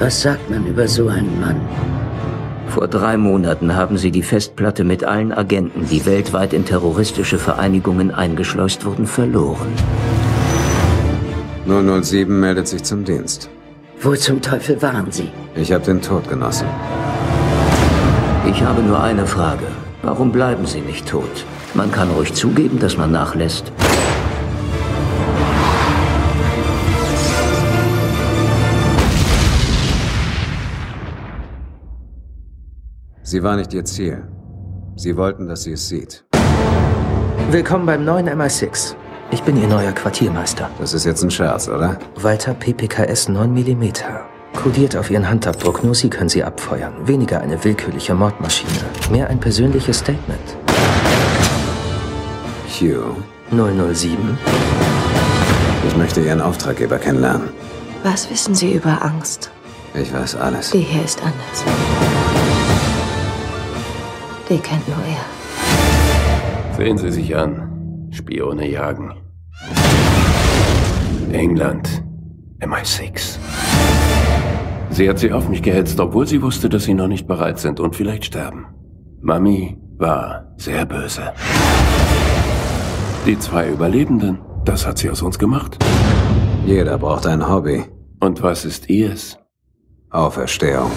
Was sagt man über so einen Mann? Vor drei Monaten haben sie die Festplatte mit allen Agenten, die weltweit in terroristische Vereinigungen eingeschleust wurden, verloren. 007 meldet sich zum Dienst. Wo zum Teufel waren Sie? Ich habe den Tod genossen. Ich habe nur eine Frage. Warum bleiben Sie nicht tot? Man kann ruhig zugeben, dass man nachlässt. Sie war nicht Ihr Ziel. Sie wollten, dass sie es sieht. Willkommen beim neuen MI6. Ich bin Ihr neuer Quartiermeister. Das ist jetzt ein Scherz, oder? Walter PPKS 9 mm. Kodiert auf Ihren Handabdruck, nur Sie können sie abfeuern. Weniger eine willkürliche Mordmaschine. Mehr ein persönliches Statement. Q. 007. Ich möchte Ihren Auftraggeber kennenlernen. Was wissen Sie über Angst? Ich weiß alles. Die hier ist anders. Die kennt nur er. Sehen Sie sich an. Spione jagen. England. MI6. Sie hat sie auf mich gehetzt, obwohl sie wusste, dass sie noch nicht bereit sind und vielleicht sterben. Mami war sehr böse. Die zwei Überlebenden, das hat sie aus uns gemacht. Jeder braucht ein Hobby. Und was ist ihrs? Auferstehung.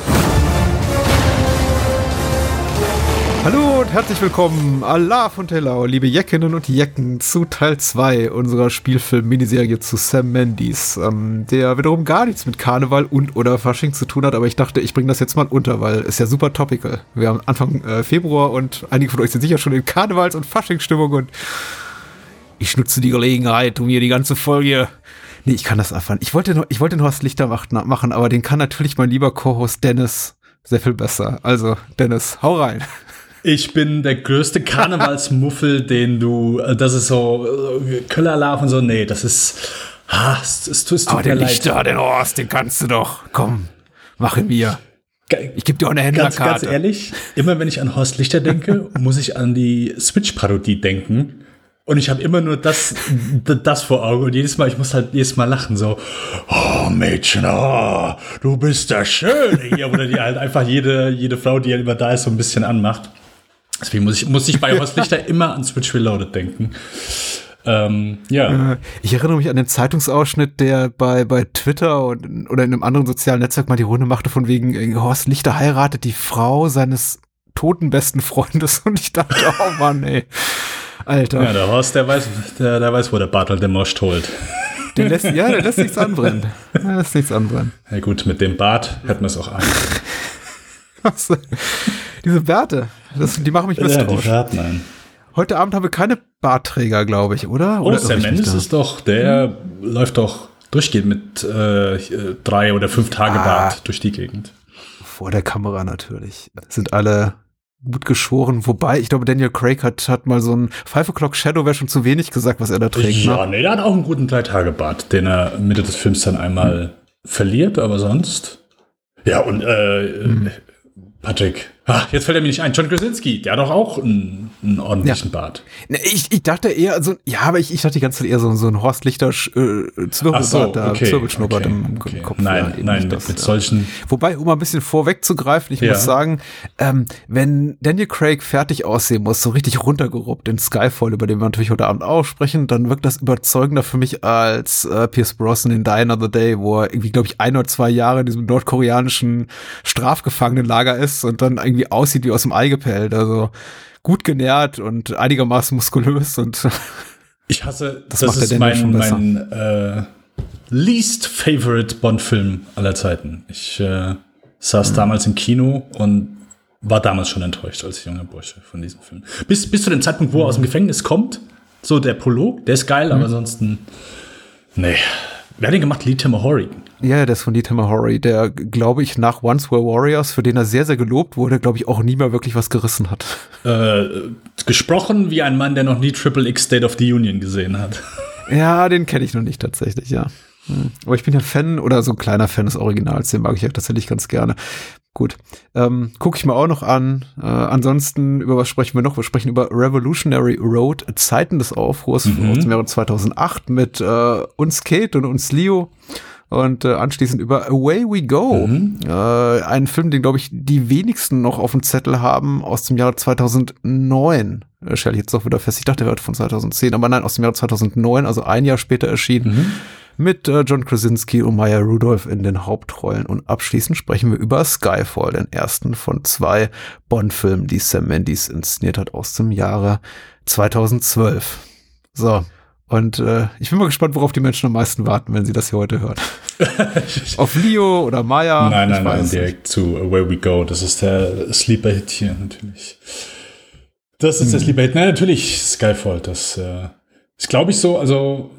Hallo und herzlich willkommen, Allah von Tellau, liebe Jeckinnen und Jecken, zu Teil 2 unserer Spielfilm-Miniserie zu Sam Mendes, ähm, der wiederum gar nichts mit Karneval und oder Fasching zu tun hat, aber ich dachte, ich bringe das jetzt mal unter, weil es ja super topical. Wir haben Anfang äh, Februar und einige von euch sind sicher schon in Karnevals- und Faschingsstimmung und ich nutze die Gelegenheit, um hier die ganze Folge Nee, ich kann das einfach. Ich wollte nur, ich wollte nur was Lichter machen, aber den kann natürlich mein lieber Co-Host Dennis sehr viel besser. Also, Dennis, hau rein. Ich bin der größte Karnevalsmuffel, den du, äh, das ist so äh, Köllerlauf und so, nee, das ist, ah, es, es, es tut Aber den leid. Lichter, den Horst, den kannst du doch. Komm, mach ihn mir. Ich gebe dir auch eine Ganz, ganz Händlerkarte. ehrlich, immer wenn ich an Horst Lichter denke, muss ich an die Switch-Parodie denken. Und ich habe immer nur das, das vor Augen. Und jedes Mal, ich muss halt jedes Mal lachen, so, oh Mädchen, oh, du bist der Schöne hier. Oder die halt einfach jede, jede Frau, die halt immer da ist, so ein bisschen anmacht. Deswegen muss ich, muss ich bei Horst Lichter immer an Switch Reloaded denken. Ähm, ja. Äh, Ich erinnere mich an den Zeitungsausschnitt, der bei, bei Twitter und, oder in einem anderen sozialen Netzwerk mal die Runde machte, von wegen äh, Horst Lichter heiratet die Frau seines toten besten Freundes. Und ich dachte, oh Mann, ey. Alter. Ja, der Horst, der weiß, der, der weiß, wo der Bartel den Most holt. Der lässt, ja, der lässt nichts anbrennen. Der lässt nichts anbrennen. Ja gut, mit dem Bart hätten wir es auch an. Diese Bärte, das, die machen mich Ja, die misstrauisch. Nein. Heute Abend haben wir keine Bartträger, glaube ich, oder? Oh, oder Sam Mendes ist doch, der läuft doch durchgehend mit äh, drei oder fünf Tage Ah. Bart durch die Gegend. Vor der Kamera natürlich. Sind alle gut geschoren. Wobei, ich glaube, Daniel Craig hat, hat mal so ein Five O'Clock Shadow wäre schon zu wenig gesagt, was er da trägt. Ja, Ne? nee, der hat auch einen guten drei Tage Bart, den er Mitte des Films dann einmal verliert, aber sonst. Ja, und äh, Hm. Patrick, ah, jetzt fällt er mir nicht ein. John Krasinski, der hat doch auch einen, einen ordentlichen Bart. Ne, ich, ich dachte eher, so, ja, aber ich, ich dachte die ganze Zeit eher so, so ein Horst Lichter äh, Zwirbelbart, Ach so, okay, Zwirbelschnuppert okay, im, okay. Kopf. Nein, ja, nein, das, mit ja. solchen. Wobei, um mal ein bisschen vorwegzugreifen, ich Ja. muss sagen, ähm, wenn Daniel Craig fertig aussehen muss, so richtig runtergeruppt in Skyfall, über den wir natürlich heute Abend auch sprechen, dann wirkt das überzeugender für mich als äh, Pierce Brosnan in Die Another Day, wo er irgendwie, glaube ich, ein oder zwei Jahre in diesem nordkoreanischen Strafgefangenenlager ist und dann irgendwie aussieht wie aus dem Ei gepellt. Also gut genährt und einigermaßen muskulös und Ich hasse, Das das, ist mein, mein äh, least favorite Bond-Film aller Zeiten. Ich äh, saß Mhm. damals im Kino und war damals schon enttäuscht als junger Bursche von diesem Film. Bis, bis zu dem Zeitpunkt, wo er aus dem Gefängnis kommt, so der Prolog, der ist geil, Mhm. aber ansonsten, nee. Wer hat den gemacht? Lee Tamahori. Ja, der ist von Dieter Mahori, der, glaube ich, nach Once Were Warriors, für den er sehr, sehr gelobt wurde, glaube ich, auch nie mehr wirklich was gerissen hat. Äh, gesprochen wie ein Mann, der noch nie Triple X State of the Union gesehen hat. Ja, den kenne ich noch nicht tatsächlich, ja. Hm. Aber ich bin ja Fan oder so ein kleiner Fan des Originals, den mag ich ja tatsächlich ganz gerne. Gut, ähm, gucke ich mir auch noch an. Äh, ansonsten, über was sprechen wir noch? Wir sprechen über Revolutionary Road, Zeiten des Aufruhrs Mhm. aus dem Jahre 2008 mit äh, uns Kate und uns Leo. Und äh, anschließend über Away We Go. Mhm. Äh, ein Film, den, glaube ich, die wenigsten noch auf dem Zettel haben, aus dem Jahre 2009. Äh, Stelle ich jetzt doch wieder fest. Ich dachte, der wird von 2010, aber nein, aus dem Jahre 2009, also ein Jahr später erschienen. Mhm. Mit äh, John Krasinski und Maya Rudolph in den Hauptrollen. Und abschließend sprechen wir über Skyfall, den ersten von zwei Bond-Filmen, die Sam Mendes inszeniert hat aus dem Jahre 2012. So, und äh, ich bin mal gespannt, worauf die Menschen am meisten warten, wenn sie das hier heute hören. Auf Leo oder Maya? Nein, nein, nein, direkt zu Where We Go. Das ist der Sleeper-Hit hier natürlich. Das ist hm. der Sleeper-Hit. Nein, natürlich Skyfall. Das äh, ist, glaube ich, so, also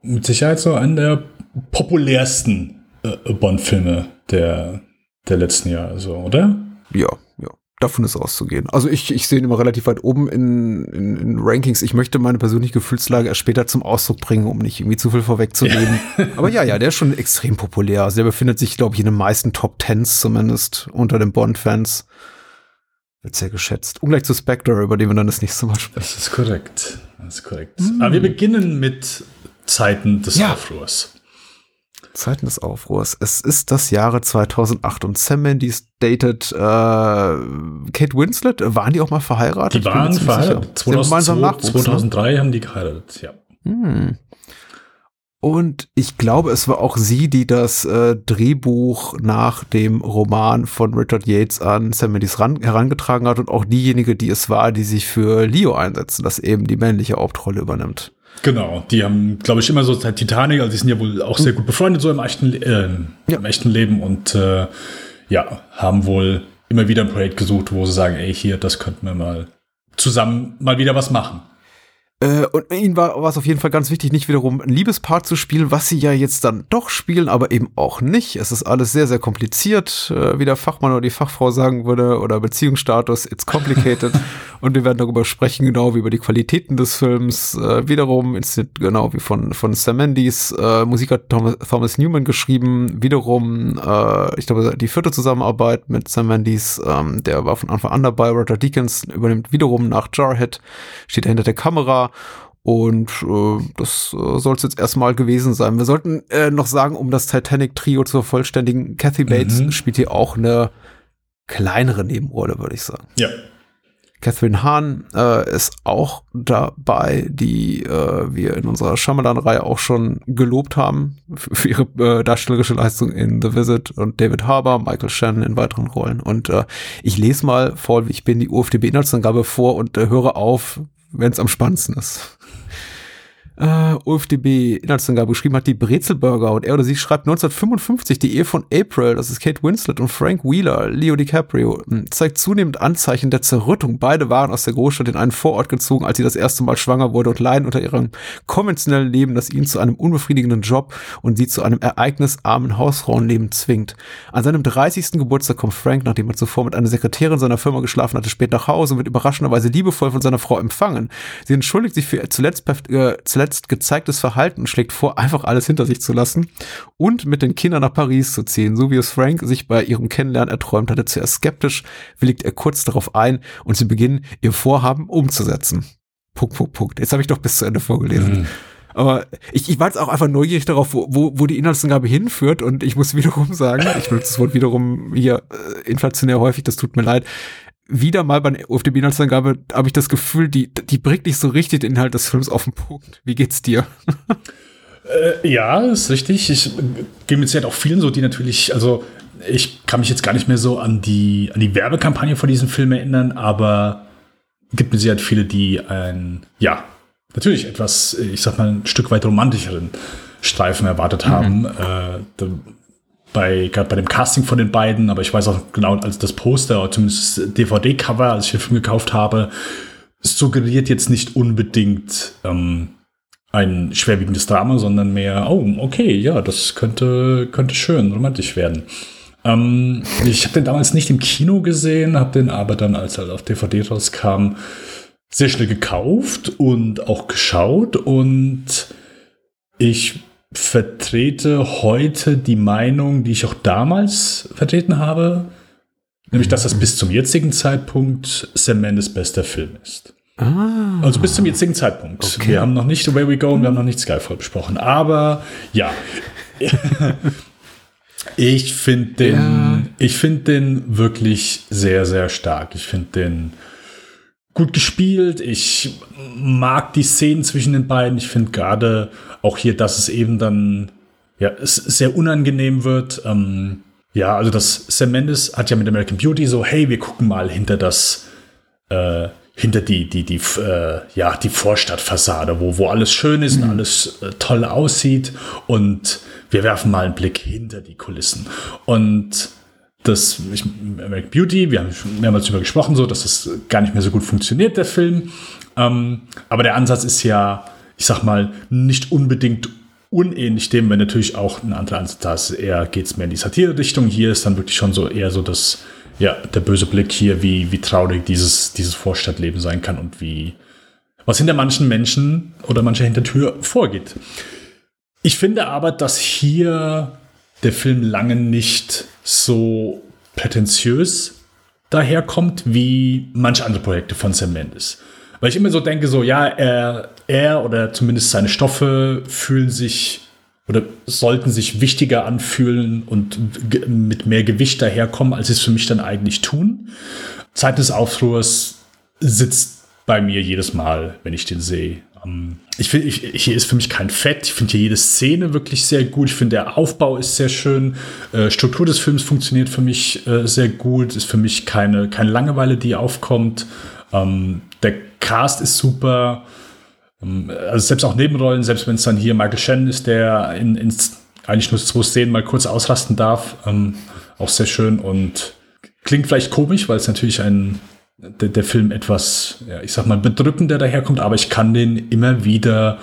mit Sicherheit so einer der populärsten äh, Bond-Filme der, der letzten Jahre, so, oder? Ja, davon ist auszugehen. Also ich, ich sehe ihn immer relativ weit oben in, in, in Rankings. Ich möchte meine persönliche Gefühlslage erst später zum Ausdruck bringen, um nicht irgendwie zu viel vorwegzunehmen. Ja. Aber ja, ja, der ist schon extrem populär. Also der befindet sich, glaube ich, in den meisten Top Tens zumindest unter den Bond-Fans. Wird sehr geschätzt. Ungleich zu Spectre, über den wir dann das nächste Mal sprechen. Das ist korrekt. Das ist korrekt. Mhm. Aber wir beginnen mit Zeiten des ja. Aufruhrs. Zeiten des Aufruhrs. Es ist das Jahre 2008 und Sam Mendes datet äh, Kate Winslet. Waren die auch mal verheiratet? Die waren verheiratet. 2002, 2003 ne? haben die geheiratet, ja. Hm. Und ich glaube, es war auch sie, die das äh, Drehbuch nach dem Roman von Richard Yates an Sam Mendes ran, herangetragen hat und auch diejenige, die es war, die sich für Leo einsetzen, dass eben die männliche Hauptrolle übernimmt. Genau, die haben, glaube ich, immer so seit Titanic, also die sind ja wohl auch sehr gut befreundet so im echten, äh, ja. im echten Leben und äh, ja, haben wohl immer wieder ein Projekt gesucht, wo sie sagen, ey, hier, das könnten wir mal zusammen mal wieder was machen. Äh, und ihnen war, war es auf jeden Fall ganz wichtig, nicht wiederum ein Liebespaar zu spielen, was sie ja jetzt dann doch spielen, aber eben auch nicht. Es ist alles sehr, sehr kompliziert, äh, wie der Fachmann oder die Fachfrau sagen würde, oder Beziehungsstatus, it's complicated. und wir werden darüber sprechen, genau wie über die Qualitäten des Films. Äh, wiederum, genau wie von, von Sam Mendes, äh, Musik hat Thomas, Thomas Newman geschrieben. Wiederum, äh, ich glaube, die vierte Zusammenarbeit mit Sam Mendes, ähm, der war von Anfang an dabei. Roger Deakins übernimmt wiederum nach Jarhead, steht hinter der Kamera und äh, das äh, soll es jetzt erstmal gewesen sein. Wir sollten äh, noch sagen, um das Titanic-Trio zu vervollständigen, Kathy Bates mhm. spielt hier auch eine kleinere Nebenrolle, würde ich sagen. Ja. Catherine Hahn äh, ist auch dabei, die äh, wir in unserer Shyamalan-Reihe auch schon gelobt haben für, ihre äh, darstellerische Leistung in The Visit und David Harbour, Michael Shannon in weiteren Rollen. Und äh, ich lese mal vor, wie ich bin, die UFDB-Inhaltsangabe vor und äh, höre auf, wenn es am spannendsten ist äh, UFDB Inhaltsangabe geschrieben hat, die Brezelburger und er oder sie schreibt 1955 die Ehe von April, das ist Kate Winslet und Frank Wheeler, Leo DiCaprio, hm, zeigt zunehmend Anzeichen der Zerrüttung. Beide waren aus der Großstadt in einen Vorort gezogen, als sie das erste Mal schwanger wurde und leiden unter ihrem konventionellen Leben, das ihn zu einem unbefriedigenden Job und sie zu einem ereignisarmen Hausfrauenleben zwingt. An seinem 30. Geburtstag kommt Frank, nachdem er zuvor mit einer Sekretärin seiner Firma geschlafen hatte, spät nach Hause und wird überraschenderweise liebevoll von seiner Frau empfangen. Sie entschuldigt sich für zuletzt, äh, zuletzt zuletzt gezeigtes Verhalten schlägt vor, einfach alles hinter sich zu lassen und mit den Kindern nach Paris zu ziehen, so wie es Frank sich bei ihrem Kennenlernen erträumt hatte. Zuerst skeptisch willigt er kurz darauf ein und sie beginnen, ihr Vorhaben umzusetzen. Punkt, Punkt, Punkt. Jetzt habe ich doch bis zu Ende vorgelesen. Mhm. Aber ich, ich war jetzt auch einfach neugierig darauf, wo, wo, wo die Inhaltsangabe hinführt. Und ich muss wiederum sagen, ich benutze das Wort wiederum hier äh, inflationär häufig, das tut mir leid wieder mal bei der UFDB-Inhaltsangabe habe ich das Gefühl, die, die bringt nicht so richtig den Inhalt des Films auf den Punkt. Wie geht's dir? äh, ja, ist richtig. Ich gehe mit Sicherheit auch vielen so, die natürlich, also ich kann mich jetzt gar nicht mehr so an die, an die Werbekampagne von diesem Film erinnern, aber gibt mir Sicherheit viele, die ein, ja, natürlich etwas, ich sag mal, ein Stück weit romantischeren Streifen erwartet haben. Mhm. Äh, bei, gerade bei dem Casting von den beiden, aber ich weiß auch genau, als das Poster oder zumindest das DVD-Cover, als ich den Film gekauft habe, suggeriert jetzt nicht unbedingt ähm, ein schwerwiegendes Drama, sondern mehr, oh, okay, ja, das könnte, könnte schön romantisch werden. Ähm, ich habe den damals nicht im Kino gesehen, habe den aber dann, als er auf DVD rauskam, sehr schnell gekauft und auch geschaut und ich vertrete heute die Meinung, die ich auch damals vertreten habe, nämlich dass das bis zum jetzigen Zeitpunkt Sam Mendes bester Film ist. Ah, also bis zum jetzigen Zeitpunkt. Okay. Wir haben noch nicht The Way We Go und wir haben noch nicht Skyfall besprochen. Aber ja, Ich finde den, ja. ich finde den wirklich sehr, sehr stark. Ich finde den gut gespielt. Ich mag die Szenen zwischen den beiden. Ich finde gerade auch hier, dass es eben dann ja, es sehr unangenehm wird. Ähm, ja, also das Sam Mendes hat ja mit American Beauty so, hey, wir gucken mal hinter das, äh, hinter die, die, die, äh, ja, die Vorstadtfassade, wo, wo alles schön ist mhm. und alles äh, toll aussieht. Und wir werfen mal einen Blick hinter die Kulissen. Und das ich, American Beauty, wir haben schon mehrmals darüber gesprochen, so, dass das gar nicht mehr so gut funktioniert, der Film. Ähm, aber der Ansatz ist ja, ich sag mal, nicht unbedingt unähnlich dem, wenn natürlich auch ein anderer Ansatz da ist. Eher geht es mehr in die Satire-Richtung. Hier ist dann wirklich schon so eher so das, ja, der böse Blick hier, wie, wie traurig dieses, dieses Vorstadtleben sein kann und wie, was hinter manchen Menschen oder mancher Hintertür vorgeht. Ich finde aber, dass hier der Film lange nicht so prätentiös daherkommt wie manche andere Projekte von Sam Mendes. Weil ich immer so denke, so, ja, er, er oder zumindest seine Stoffe fühlen sich oder sollten sich wichtiger anfühlen und mit mehr Gewicht daherkommen, als sie es für mich dann eigentlich tun. Zeit des Aufruhrs sitzt bei mir jedes Mal, wenn ich den sehe. Ähm, ich finde, hier ist für mich kein Fett. Ich finde hier jede Szene wirklich sehr gut. Ich finde, der Aufbau ist sehr schön. Äh, Struktur des Films funktioniert für mich äh, sehr gut. Ist für mich keine, keine Langeweile, die aufkommt. Ähm, der Cast ist super. Ähm, also selbst auch Nebenrollen, selbst wenn es dann hier Michael Shannon ist, der in, in eigentlich nur zwei Szenen mal kurz ausrasten darf, ähm, auch sehr schön und klingt vielleicht komisch, weil es natürlich ein der, der Film etwas, ja, ich sag mal, bedrückender daherkommt, aber ich kann den immer wieder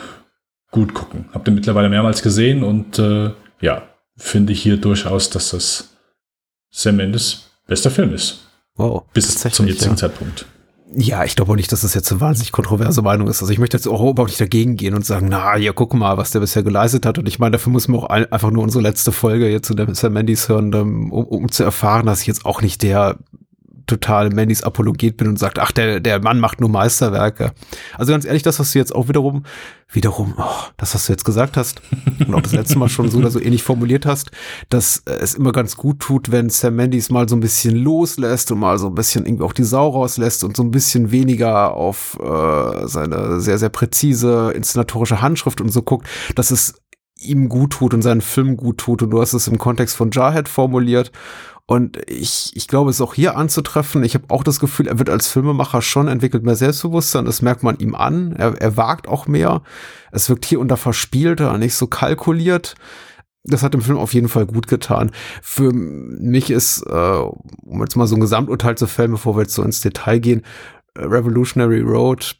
gut gucken. Hab den mittlerweile mehrmals gesehen und äh, ja, finde hier durchaus, dass das Sam Mendes bester Film ist. Wow. Bis zum jetzigen ja. Zeitpunkt. Ja, ich glaube auch nicht, dass das jetzt eine wahnsinnig kontroverse Meinung ist. Also ich möchte jetzt auch überhaupt nicht dagegen gehen und sagen, na, ja, guck mal, was der bisher geleistet hat. Und ich meine, dafür muss man auch ein, einfach nur unsere letzte Folge jetzt zu Sam Mendes hören, um, um zu erfahren, dass ich jetzt auch nicht der total Mandys Apologet bin und sagt, ach, der, der Mann macht nur Meisterwerke. Also ganz ehrlich, das, was du jetzt auch wiederum, wiederum, oh, das, was du jetzt gesagt hast und auch das letzte Mal schon so oder so ähnlich formuliert hast, dass es immer ganz gut tut, wenn Sam Mandys mal so ein bisschen loslässt und mal so ein bisschen irgendwie auch die Sau rauslässt und so ein bisschen weniger auf äh, seine sehr, sehr präzise inszenatorische Handschrift und so guckt, dass es ihm gut tut und seinen Film gut tut. Und du hast es im Kontext von Jarhead formuliert. Und ich, ich glaube, es ist auch hier anzutreffen. Ich habe auch das Gefühl, er wird als Filmemacher schon entwickelt mehr Selbstbewusstsein. Das merkt man ihm an. Er, er wagt auch mehr. Es wirkt hier unter verspielter, nicht so kalkuliert. Das hat dem Film auf jeden Fall gut getan. Für mich ist, äh, um jetzt mal so ein Gesamturteil zu fällen, bevor wir jetzt so ins Detail gehen, Revolutionary Road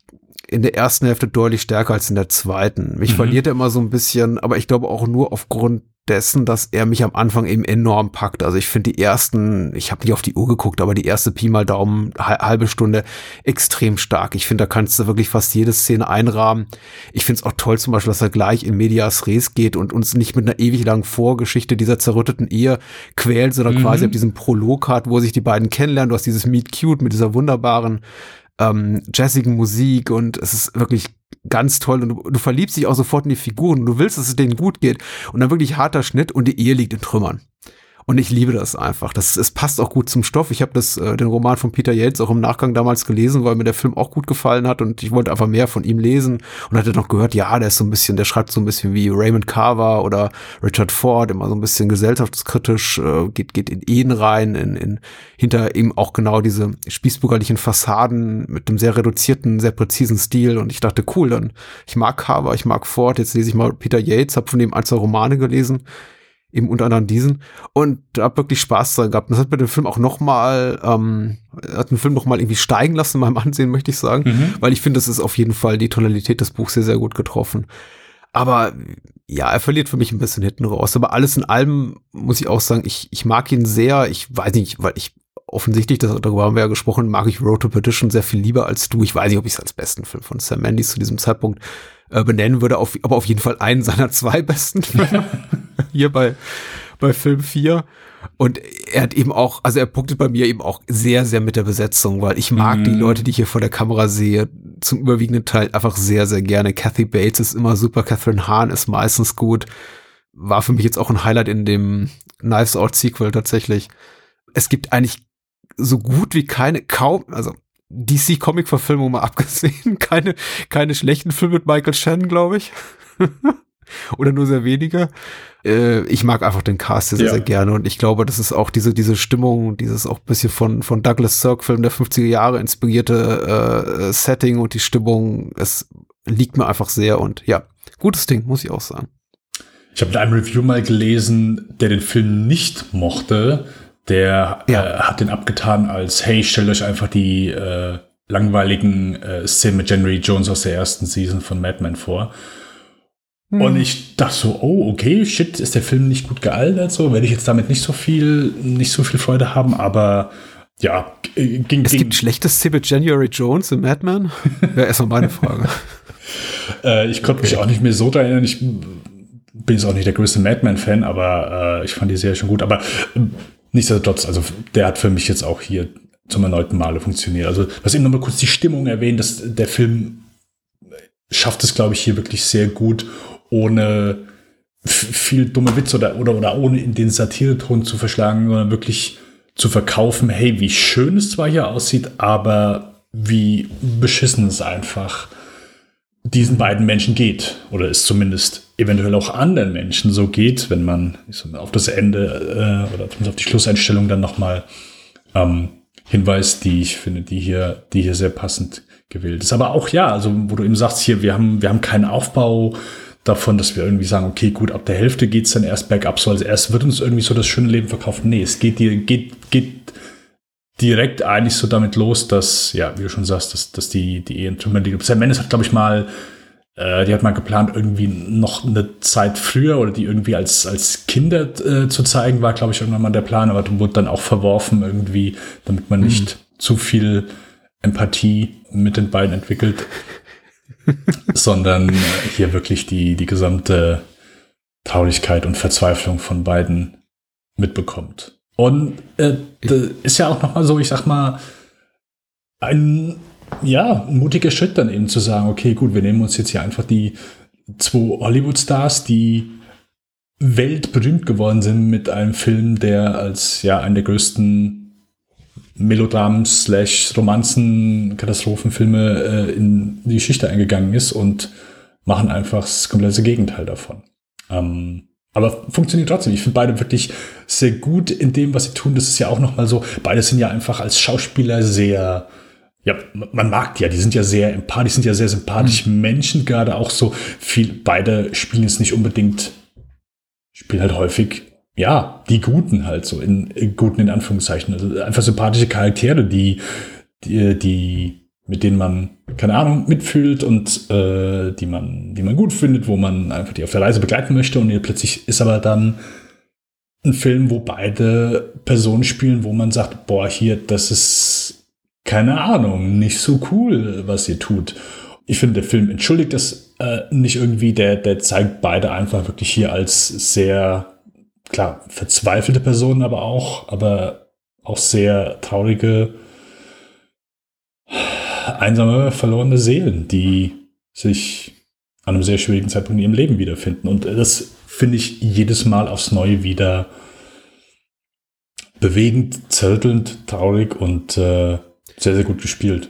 in der ersten Hälfte deutlich stärker als in der zweiten. Mich mhm. verliert er immer so ein bisschen, aber ich glaube auch nur aufgrund dessen, dass er mich am Anfang eben enorm packt. Also ich finde die ersten, ich habe nicht auf die Uhr geguckt, aber die erste Pi mal Daumen halbe Stunde extrem stark. Ich finde, da kannst du wirklich fast jede Szene einrahmen. Ich finde es auch toll zum Beispiel, dass er gleich in Medias Res geht und uns nicht mit einer ewig langen Vorgeschichte dieser zerrütteten Ehe quält, sondern mhm. quasi ab diesem Prolog hat, wo sich die beiden kennenlernen. Du hast dieses Meet Cute mit dieser wunderbaren ähm, jazzigen Musik und es ist wirklich ganz toll und du, du verliebst dich auch sofort in die Figuren und du willst, dass es denen gut geht und dann wirklich harter Schnitt und die Ehe liegt in Trümmern. Und ich liebe das einfach. Das, es passt auch gut zum Stoff. Ich habe das äh, den Roman von Peter Yates auch im Nachgang damals gelesen, weil mir der Film auch gut gefallen hat und ich wollte einfach mehr von ihm lesen und hatte noch gehört, ja, der ist so ein bisschen, der schreibt so ein bisschen wie Raymond Carver oder Richard Ford, immer so ein bisschen gesellschaftskritisch, äh, geht geht in Ehen rein, in, in hinter ihm auch genau diese spießbürgerlichen Fassaden mit einem sehr reduzierten, sehr präzisen Stil und ich dachte, cool, dann ich mag Carver, ich mag Ford, jetzt lese ich mal Peter Yates, habe von ihm ein, zwei Romane gelesen eben unter anderem diesen und habe wirklich Spaß dran gehabt. Das hat mir den Film auch noch mal, ähm, hat den Film noch mal irgendwie steigen lassen in meinem Ansehen, möchte ich sagen, mhm. weil ich finde, das ist auf jeden Fall die Tonalität des Buchs sehr, sehr gut getroffen. Aber ja, er verliert für mich ein bisschen hinten raus. Aber alles in allem muss ich auch sagen, ich, ich mag ihn sehr. Ich weiß nicht, weil ich offensichtlich, das, darüber haben wir ja gesprochen, mag ich Road to Perdition sehr viel lieber als du. Ich weiß nicht, ob ich es als besten Film von Sam Mendes zu diesem Zeitpunkt äh, benennen würde, auf, aber auf jeden Fall einen seiner zwei besten Filme. Hier bei, bei Film 4. Und er hat eben auch, also er punktet bei mir eben auch sehr, sehr mit der Besetzung, weil ich mag mm. die mhm. Leute, die ich hier vor der Kamera sehe, zum überwiegenden Teil einfach sehr, sehr gerne. Kathy Bates ist immer super, Catherine Hahn ist meistens gut. war für mich jetzt auch ein Highlight in dem Knives Out Sequel tatsächlich. Es gibt eigentlich so gut wie keine, kaum, also DC Comic Verfilmung mal abgesehen, keine, keine schlechten Filme mit Michael Shannon, glaube ich. Oder nur sehr wenige. Äh, ich mag einfach den Cast sehr, ja. sehr gerne und ich glaube, das ist auch diese, diese Stimmung, dieses auch bisschen von, von Douglas Sirk Film der 50er Jahre inspirierte äh, Setting und die Stimmung, es liegt mir einfach sehr und ja, gutes Ding, muss ich auch sagen. Ich habe in einem Review mal gelesen, der den Film nicht mochte, der ja. äh, hat den abgetan als, hey, stellt euch einfach die äh, langweiligen äh, Szenen mit January Jones aus der ersten Season von Mad Men vor. Hm. Und ich dachte so, oh, okay, shit, ist der Film nicht gut gealtert, so werde ich jetzt damit nicht so viel, nicht so viel Freude haben, aber ja, ging. Es ging. gibt schlechte Szenen mit January Jones im Mad Men? Wäre erstmal meine Frage. äh, ich konnte okay. mich auch nicht mehr so daran erinnern. Ich bin jetzt auch nicht der größte Mad Men-Fan, aber äh, ich fand die Serie schon gut. Aber äh, nichtsdestotrotz, also der hat für mich jetzt auch hier zum erneuten Male funktioniert. Also, was eben nochmal kurz die Stimmung erwähnt, dass der Film schafft es, glaube ich, hier wirklich sehr gut, ohne viel dumme Witze oder, oder, oder ohne in den Satireton zu verschlagen, sondern wirklich zu verkaufen, hey, wie schön es zwar hier aussieht, aber wie beschissen es einfach diesen beiden Menschen geht. Oder es zumindest eventuell auch anderen Menschen so geht, wenn man auf das Ende äh, oder zumindest auf die Schlusseinstellung dann nochmal ähm, hinweist, die ich finde, die hier, die hier sehr passend gewählt ist. Aber auch ja, also wo du eben sagst, hier, wir haben, wir haben keinen Aufbau davon, dass wir irgendwie sagen, okay, gut, ab der Hälfte geht's dann erst bergab, so als erst wird uns irgendwie so das schöne Leben verkauft. Nee, es geht dir, geht, geht direkt eigentlich so damit los, dass, ja, wie du schon sagst, dass, dass die, die Ehe liegt. Sam Mendes hat, glaube ich, mal, äh, die hat mal geplant, irgendwie noch eine Zeit früher oder die irgendwie als, als Kinder äh, zu zeigen, war, glaube ich, irgendwann mal der Plan, aber wurde dann auch verworfen irgendwie, damit man mhm. nicht zu viel Empathie mit den beiden entwickelt, sondern äh, hier wirklich die, die gesamte Traurigkeit und Verzweiflung von beiden mitbekommt. Und äh, ist ja auch nochmal so, ich sag mal, ein ja, mutiger Schritt dann eben zu sagen, okay, gut, wir nehmen uns jetzt hier einfach die zwei Hollywood-Stars, die weltberühmt geworden sind mit einem Film, der als ja einen der größten Melodramen slash Romanzen, Katastrophenfilme äh, in die Geschichte eingegangen ist und machen einfach das komplette Gegenteil davon. Ähm, aber funktioniert trotzdem. Ich finde beide wirklich sehr gut in dem, was sie tun. Das ist ja auch nochmal so, beide sind ja einfach als Schauspieler sehr, ja, man mag die ja, die sind ja sehr empathisch, sind ja sehr sympathische mhm. Menschen, gerade auch so viel, beide spielen jetzt nicht unbedingt, spielen halt häufig ja, die Guten halt so, in, in Guten in Anführungszeichen. Also einfach sympathische Charaktere, die, die, die mit denen man, keine Ahnung, mitfühlt und äh, die man, die man gut findet, wo man einfach die auf der Reise begleiten möchte und plötzlich ist aber dann ein Film, wo beide Personen spielen, wo man sagt, boah, hier, das ist, keine Ahnung, nicht so cool, was ihr tut. Ich finde, der Film entschuldigt das äh, nicht irgendwie, der, der zeigt beide einfach wirklich hier als sehr klar, verzweifelte Personen aber auch, aber auch sehr traurige, einsame, verlorene Seelen, die sich an einem sehr schwierigen Zeitpunkt in ihrem Leben wiederfinden. Und das finde ich jedes Mal aufs Neue wieder bewegend, zerrüttelnd, traurig und äh, sehr, sehr gut gespielt.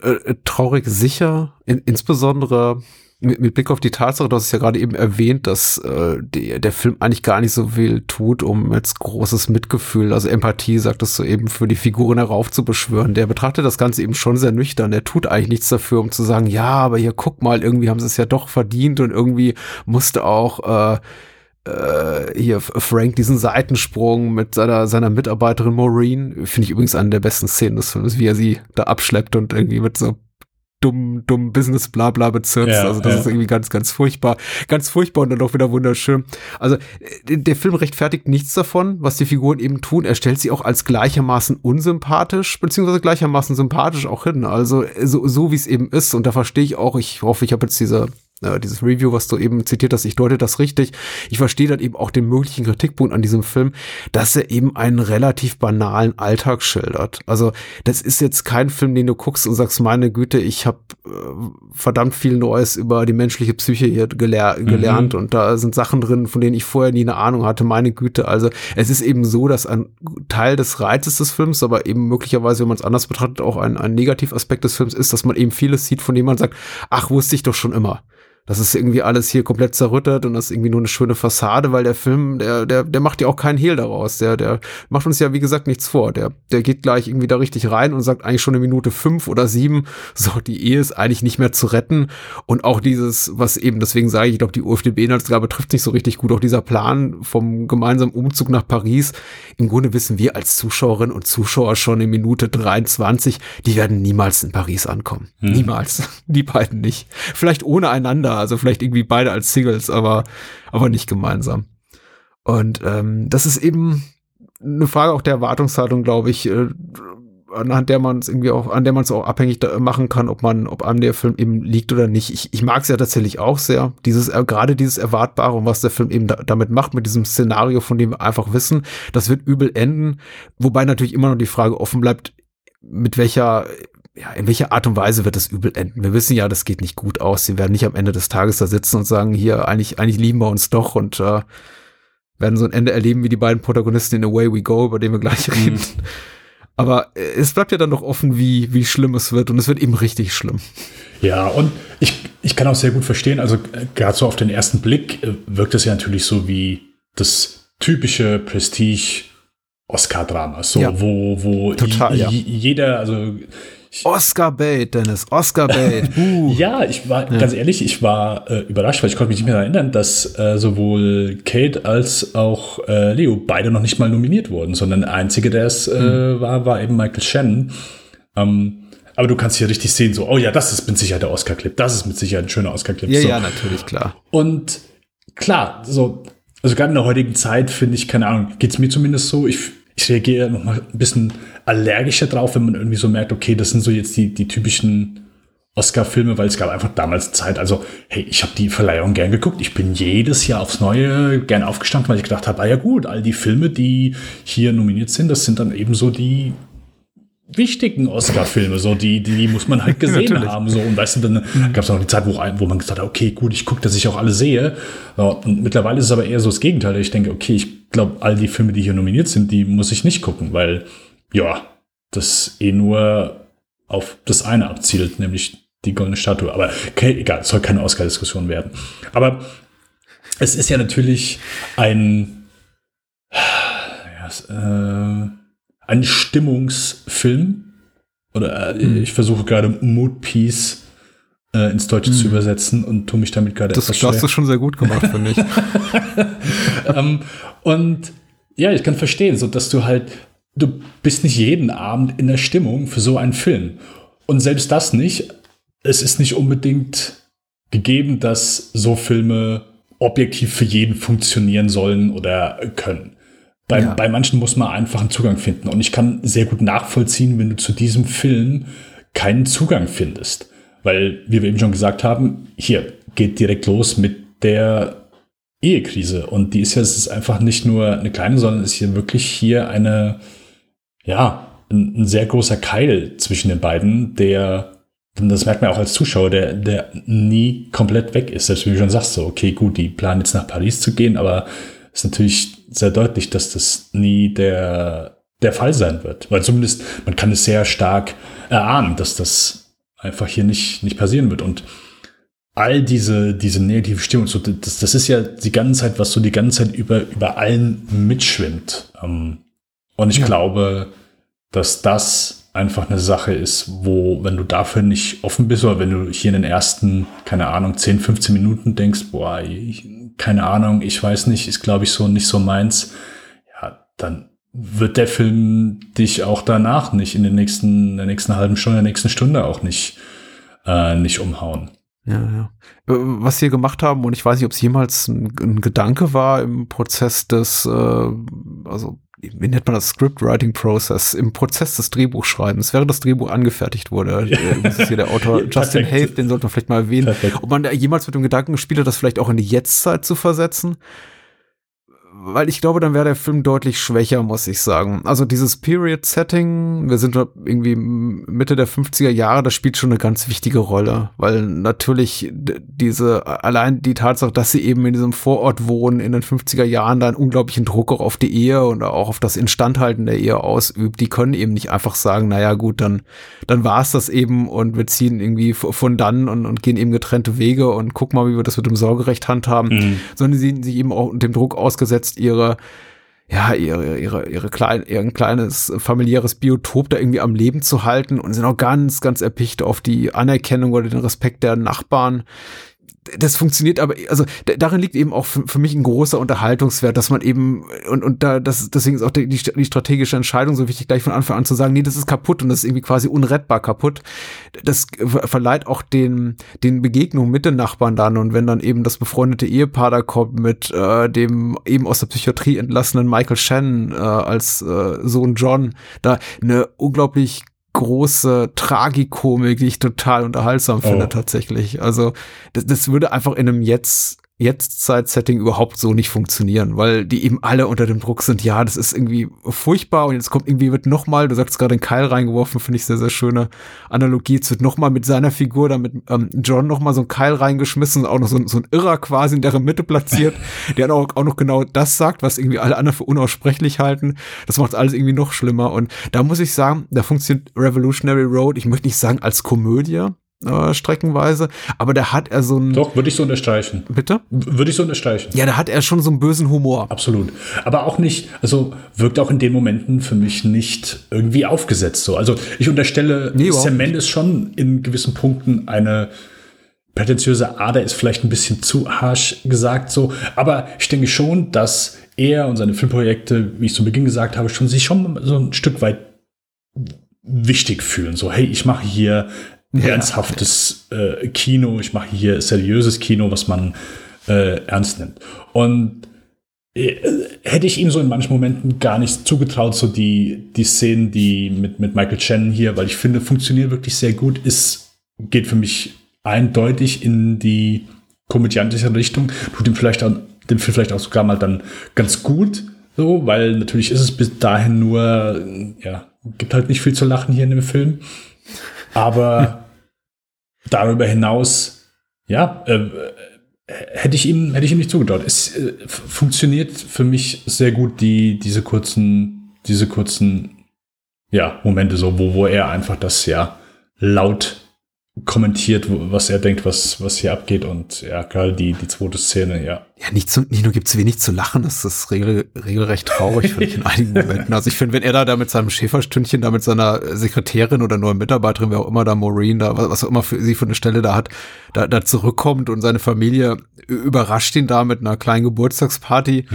Äh, traurig sicher, in, insbesondere mit, mit Blick auf die Tatsache, du hast es ja gerade eben erwähnt, dass äh, die, der Film eigentlich gar nicht so viel tut, um jetzt großes Mitgefühl, also Empathie, sagtest du eben, für die Figuren heraufzubeschwören. Der betrachtet das Ganze eben schon sehr nüchtern. Der tut eigentlich nichts dafür, um zu sagen, ja, aber hier guck mal, irgendwie haben sie es ja doch verdient und irgendwie musste auch äh, äh, hier Frank diesen Seitensprung mit seiner, seiner Mitarbeiterin Maureen, finde ich übrigens eine der besten Szenen des Films, wie er sie da abschleppt und irgendwie mit so dummen, dummen Business Blabla bezirzt. Ja, also das ja. ist irgendwie ganz, ganz furchtbar. Ganz furchtbar und dann auch wieder wunderschön. Also äh, der Film rechtfertigt nichts davon, was die Figuren eben tun. Er stellt sie auch als gleichermaßen unsympathisch, beziehungsweise gleichermaßen sympathisch auch hin. Also so, so wie es eben ist. Und da verstehe ich auch, ich hoffe, ich habe jetzt diese äh, dieses Review, was du eben zitiert hast, ich deute das richtig. Ich verstehe dann eben auch den möglichen Kritikpunkt an diesem Film, dass er eben einen relativ banalen Alltag schildert. Also das ist jetzt kein Film, den du guckst und sagst, meine Güte, ich habe äh, verdammt viel Neues über die menschliche Psyche hier gelehr mhm. gelernt und da sind Sachen drin, von denen ich vorher nie eine Ahnung hatte. Meine Güte, also es ist eben so, dass ein Teil des Reizes des Films, aber eben möglicherweise, wenn man es anders betrachtet, auch ein, ein Negativaspekt des Films ist, dass man eben vieles sieht, von dem man sagt, ach, wusste ich doch schon immer das ist irgendwie alles hier komplett zerrüttert und das ist irgendwie nur eine schöne Fassade, weil der Film, der, der, der macht ja auch keinen Hehl daraus. Der, der macht uns ja, wie gesagt, nichts vor. Der, der geht gleich irgendwie da richtig rein und sagt eigentlich schon eine Minute fünf oder sieben, so, die Ehe ist eigentlich nicht mehr zu retten. Und auch dieses, was eben, deswegen sage ich, ich glaube, die UFDB-Inhaltsgabe trifft nicht so richtig gut. Auch dieser Plan vom gemeinsamen Umzug nach Paris. Im Grunde wissen wir als Zuschauerinnen und Zuschauer schon in Minute 23, die werden niemals in Paris ankommen. Hm. Niemals. Die beiden nicht. Vielleicht ohne einander also vielleicht irgendwie beide als Singles, aber, aber nicht gemeinsam. Und ähm, das ist eben eine Frage auch der Erwartungshaltung, glaube ich, äh, anhand der man es irgendwie auch, an der man es auch abhängig machen kann, ob man, ob einem der Film eben liegt oder nicht. Ich, ich mag es ja tatsächlich auch sehr. Dieses, äh, gerade dieses Erwartbare und was der Film eben da, damit macht, mit diesem Szenario, von dem wir einfach wissen, das wird übel enden. Wobei natürlich immer noch die Frage offen bleibt, mit welcher ja, in welcher Art und Weise wird das übel enden? Wir wissen ja, das geht nicht gut aus. Sie werden nicht am Ende des Tages da sitzen und sagen, hier, eigentlich, eigentlich lieben wir uns doch und äh, werden so ein Ende erleben wie die beiden Protagonisten in Away We Go, über den wir gleich mhm. reden. Aber äh, es bleibt ja dann noch offen, wie, wie schlimm es wird und es wird eben richtig schlimm. Ja, und ich, ich kann auch sehr gut verstehen, also äh, gerade so auf den ersten Blick äh, wirkt es ja natürlich so wie das typische Prestige Oscar-Drama, so ja, wo, wo total, ja. jeder, also Oscar Bait, Dennis, Oscar Bait. Uh. ja, ich war ja. ganz ehrlich, ich war äh, überrascht, weil ich konnte mich nicht mehr erinnern, dass äh, sowohl Kate als auch äh, Leo beide noch nicht mal nominiert wurden, sondern der einzige, der es mhm. war, war eben Michael Shannon. Ähm, aber du kannst hier richtig sehen, so, oh ja, das ist mit Sicherheit der Oscar-Clip, das ist mit Sicherheit ein schöner Oscar-Clip. Ja, so. ja, natürlich, klar. Und klar, so, also gerade in der heutigen Zeit finde ich, keine Ahnung, geht's mir zumindest so, ich ich reagiere noch mal ein bisschen allergischer drauf, wenn man irgendwie so merkt, okay, das sind so jetzt die, die typischen Oscar-Filme, weil es gab einfach damals Zeit, also hey, ich habe die Verleihung gern geguckt. Ich bin jedes Jahr aufs Neue gern aufgestanden, weil ich gedacht habe, ah ja gut, all die Filme, die hier nominiert sind, das sind dann eben so die wichtigen Oscar-Filme, so die, die muss man halt gesehen haben. So. Und weißt du, dann mhm. gab es auch die Zeit, wo, wo man gesagt hat, okay, gut, ich gucke, dass ich auch alle sehe. Und mittlerweile ist es aber eher so das Gegenteil. Ich denke, okay, ich glaube, all die Filme, die hier nominiert sind, die muss ich nicht gucken, weil, ja, das eh nur auf das eine abzielt, nämlich die goldene Statue. Aber okay, egal, es soll keine Oscar-Diskussion werden. Aber es ist ja natürlich ein, ja, äh, ein Stimmungsfilm. Oder äh, mhm. ich versuche gerade Mood Piece äh, ins Deutsche mhm. zu übersetzen und tue mich damit gerade das, etwas Das hast du schon sehr gut gemacht, finde ich. ähm, und ja, ich kann verstehen, so dass du halt, du bist nicht jeden Abend in der Stimmung für so einen Film. Und selbst das nicht. Es ist nicht unbedingt gegeben, dass so Filme objektiv für jeden funktionieren sollen oder können. Bei, ja. bei manchen muss man einfach einen Zugang finden. Und ich kann sehr gut nachvollziehen, wenn du zu diesem Film keinen Zugang findest. Weil, wie wir eben schon gesagt haben, hier geht direkt los mit der Ehekrise. Und die ist ja, es ist einfach nicht nur eine kleine, sondern ist hier wirklich hier eine, ja, ein, ein sehr großer Keil zwischen den beiden, der, das merkt man auch als Zuschauer, der, der nie komplett weg ist. Selbst wie du schon sagst, so, okay, gut, die planen jetzt nach Paris zu gehen, aber ist natürlich sehr deutlich, dass das nie der, der Fall sein wird. Weil zumindest, man kann es sehr stark erahnen, dass das einfach hier nicht, nicht passieren wird. Und all diese, diese negative Stimmung, so, das, das ist ja die ganze Zeit, was so die ganze Zeit über, über allen mitschwimmt. Ähm, und ich ja. glaube, dass das einfach eine Sache ist, wo, wenn du dafür nicht offen bist, oder wenn du hier in den ersten, keine Ahnung, 10, 15 Minuten denkst, boah, ich, keine Ahnung, ich weiß nicht, ist glaube ich so nicht so meins, ja, dann wird der Film dich auch danach nicht in den nächsten, in der nächsten halben Stunde, in der nächsten Stunde auch nicht, äh, nicht umhauen. Ja, ja. Äh, Was sie gemacht haben, und ich weiß nicht, ob es jemals ein, ein Gedanke war im Prozess des, äh, also wie nennt man das Scriptwriting Process, im Prozess des Drehbuchschreibens, während das Drehbuch angefertigt wurde. Äh, das ist hier der Autor Justin. Haith, den sollte man vielleicht mal erwähnen. Perfekt. Ob man da jemals mit dem Gedanken gespielt hat, das vielleicht auch in die Jetztzeit zu versetzen. Weil ich glaube, dann wäre der Film deutlich schwächer, muss ich sagen. Also dieses Period-Setting, wir sind irgendwie Mitte der 50er Jahre, das spielt schon eine ganz wichtige Rolle. Weil natürlich diese, allein die Tatsache, dass sie eben in diesem Vorort wohnen, in den 50er Jahren, da einen unglaublichen Druck auch auf die Ehe und auch auf das Instandhalten der Ehe ausübt. Die können eben nicht einfach sagen, naja gut, dann, dann war es das eben und wir ziehen irgendwie von dann und, und gehen eben getrennte Wege und guck mal, wie wir das mit dem Sorgerecht handhaben Mhm. sondern sie sind sich eben auch dem Druck ausgesetzt, ihre ja, ihre, ihre, ihre klein, ihr kleines familiäres Biotop da irgendwie am Leben zu halten und sind auch ganz, ganz erpicht auf die Anerkennung oder den Respekt der Nachbarn. Das funktioniert aber, also darin liegt eben auch für, für mich ein großer Unterhaltungswert, dass man eben, und, und da, das, deswegen ist auch die, die strategische Entscheidung so wichtig, gleich von Anfang an zu sagen, nee, das ist kaputt und das ist irgendwie quasi unrettbar kaputt. Das ver- verleiht auch den, den Begegnungen mit den Nachbarn dann und wenn dann eben das befreundete Ehepaar da kommt mit äh, dem eben aus der Psychiatrie entlassenen Michael Shannon äh, als äh, Sohn John, da eine unglaublich große Tragikomik, die ich total unterhaltsam finde Oh. tatsächlich. Also das, das würde einfach in einem jetzt Jetztzeit-Setting überhaupt so nicht funktionieren, weil die eben alle unter dem Druck sind, ja, das ist irgendwie furchtbar und jetzt kommt irgendwie wird noch mal, du sagst gerade den Keil reingeworfen, finde ich sehr, sehr schöne Analogie, es wird noch mal mit seiner Figur, da mit ähm, John noch mal so ein Keil reingeschmissen, auch noch so, ein- so ein Irrer quasi in deren Mitte platziert, der auch, auch noch genau das sagt, was irgendwie alle anderen für unaussprechlich halten. Das macht alles irgendwie noch schlimmer und da muss ich sagen, da funktioniert Revolutionary Road, ich möchte nicht sagen als Komödie, äh, streckenweise, aber da hat er so ein, Doch, würde ich so unterstreichen. bitte? Würde ich so unterstreichen. Ja, da hat er schon so einen bösen Humor. Absolut. Aber auch nicht, also wirkt auch in den Momenten für mich nicht irgendwie aufgesetzt so. Also ich unterstelle Nee, Sam Mendes schon in gewissen Punkten eine prätentiöse Ader ist vielleicht ein bisschen zu harsch gesagt so, aber ich denke schon, dass er und seine Filmprojekte, wie ich zu Beginn gesagt habe, schon sich schon so ein Stück weit wichtig fühlen. So, hey, ich mache hier Ja. ernsthaftes äh, Kino, ich mache hier seriöses Kino, was man äh, ernst nimmt. Und äh, hätte ich ihm so in manchen Momenten gar nicht zugetraut, so die, die Szenen, die mit, mit Michael Shannon hier, weil ich finde, funktioniert wirklich sehr gut, ist, geht für mich eindeutig in die komödiantische Richtung, tut ihm vielleicht auch, dem Film vielleicht auch sogar mal dann ganz gut, so, weil natürlich ist es bis dahin nur, ja, gibt halt nicht viel zu lachen hier in dem Film. Aber darüber hinaus, ja, äh, hätte ich ihm, hätte ich ihm nicht zugetraut. Es äh, funktioniert für mich sehr gut, die, diese kurzen, diese kurzen, ja, Momente so, wo, wo er einfach das ja laut kommentiert, was er denkt, was, was hier abgeht und ja, gerade die, die zweite Szene, ja. Ja, nicht, zu, nicht nur gibt's wenig zu lachen, das ist regel, regelrecht traurig, finde ich, in einigen Momenten. Also ich finde, wenn er da, da mit seinem Schäferstündchen, da mit seiner Sekretärin oder neuen Mitarbeiterin, wer auch immer da, Maureen, da, was was auch immer für sie für eine Stelle da hat, da, da zurückkommt und seine Familie überrascht ihn da mit einer kleinen Geburtstagsparty.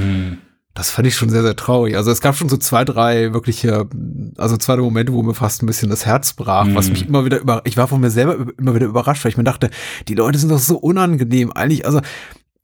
Das fand ich schon sehr, sehr traurig. Also es gab schon so zwei, drei wirkliche, also zwei drei Momente, wo mir fast ein bisschen das Herz brach, was Mhm. mich immer wieder über, ich war von mir selber immer wieder überrascht, weil ich mir dachte, die Leute sind doch so unangenehm. Eigentlich, also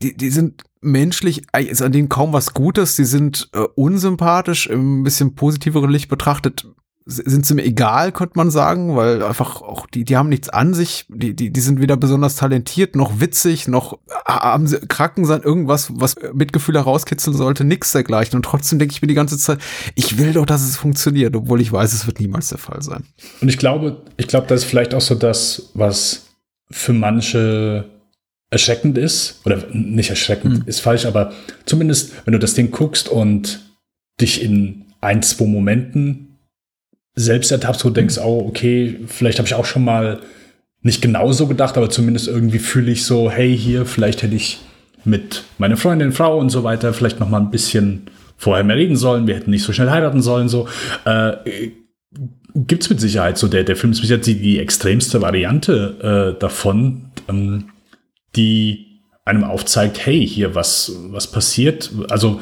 die, die sind menschlich, ist an denen kaum was Gutes, die sind äh, unsympathisch, im bisschen positiveren Licht betrachtet sind sie mir egal, könnte man sagen, weil einfach auch die, die haben nichts an sich, die, die, die sind weder besonders talentiert, noch witzig, noch haben sie Kraken sein, irgendwas, was Mitgefühl herauskitzeln sollte, nix dergleichen. Und trotzdem denke ich mir die ganze Zeit, ich will doch, dass es funktioniert, obwohl ich weiß, es wird niemals der Fall sein. Und ich glaube, ich glaube, das ist vielleicht auch so das, was für manche erschreckend ist. Oder nicht erschreckend, ist falsch, aber zumindest, wenn du das Ding guckst und dich in ein, zwei Momenten selbst ertappst, wo du denkst, oh, okay, vielleicht habe ich auch schon mal nicht genauso gedacht, aber zumindest irgendwie fühle ich so, hey, hier, vielleicht hätte ich mit meiner Freundin, Frau und so weiter vielleicht noch mal ein bisschen vorher mehr reden sollen, wir hätten nicht so schnell heiraten sollen, so. Äh, gibt es mit Sicherheit so. Der, der Film ist bis jetzt die, die extremste Variante äh, davon, ähm, die einem aufzeigt, hey, hier was, was passiert. Also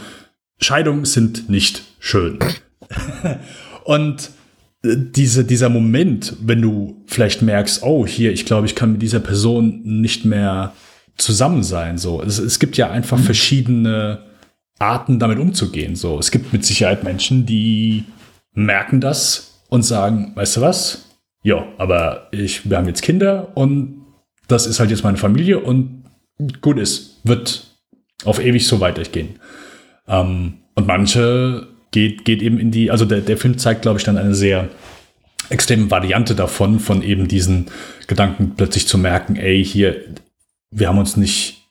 Scheidungen sind nicht schön. Und diese, dieser Moment, wenn du vielleicht merkst, oh, hier, ich glaube, ich kann mit dieser Person nicht mehr zusammen sein. So, es, es gibt ja einfach mhm. verschiedene Arten, damit umzugehen. So, es gibt mit Sicherheit Menschen, die merken das und sagen, weißt du was? Ja, aber ich, wir haben jetzt Kinder und das ist halt jetzt meine Familie und gut ist, wird auf ewig so weitergehen. Ähm, und manche geht, geht eben in die, also der, der Film zeigt, glaube ich, dann eine sehr extreme Variante davon, von eben diesen Gedanken plötzlich zu merken, ey, hier, wir haben uns nicht,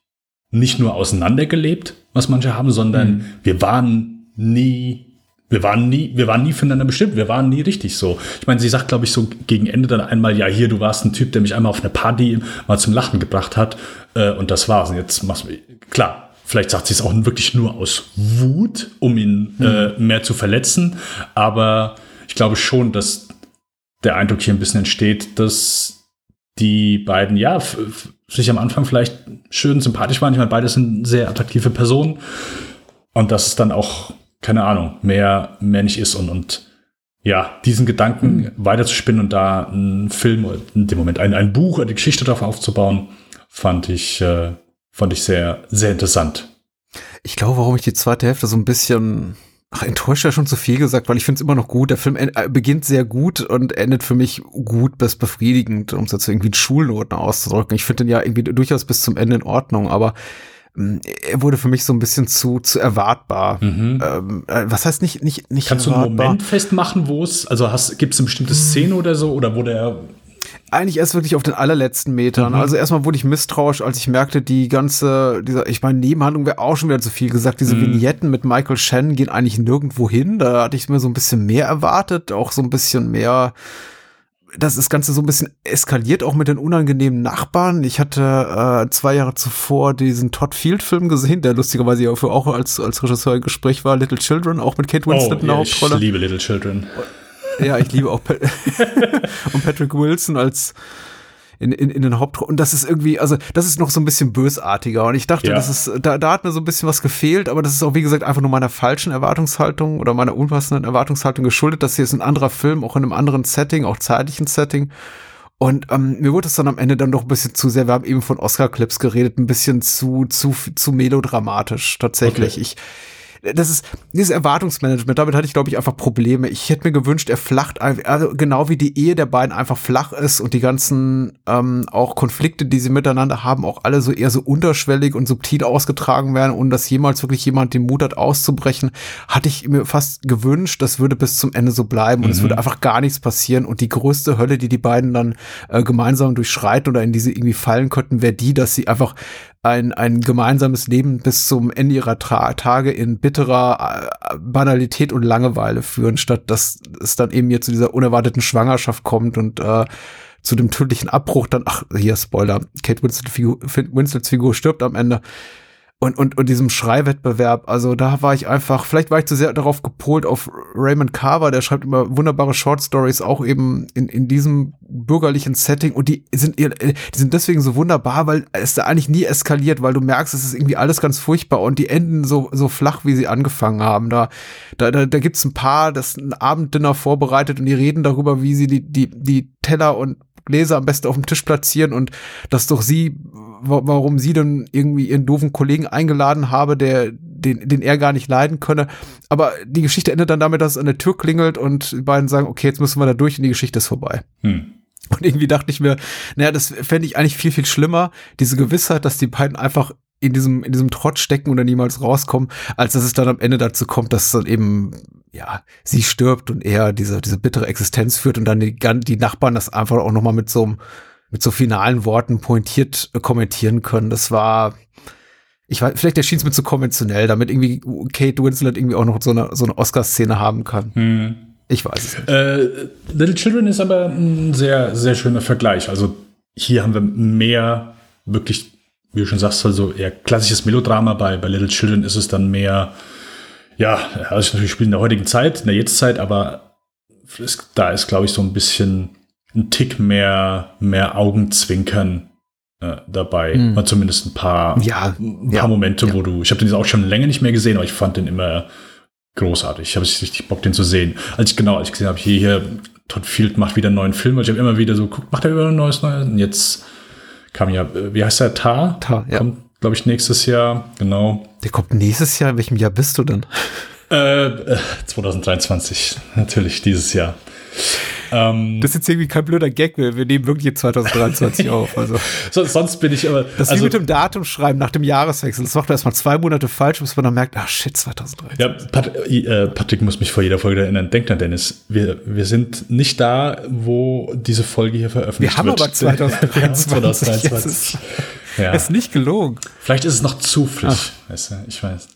nicht nur auseinandergelebt, was manche haben, sondern mhm. wir waren nie, wir waren nie, wir waren nie füreinander bestimmt, wir waren nie richtig so. Ich meine, sie sagt, glaube ich, so gegen Ende dann einmal, ja, hier, du warst ein Typ, der mich einmal auf eine Party mal zum Lachen gebracht hat, äh, und das war's. Und jetzt machst du, klar, Vielleicht sagt sie es auch wirklich nur aus Wut, um ihn mhm. äh, mehr zu verletzen. Aber ich glaube schon, dass der Eindruck hier ein bisschen entsteht, dass die beiden, ja, sich am Anfang vielleicht schön sympathisch waren. Ich meine, beide sind sehr attraktive Personen. Und dass es dann auch, keine Ahnung, mehr, mehr nicht ist. Und, und ja, diesen Gedanken mhm. weiterzuspinnen und da einen Film oder in dem Moment ein, ein Buch, eine Geschichte darauf aufzubauen, fand ich, äh, Fand ich sehr, sehr interessant. Ich glaube, warum ich die zweite Hälfte so ein bisschen Ach, enttäuscht ja schon zu viel gesagt, weil ich finde es immer noch gut. Der Film äh, beginnt sehr gut und endet für mich gut bis befriedigend, um es jetzt irgendwie in Schulnoten auszudrücken. Ich finde den ja irgendwie durchaus bis zum Ende in Ordnung, aber ähm, er wurde für mich so ein bisschen zu, zu erwartbar. Mhm. Ähm, äh, was heißt nicht, nicht, nicht Kannst erwartbar? du einen Moment festmachen, wo es, also gibt es eine bestimmte Szene oder so, oder wo der eigentlich erst wirklich auf den allerletzten Metern. Mhm. Also erstmal wurde ich misstrauisch, als ich merkte, die ganze, dieser, ich meine, Nebenhandlung wäre auch schon wieder zu viel gesagt. Diese mhm. Vignetten mit Michael Shannon gehen eigentlich nirgendwo hin. Da hatte ich mir so ein bisschen mehr erwartet, auch so ein bisschen mehr, dass das Ganze so ein bisschen eskaliert, auch mit den unangenehmen Nachbarn. Ich hatte äh, zwei Jahre zuvor diesen Todd Field-Film gesehen, der lustigerweise auch als, als Regisseur im Gespräch war, Little Children, auch mit Kate Winslet oh, in der ja, Hauptrolle. Ich liebe Little Children. Ja, ich liebe auch Pat und Patrick Wilson als in, in, in den Hauptrollen. Und das ist irgendwie, also das ist noch so ein bisschen bösartiger. Und ich dachte, ja. das ist, da, da hat mir so ein bisschen was gefehlt, aber das ist auch, wie gesagt, einfach nur meiner falschen Erwartungshaltung oder meiner unpassenden Erwartungshaltung geschuldet. dass hier ist ein anderer Film, auch in einem anderen Setting, auch zeitlichen Setting. Und ähm, mir wurde es dann am Ende dann doch ein bisschen zu sehr, wir haben eben von Oscar-Clips geredet, ein bisschen zu, zu, zu melodramatisch tatsächlich. Okay. Ich, das ist dieses Erwartungsmanagement, damit hatte ich, glaube ich, einfach Probleme. Ich hätte mir gewünscht, er flacht, also genau wie die Ehe der beiden einfach flach ist und die ganzen ähm, auch Konflikte, die sie miteinander haben, auch alle so eher so unterschwellig und subtil ausgetragen werden und dass jemals wirklich jemand den Mut hat, auszubrechen, hatte ich mir fast gewünscht, das würde bis zum Ende so bleiben und mhm. es würde einfach gar nichts passieren und die größte Hölle, die die beiden dann äh, gemeinsam durchschreiten oder in diese irgendwie fallen könnten, wäre die, dass sie einfach ein, ein gemeinsames Leben bis zum Ende ihrer Tra Tage in bitterer äh, Banalität und Langeweile führen, statt dass es dann eben hier zu dieser unerwarteten Schwangerschaft kommt und äh, zu dem tödlichen Abbruch dann, ach, hier Spoiler, Kate Winslet Figur, Winslets Figur stirbt am Ende und, und, und diesem Schreiwettbewerb. Also da war ich einfach, vielleicht war ich zu sehr darauf gepolt auf Raymond Carver, der schreibt immer wunderbare Short Stories, auch eben in, in diesem bürgerlichen Setting. Und die sind, die sind deswegen so wunderbar, weil es da eigentlich nie eskaliert, weil du merkst, es ist irgendwie alles ganz furchtbar und die enden so, so flach, wie sie angefangen haben. Da, da, da, da gibt's ein paar, das ein Abenddinner vorbereitet und die reden darüber, wie sie die, die, die Teller und Gläser am besten auf dem Tisch platzieren und dass doch sie warum sie dann irgendwie ihren doofen Kollegen eingeladen habe, der den, den er gar nicht leiden könne. Aber die Geschichte endet dann damit, dass es an der Tür klingelt und die beiden sagen, okay, jetzt müssen wir da durch und die Geschichte ist vorbei. Hm. Und irgendwie dachte ich mir, naja, das fände ich eigentlich viel, viel schlimmer, diese Gewissheit, dass die beiden einfach in diesem, in diesem Trotz stecken oder niemals rauskommen, als dass es dann am Ende dazu kommt, dass dann eben, ja, sie stirbt und er diese, diese bittere Existenz führt und dann die, die Nachbarn das einfach auch nochmal mit so einem mit so finalen Worten pointiert äh, kommentieren können. Das war, ich weiß, vielleicht erschien es mir zu konventionell, damit irgendwie Kate Winslet irgendwie auch noch so eine, so eine Oscar-Szene haben kann. Hm. Ich weiß. Äh, Little Children ist aber ein sehr, sehr schöner Vergleich. Also hier haben wir mehr wirklich, wie du schon sagst, also eher klassisches Melodrama. Bei, bei Little Children ist es dann mehr, ja, also natürlich spielt in der heutigen Zeit, in der Jetztzeit, aber es, da ist, glaube ich, so ein bisschen ein Tick mehr, mehr Augenzwinkern äh, dabei. Hm. Mal zumindest ein paar, ja, ein paar ja, Momente, ja. wo du, ich habe den jetzt auch schon länger nicht mehr gesehen, aber ich fand den immer großartig. Ich habe richtig Bock, den zu sehen. Als ich genau, als ich gesehen habe, hier, hier Todd Field macht wieder einen neuen Film. Ich habe immer wieder so, guck, macht er wieder ein neues, neues? Und jetzt kam ja, äh, wie heißt der, Tar? Tar, ja. Kommt, glaube ich, nächstes Jahr, genau. Der kommt nächstes Jahr. In welchem Jahr bist du denn? Äh, äh, 2023, natürlich, dieses Jahr. Ähm, Das ist jetzt irgendwie kein blöder Gag. Wir, wir nehmen wirklich jetzt 2023 auf. Also, so, sonst bin ich aber. das ist also, wie mit dem Datum schreiben nach dem Jahreswechsel. Das macht man erstmal zwei Monate falsch, bis man dann merkt, ach shit, 2013. Ja, Pat äh, Patrick muss mich vor jeder Folge erinnern. Denkt an Dennis, wir, wir sind nicht da, wo diese Folge hier veröffentlicht Wir haben wird. aber 2023. Wir haben 2023. Ja. ist nicht gelogen. Vielleicht ist es noch zu frisch, weißt du, ich weiß.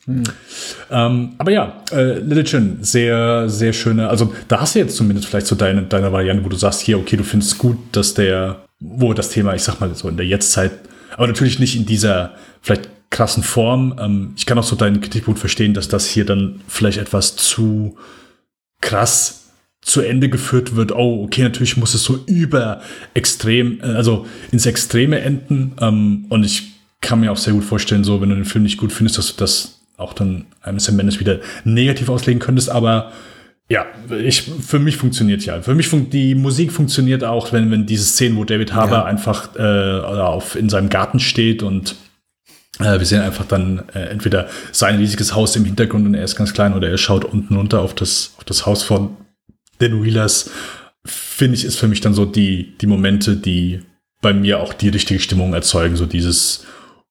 Ähm, aber ja, äh, Little Chin, sehr, sehr schöne, also da hast du jetzt zumindest vielleicht so deine, deine Variante, wo du sagst, hier, okay, du findest gut, dass der, wo das Thema, ich sag mal so in der Jetztzeit, aber natürlich nicht in dieser vielleicht krassen Form. Ähm, ich kann auch so deinen Kritikpunkt verstehen, dass das hier dann vielleicht etwas zu krass zu Ende geführt wird, oh, okay, natürlich muss es so über extrem, äh, also ins Extreme enden. Ähm, und ich kann mir auch sehr gut vorstellen, so, wenn du den Film nicht gut findest, dass du das auch dann einem Sam Mendes wieder negativ auslegen könntest. Aber ja, ich, für mich funktioniert ja. Für mich fun die Musik funktioniert auch, wenn, wenn diese Szene, wo David Harbour Ja. einfach äh, auf, in seinem Garten steht und äh, wir sehen einfach dann äh, entweder sein riesiges Haus im Hintergrund und er ist ganz klein oder er schaut unten runter auf das, auf das Haus von den Wheelers. Finde ich, ist für mich dann so die, die Momente, die bei mir auch die richtige Stimmung erzeugen. So dieses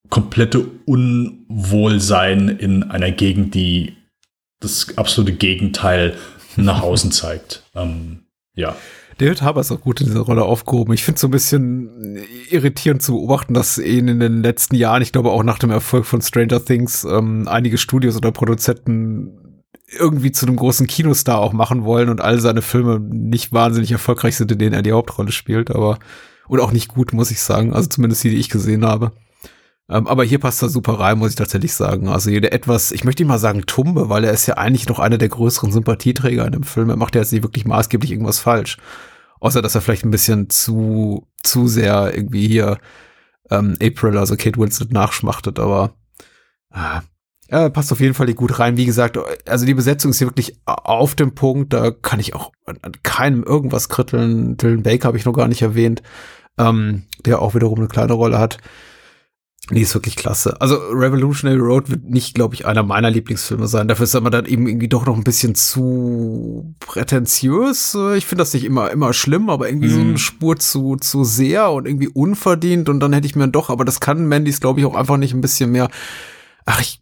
komplette Unwohlsein in einer Gegend, die das absolute Gegenteil nach außen zeigt. Ähm, ja. David Harbour ist auch gut in dieser Rolle aufgehoben. Ich finde es so ein bisschen irritierend zu beobachten, dass ihn in den letzten Jahren, ich glaube auch nach dem Erfolg von Stranger Things, ähm, einige Studios oder Produzenten irgendwie zu einem großen Kinostar auch machen wollen und all seine Filme nicht wahnsinnig erfolgreich sind, in denen er die Hauptrolle spielt, aber und auch nicht gut, muss ich sagen. Also zumindest die, die ich gesehen habe. Ähm, aber hier passt er super rein, muss ich tatsächlich sagen. Also jeder etwas, ich möchte nicht mal sagen Tumbe, weil er ist ja eigentlich noch einer der größeren Sympathieträger in dem Film. Er macht ja jetzt nicht wirklich maßgeblich irgendwas falsch. Außer, dass er vielleicht ein bisschen zu, zu sehr irgendwie hier ähm, April, also Kate Winslet, nachschmachtet, aber ah, ja, passt auf jeden Fall nicht gut rein. Wie gesagt, also die Besetzung ist hier wirklich auf dem Punkt. Da kann ich auch an keinem irgendwas kritteln. Dylan Baker habe ich noch gar nicht erwähnt, ähm, der auch wiederum eine kleine Rolle hat. Die ist wirklich klasse. Also Revolutionary Road wird nicht, glaube ich, einer meiner Lieblingsfilme sein. Dafür ist aber dann eben irgendwie doch noch ein bisschen zu prätentiös. Ich finde das nicht immer, immer schlimm, aber irgendwie so Mhm. eine Spur zu, zu sehr und irgendwie unverdient. Und dann hätte ich mir doch, aber das kann Mandys, glaube ich, auch einfach nicht ein bisschen mehr. Ach, ich,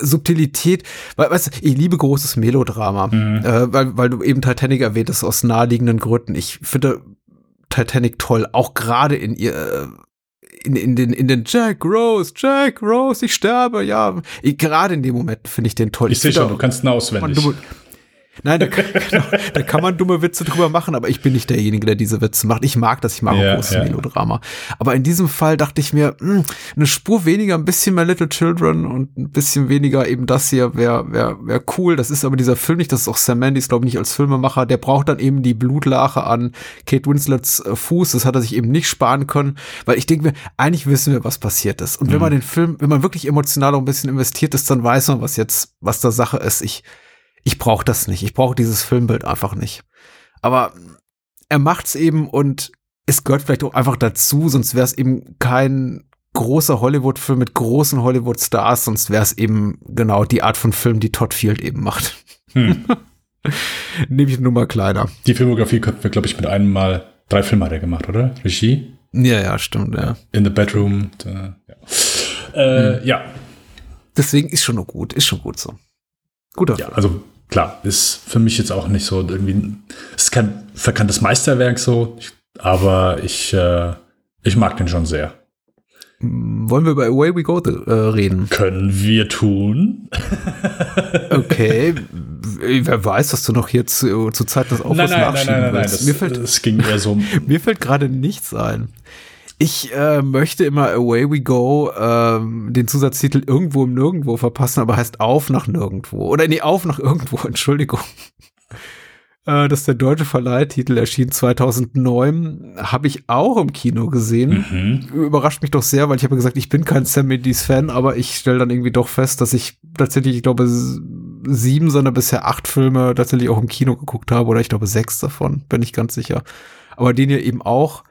Subtilität, weil, weißt du, ich liebe großes Melodrama, äh, weil, weil du eben Titanic erwähnt hast aus naheliegenden Gründen. Ich finde Titanic toll, auch gerade in ihr, äh, in, in den, in den Jack Rose, Jack Rose, ich sterbe, ja. Ich, gerade in dem Moment finde ich den toll. Ich sehe finde schon, du kannst ihn auswendig. dumme, Nein, da, kann- genau, da kann man dumme Witze drüber machen, aber ich bin nicht derjenige, der diese Witze macht. Ich mag das, ich mag Ja, auch großes ja. Melodrama. Aber in diesem Fall dachte ich mir, mh, eine Spur weniger, ein bisschen mehr Little Children und ein bisschen weniger eben das hier wäre wär, wär cool. Das ist aber dieser Film nicht, das ist auch Sam Mendes, glaube ich, nicht als Filmemacher. Der braucht dann eben die Blutlache an Kate Winslets äh, Fuß. Das hat er sich eben nicht sparen können, weil ich denke mir, eigentlich wissen wir, was passiert ist. Und wenn man den Film, wenn man wirklich emotional auch ein bisschen investiert ist, dann weiß man, was jetzt, was da Sache ist. Ich, ich brauche das nicht. Ich brauche dieses Filmbild einfach nicht. Aber er macht's eben und es gehört vielleicht auch einfach dazu, sonst wäre es eben kein großer Hollywood-Film mit großen Hollywood-Stars, sonst wäre es eben genau die Art von Film, die Todd Field eben macht. Hm. Nehme ich nur mal kleiner. Die Filmografie könnten wir, glaube ich, mit einem Mal drei Filme hat er gemacht, oder? Regie, Ja, ja, stimmt, ja. In the Bedroom. Äh, ja. Äh, ja. Deswegen ist schon noch gut, ist schon gut so. Guter Ja, also klar, ist für mich jetzt auch nicht so irgendwie, ist kein verkanntes Meisterwerk so, aber ich, äh, ich mag den schon sehr. Film. Wollen wir über Away We Go äh, reden? Können wir tun? Okay. Wer weiß, was du noch hier zu, zu Zeit des Aufruhrs nachschieben willst. das, Mir fällt das ging eher so. Mir fällt gerade nichts ein. Ich äh, möchte immer Away We Go ähm, den Zusatztitel irgendwo im Nirgendwo verpassen, aber heißt Auf nach Nirgendwo. Oder nee, Auf nach Irgendwo, Entschuldigung. Äh, das ist der deutsche Verleihtitel, erschien 2009. Habe ich auch im Kino gesehen. Mhm. Überrascht mich doch sehr, weil ich habe gesagt, ich bin kein Sam Mendes Fan, aber ich stelle dann irgendwie doch fest, dass ich tatsächlich, ich glaube, sieben, sondern bisher acht Filme tatsächlich auch im Kino geguckt habe, oder ich glaube sechs davon, bin ich ganz sicher. Aber den hier eben auch.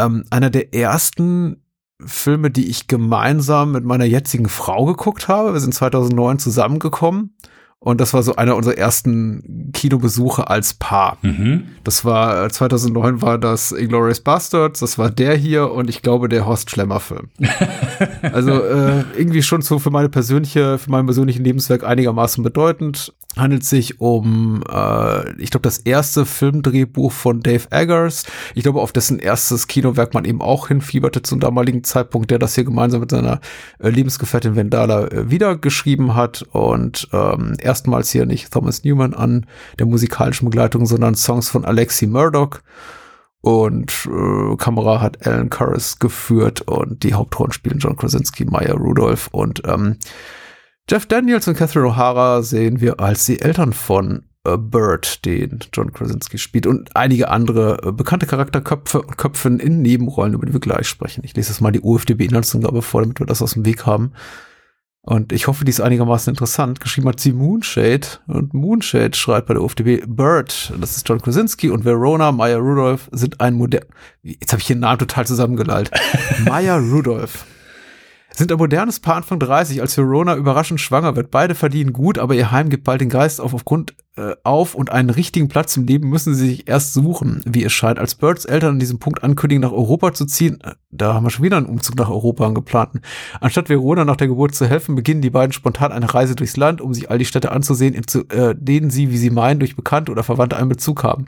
Ähm, einer der ersten Filme, die ich gemeinsam mit meiner jetzigen Frau geguckt habe. Wir sind 2009 zusammengekommen. Und das war so einer unserer ersten Kinobesuche als Paar. Mhm. Das war 2009 war das Inglourious Bastards, das war der hier und ich glaube der Horst Schlemmer Film. also äh, irgendwie schon so für meine persönliche, für mein persönlichen Lebenswerk einigermaßen bedeutend. Handelt sich um, äh, ich glaube, das erste Filmdrehbuch von Dave Eggers. Ich glaube, auf dessen erstes Kinowerk man eben auch hinfieberte zum damaligen Zeitpunkt, der das hier gemeinsam mit seiner äh, Lebensgefährtin Vendala äh, wieder geschrieben hat und ähm, erstmals hier nicht Thomas Newman an der musikalischen Begleitung, sondern Songs von Alexi Murdoch. Und äh, Kamera hat Alan Curris geführt und die Hauptrollen spielen John Krasinski, Maya Rudolph und ähm, Jeff Daniels und Catherine O'Hara sehen wir als die Eltern von äh, Bird, den John Krasinski spielt und einige andere äh, bekannte Charakterköpfe und Köpfen in Nebenrollen, über die wir gleich sprechen. Ich lese jetzt mal die UFDB-Inhaltsangabe vor, damit wir das aus dem Weg haben. Und ich hoffe, die ist einigermaßen interessant. Geschrieben hat sie Moonshade. Und Moonshade schreibt bei der UFDB, Bird, das ist John Krasinski und Verona, Maya Rudolph sind ein Modell. Jetzt habe ich hier den Namen total zusammengelallt. Maya Rudolph sind ein modernes Paar Anfang 30, als Verona überraschend schwanger wird. Beide verdienen gut, aber ihr Heim gibt bald den Geist auf aufgrund äh, auf und einen richtigen Platz im Leben müssen sie sich erst suchen, wie es scheint. Als Birds Eltern an diesem Punkt ankündigen, nach Europa zu ziehen, äh, da haben wir schon wieder einen Umzug nach Europa geplanten. Anstatt Verona nach der Geburt zu helfen, beginnen die beiden spontan eine Reise durchs Land, um sich all die Städte anzusehen, in zu, äh, denen sie, wie sie meinen, durch Bekannte oder Verwandte einen Bezug haben.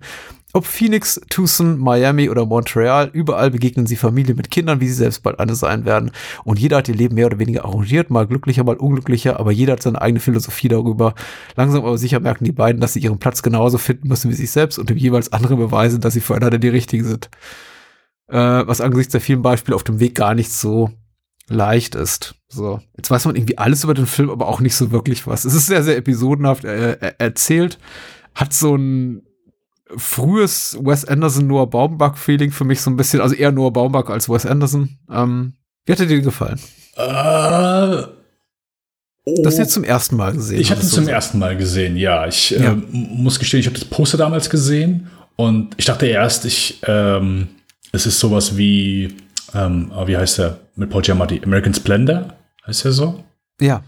Ob Phoenix, Tucson, Miami oder Montreal, überall begegnen sie Familien mit Kindern, wie sie selbst bald eine sein werden. Und jeder hat ihr Leben mehr oder weniger arrangiert, mal glücklicher, mal unglücklicher, aber jeder hat seine eigene Philosophie darüber. Langsam aber sicher merken die beiden, dass sie ihren Platz genauso finden müssen wie sich selbst und dem jeweils anderen beweisen, dass sie füreinander die Richtigen sind. Äh, was angesichts der vielen Beispiele auf dem Weg gar nicht so leicht ist. So, jetzt weiß man irgendwie alles über den Film, aber auch nicht so wirklich was. Es ist sehr, sehr episodenhaft äh, erzählt, hat so ein frühes Wes Anderson Noah Baumbach Feeling für mich so ein bisschen, also eher Noah Baumbach als Wes Anderson. Ähm, wie hat dir den gefallen? Äh, oh. Das jetzt zum ersten Mal gesehen. Ich habe ihn so zum sagen. ersten Mal gesehen, ja. Ich Ja. Äh, muss gestehen, ich habe das Poster damals gesehen und ich dachte erst, ich, ähm, es ist sowas wie, ähm, ah, wie heißt der mit Paul Giamatti? American Splendor, heißt der so? Ja,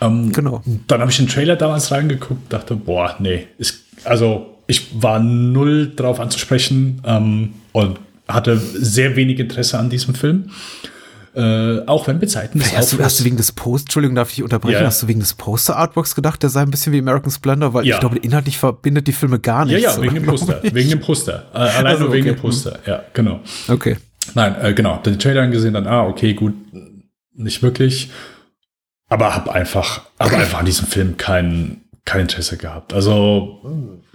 Ähm, genau. Dann habe ich den Trailer damals reingeguckt, dachte, boah, nee, ist, also ich war null drauf anzusprechen ähm, und hatte sehr wenig Interesse an diesem Film. Äh, auch wenn Bezeiten des Hast du, hast du wegen des Post, Entschuldigung, darf ich unterbrechen, Ja. hast du wegen des Poster-Artworks gedacht, der sei ein bisschen wie American Splendor, weil Ja. ich glaube, inhaltlich verbindet die Filme gar ja, nichts. ja, wegen dem? Poster. Wegen dem Poster. Äh, allein Also, nur wegen okay. dem Poster. Ja, genau. Okay. Nein, äh, genau. Den Trailer angesehen, dann, ah, okay, gut, nicht wirklich. Aber habe einfach, hab einfach an diesem Film kein, kein Interesse gehabt. Also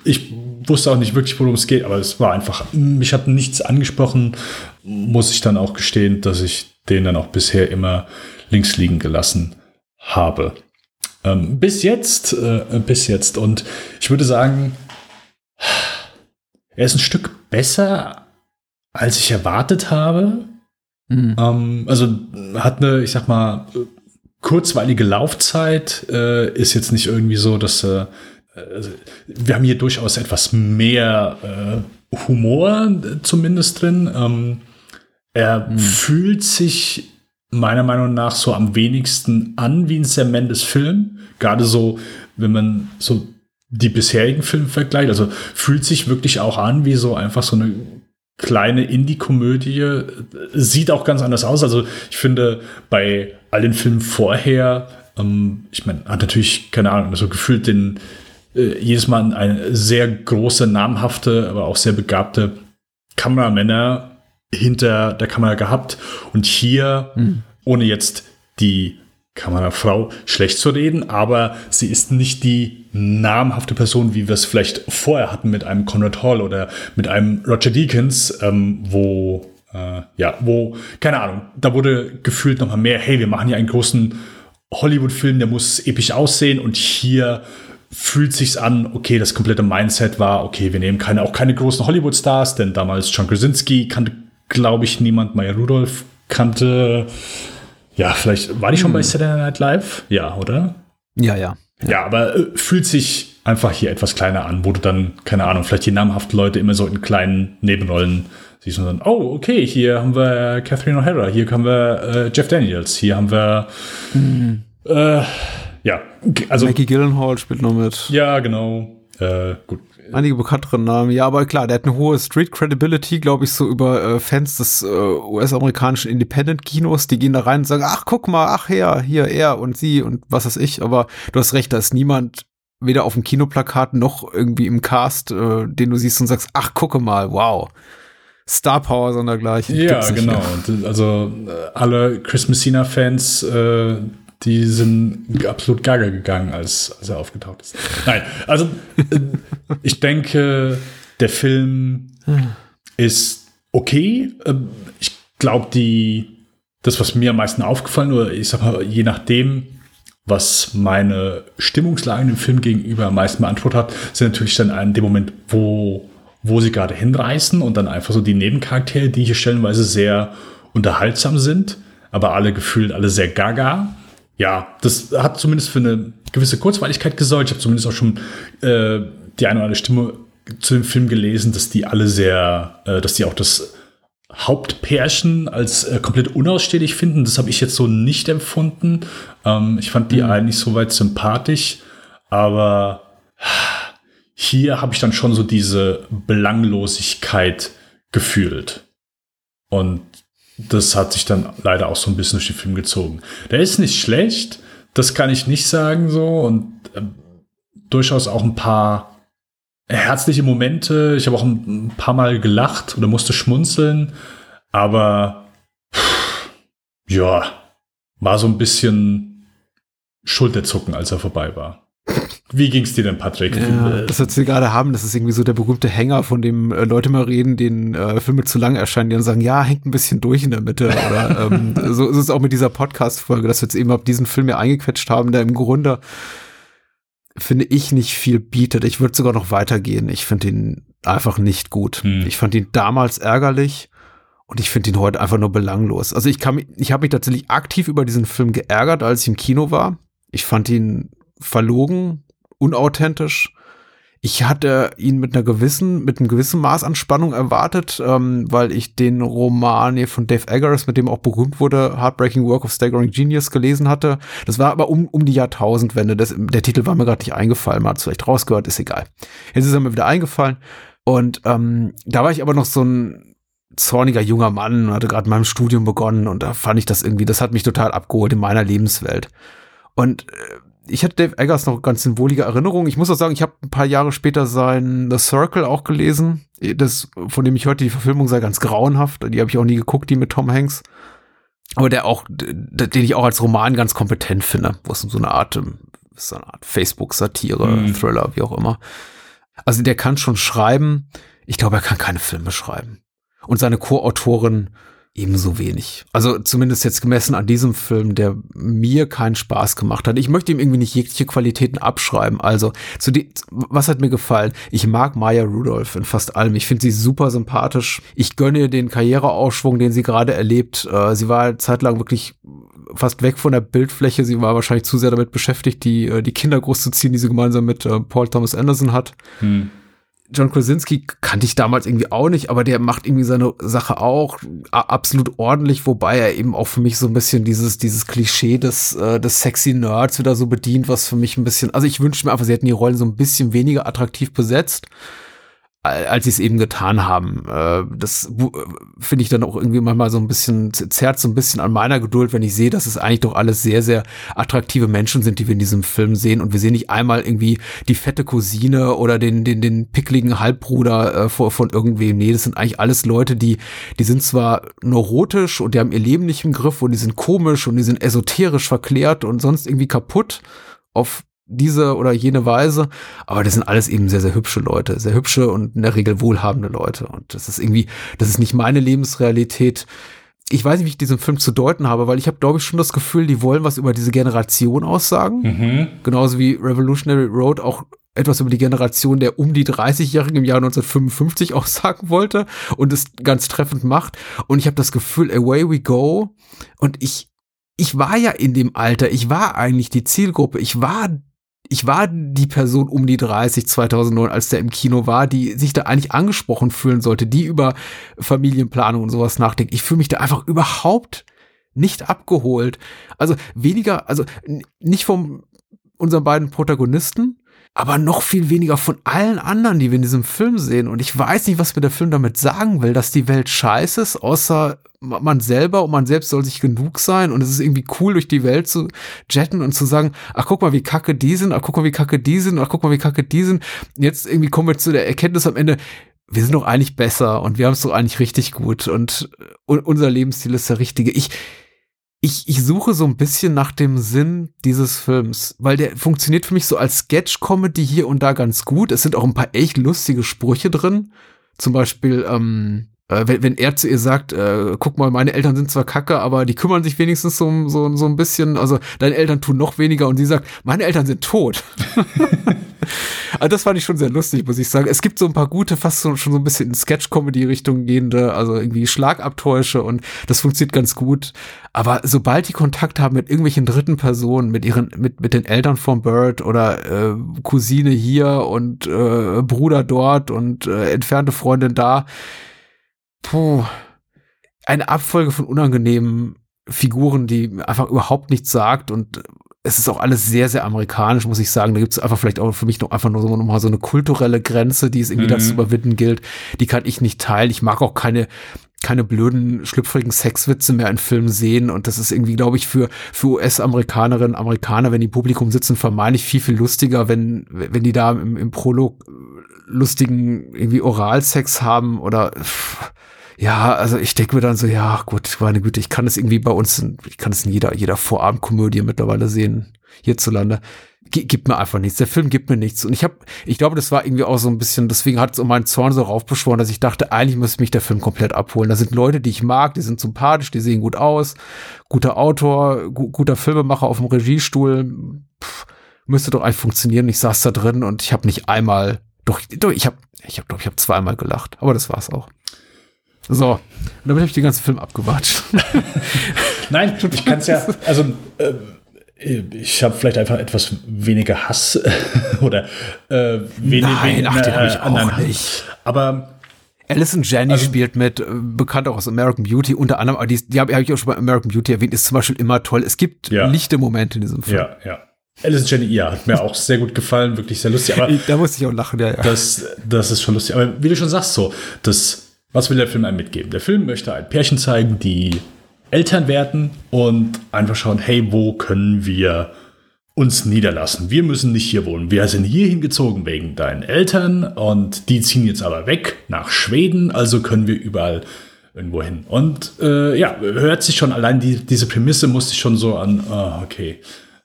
ich wusste auch nicht wirklich, worum es geht, aber es war einfach, mich hat nichts angesprochen, muss ich dann auch gestehen, dass ich den dann auch bisher immer links liegen gelassen habe. Ähm, bis jetzt, äh, bis jetzt. Und ich würde sagen, er ist ein Stück besser, als ich erwartet habe. Mhm. Ähm, also hat eine, ich sag mal, kurzweilige Laufzeit. Äh, ist jetzt nicht irgendwie so, dass äh, also, wir haben hier durchaus etwas mehr äh, Humor äh, zumindest drin. Ähm, er fühlt sich meiner Meinung nach so am wenigsten an wie ein Sam Mendes Film. Gerade so, wenn man so die bisherigen Filme vergleicht. Also fühlt sich wirklich auch an wie so einfach so eine kleine Indie-Komödie. Sieht auch ganz anders aus. Also ich finde, bei all den Filmen vorher, ähm, ich meine, hat natürlich, keine Ahnung, so gefühlt den äh, jedes Mal eine sehr große, namhafte, aber auch sehr begabte Kameramänner hinter der Kamera gehabt. Und hier, ohne jetzt die Kamerafrau schlecht zu reden, aber sie ist nicht die namhafte Person, wie wir es vielleicht vorher hatten mit einem Conrad Hall oder mit einem Roger Deakins, ähm, wo, äh, ja, wo, keine Ahnung, da wurde gefühlt nochmal mehr, hey, wir machen hier einen großen Hollywood-Film, der muss episch aussehen und hier fühlt sich's an, okay, das komplette Mindset war, okay, wir nehmen keine, auch keine großen Hollywood-Stars, denn damals John Krasinski kannte, glaube ich, niemand, Maya Rudolph kannte, ja, vielleicht, war die schon bei Saturday Night Live? Ja, oder? Ja, ja. Ja, aber äh, fühlt sich einfach hier etwas kleiner an, wo du dann, keine Ahnung, vielleicht die namhaften Leute immer so in kleinen Nebenrollen siehst und dann, oh, okay, hier haben wir Catherine O'Hara, hier haben wir äh, Jeff Daniels, hier haben wir mhm. äh, ja, also Maggie Gyllenhaal spielt noch mit. Ja, genau. Äh, gut. Einige bekanntere Namen. Ja, aber klar, der hat eine hohe Street Credibility, glaube ich, so über äh, Fans des äh, US-amerikanischen Independent-Kinos. Die gehen da rein und sagen, ach, guck mal, ach her, hier er und sie und was weiß ich. Aber du hast recht, da ist niemand weder auf dem Kinoplakat noch irgendwie im Cast, äh, den du siehst und sagst, ach, gucke mal, wow. Star Power, sondern dergleichen. Ja, genau. Und, also äh, alle Chris Messina-Fans, äh, die sind absolut gaga gegangen, als, als er aufgetaucht ist. Nein, also äh, ich denke, der Film ist okay. Ähm, ich glaube, die das, was mir am meisten aufgefallen, oder ich sag mal, je nachdem, was meine Stimmungslage dem Film gegenüber am meisten beantwortet hat, sind natürlich dann in dem Moment, wo, wo sie gerade hinreißen und dann einfach so die Nebencharaktere, die hier stellenweise sehr unterhaltsam sind, aber alle gefühlt alle sehr gaga ja, das hat zumindest für eine gewisse Kurzweiligkeit gesorgt. Ich habe zumindest auch schon äh, die eine oder andere Stimme zu dem Film gelesen, dass die alle sehr, äh, dass die auch das Hauptpärchen als äh, komplett unausstehlich finden. Das habe ich jetzt so nicht empfunden. Ähm, ich fand die mhm. eigentlich soweit sympathisch, aber hier habe ich dann schon so diese Belanglosigkeit gefühlt. Und das hat sich dann leider auch so ein bisschen durch den Film gezogen. Der ist nicht schlecht, das kann ich nicht sagen so und äh, durchaus auch ein paar herzliche Momente. Ich habe auch ein, ein, paar Mal gelacht oder musste schmunzeln, aber pff, ja, war so ein bisschen Schulterzucken, als er vorbei war. Wie ging's dir denn, Patrick? Ja, das, was wir gerade haben, das ist irgendwie so der berühmte Hänger, von dem äh, Leute mal reden, denen äh, Filme zu lang erscheinen, die dann sagen, ja, hängt ein bisschen durch in der Mitte. Oder ähm, so ist es auch mit dieser Podcast-Folge, dass wir jetzt eben auf diesen Film hier eingequetscht haben, der im Grunde, finde ich, nicht viel bietet. Ich würde sogar noch weitergehen. Ich finde ihn einfach nicht gut. Hm. Ich fand ihn damals ärgerlich. Und ich finde ihn heute einfach nur belanglos. Also ich kann, ich habe mich tatsächlich aktiv über diesen Film geärgert, als ich im Kino war. Ich fand ihn verlogen, unauthentisch. Ich hatte ihn mit einer gewissen, mit einem gewissen Maß an Spannung erwartet, ähm, weil ich den Roman hier von Dave Eggers, mit dem auch berühmt wurde, Heartbreaking Work of Staggering Genius gelesen hatte. Das war aber um, um die Jahrtausendwende. Das, der Titel war mir gerade nicht eingefallen, man hat es vielleicht rausgehört, ist egal. Jetzt ist er mir wieder eingefallen. Und ähm, da war ich aber noch so ein zorniger junger Mann, hatte gerade mein Studium begonnen und da fand ich das irgendwie, das hat mich total abgeholt in meiner Lebenswelt. Und äh, ich hatte Dave Eggers noch ganz in wohlige Erinnerung. Ich muss auch sagen, ich habe ein paar Jahre später sein The Circle auch gelesen, das, von dem ich heute die Verfilmung sei ganz grauenhaft. Die habe ich auch nie geguckt, die mit Tom Hanks. Aber der auch, den ich auch als Roman ganz kompetent finde, wo es so eine Art, so eine Art Facebook-Satire, mhm. Thriller, wie auch immer. Also der kann schon schreiben. Ich glaube, er kann keine Filme schreiben. Und seine Co-Autorin ebenso wenig. Also zumindest jetzt gemessen an diesem Film, der mir keinen Spaß gemacht hat. Ich möchte ihm irgendwie nicht jegliche Qualitäten abschreiben. Also zu die, was hat mir gefallen? Ich mag Maya Rudolph in fast allem. Ich finde sie super sympathisch. Ich gönne den Karriereausschwung, den sie gerade erlebt. Äh, sie war zeitlang wirklich fast weg von der Bildfläche. Sie war wahrscheinlich zu sehr damit beschäftigt, die, äh, die Kinder großzuziehen, die sie gemeinsam mit äh, Paul Thomas Anderson hat. Hm. John Krasinski kannte ich damals irgendwie auch nicht, aber der macht irgendwie seine Sache auch absolut ordentlich, wobei er eben auch für mich so ein bisschen dieses, dieses Klischee des, äh, des sexy Nerds wieder so bedient, was für mich ein bisschen, also ich wünsche mir einfach, sie hätten die Rollen so ein bisschen weniger attraktiv besetzt als sie es eben getan haben. Äh, das äh, finde ich dann auch irgendwie manchmal so ein bisschen, zerrt so ein bisschen an meiner Geduld, wenn ich sehe, dass es eigentlich doch alles sehr, sehr attraktive Menschen sind, die wir in diesem Film sehen. Und wir sehen nicht einmal irgendwie die fette Cousine oder den, den, den pickligen Halbbruder äh, von irgendwem. Nee, das sind eigentlich alles Leute, die, die sind zwar neurotisch und die haben ihr Leben nicht im Griff und die sind komisch und die sind esoterisch verklärt und sonst irgendwie kaputt auf diese oder jene Weise. Aber das sind alles eben sehr, sehr hübsche Leute, sehr hübsche und in der Regel wohlhabende Leute. Und das ist irgendwie, das ist nicht meine Lebensrealität. Ich weiß nicht, wie ich diesen Film zu deuten habe, weil ich habe, glaube ich, schon das Gefühl, die wollen was über diese Generation aussagen. Mhm. Genauso wie Revolutionary Road auch etwas über die Generation der um die 30-Jährigen im Jahr 1955 aussagen wollte und es ganz treffend macht. Und ich habe das Gefühl, away we go. Und ich, ich war ja in dem Alter, ich war eigentlich die Zielgruppe, ich war ich war die Person um die 30 2009, als der im Kino war, die sich da eigentlich angesprochen fühlen sollte, die über Familienplanung und sowas nachdenkt. Ich fühle mich da einfach überhaupt nicht abgeholt. Also weniger, also nicht von unseren beiden Protagonisten, aber noch viel weniger von allen anderen, die wir in diesem Film sehen. Und ich weiß nicht, was mir der Film damit sagen will, dass die Welt scheiße ist, außer man selber und man selbst soll sich genug sein und es ist irgendwie cool, durch die Welt zu jetten und zu sagen, ach guck mal, wie kacke die sind, ach guck mal, wie kacke die sind, ach guck mal, wie kacke die sind. Jetzt irgendwie kommen wir zu der Erkenntnis am Ende, wir sind doch eigentlich besser und wir haben es doch eigentlich richtig gut und, und unser Lebensstil ist der richtige. Ich, ich, ich suche so ein bisschen nach dem Sinn dieses Films, weil der funktioniert für mich so als Sketch-Comedy hier und da ganz gut. Es sind auch ein paar echt lustige Sprüche drin. Zum Beispiel, ähm, äh, wenn, wenn er zu ihr sagt, äh, guck mal, meine Eltern sind zwar kacke, aber die kümmern sich wenigstens so, so, so ein bisschen, also deine Eltern tun noch weniger und sie sagt, meine Eltern sind tot. also das fand ich schon sehr lustig, muss ich sagen. Es gibt so ein paar gute, fast so, schon so ein bisschen in Sketch-Comedy-Richtung gehende, also irgendwie Schlagabtäusche und das funktioniert ganz gut. Aber sobald die Kontakt haben mit irgendwelchen dritten Personen, mit ihren, mit, mit den Eltern von Bird oder äh, Cousine hier und äh, Bruder dort und äh, entfernte Freundin da, puh, eine Abfolge von unangenehmen Figuren, die einfach überhaupt nichts sagt und es ist auch alles sehr, sehr amerikanisch, muss ich sagen. Da gibt es einfach vielleicht auch für mich noch einfach nur so, noch mal so eine kulturelle Grenze, die es irgendwie mhm. dazu überwinden gilt. Die kann ich nicht teilen. Ich mag auch keine, keine blöden, schlüpfrigen Sexwitze mehr in Filmen sehen. Und das ist irgendwie, glaube ich, für, für US-Amerikanerinnen, Amerikaner, wenn die Publikum sitzen, vermeintlich viel, viel lustiger, wenn, wenn die da im, im Prolog lustigen irgendwie Oralsex haben oder ja, also ich denke mir dann so, ja, gut, meine Güte, ich kann es irgendwie bei uns, ich kann es in jeder, jeder Vorabendkomödie mittlerweile sehen, hierzulande. Gibt mir einfach nichts. Der Film gibt mir nichts. Und ich habe, ich glaube, das war irgendwie auch so ein bisschen, deswegen hat es um meinen Zorn so raufbeschworen, dass ich dachte, eigentlich müsste mich der Film komplett abholen. Da sind Leute, die ich mag, die sind sympathisch, die sehen gut aus, guter Autor, gu guter Filmemacher auf dem Regiestuhl. Pff, müsste doch eigentlich funktionieren. Ich saß da drin und ich habe nicht einmal, doch, doch ich habe, ich habe, ich habe zweimal gelacht. Aber das war's auch. So, und damit habe ich den ganzen Film abgewatscht. Nein, ich kann es ja, also äh, ich habe vielleicht einfach etwas weniger Hass oder äh, wenig, Nein, ach, den habe ich auch nicht. Aber Alison Janney also, spielt mit, äh, bekannt auch aus American Beauty, unter anderem, die, die habe hab ich auch schon bei American Beauty erwähnt, ist zum Beispiel immer toll. Es gibt ja. lichte Momente in diesem Film. Ja, ja. Alison Janney, ja, hat mir auch sehr gut gefallen, wirklich sehr lustig. Aber da musste ich auch lachen, ja, ja. Das, das ist schon lustig. Aber wie du schon sagst, so, das was will der Film einem mitgeben? Der Film möchte ein Pärchen zeigen, die Eltern werden und einfach schauen, hey, wo können wir uns niederlassen? Wir müssen nicht hier wohnen. Wir sind hier hingezogen wegen deinen Eltern und die ziehen jetzt aber weg nach Schweden, also können wir überall irgendwo hin. Und äh, ja, hört sich schon allein die, diese Prämisse musste ich schon so an, oh, okay.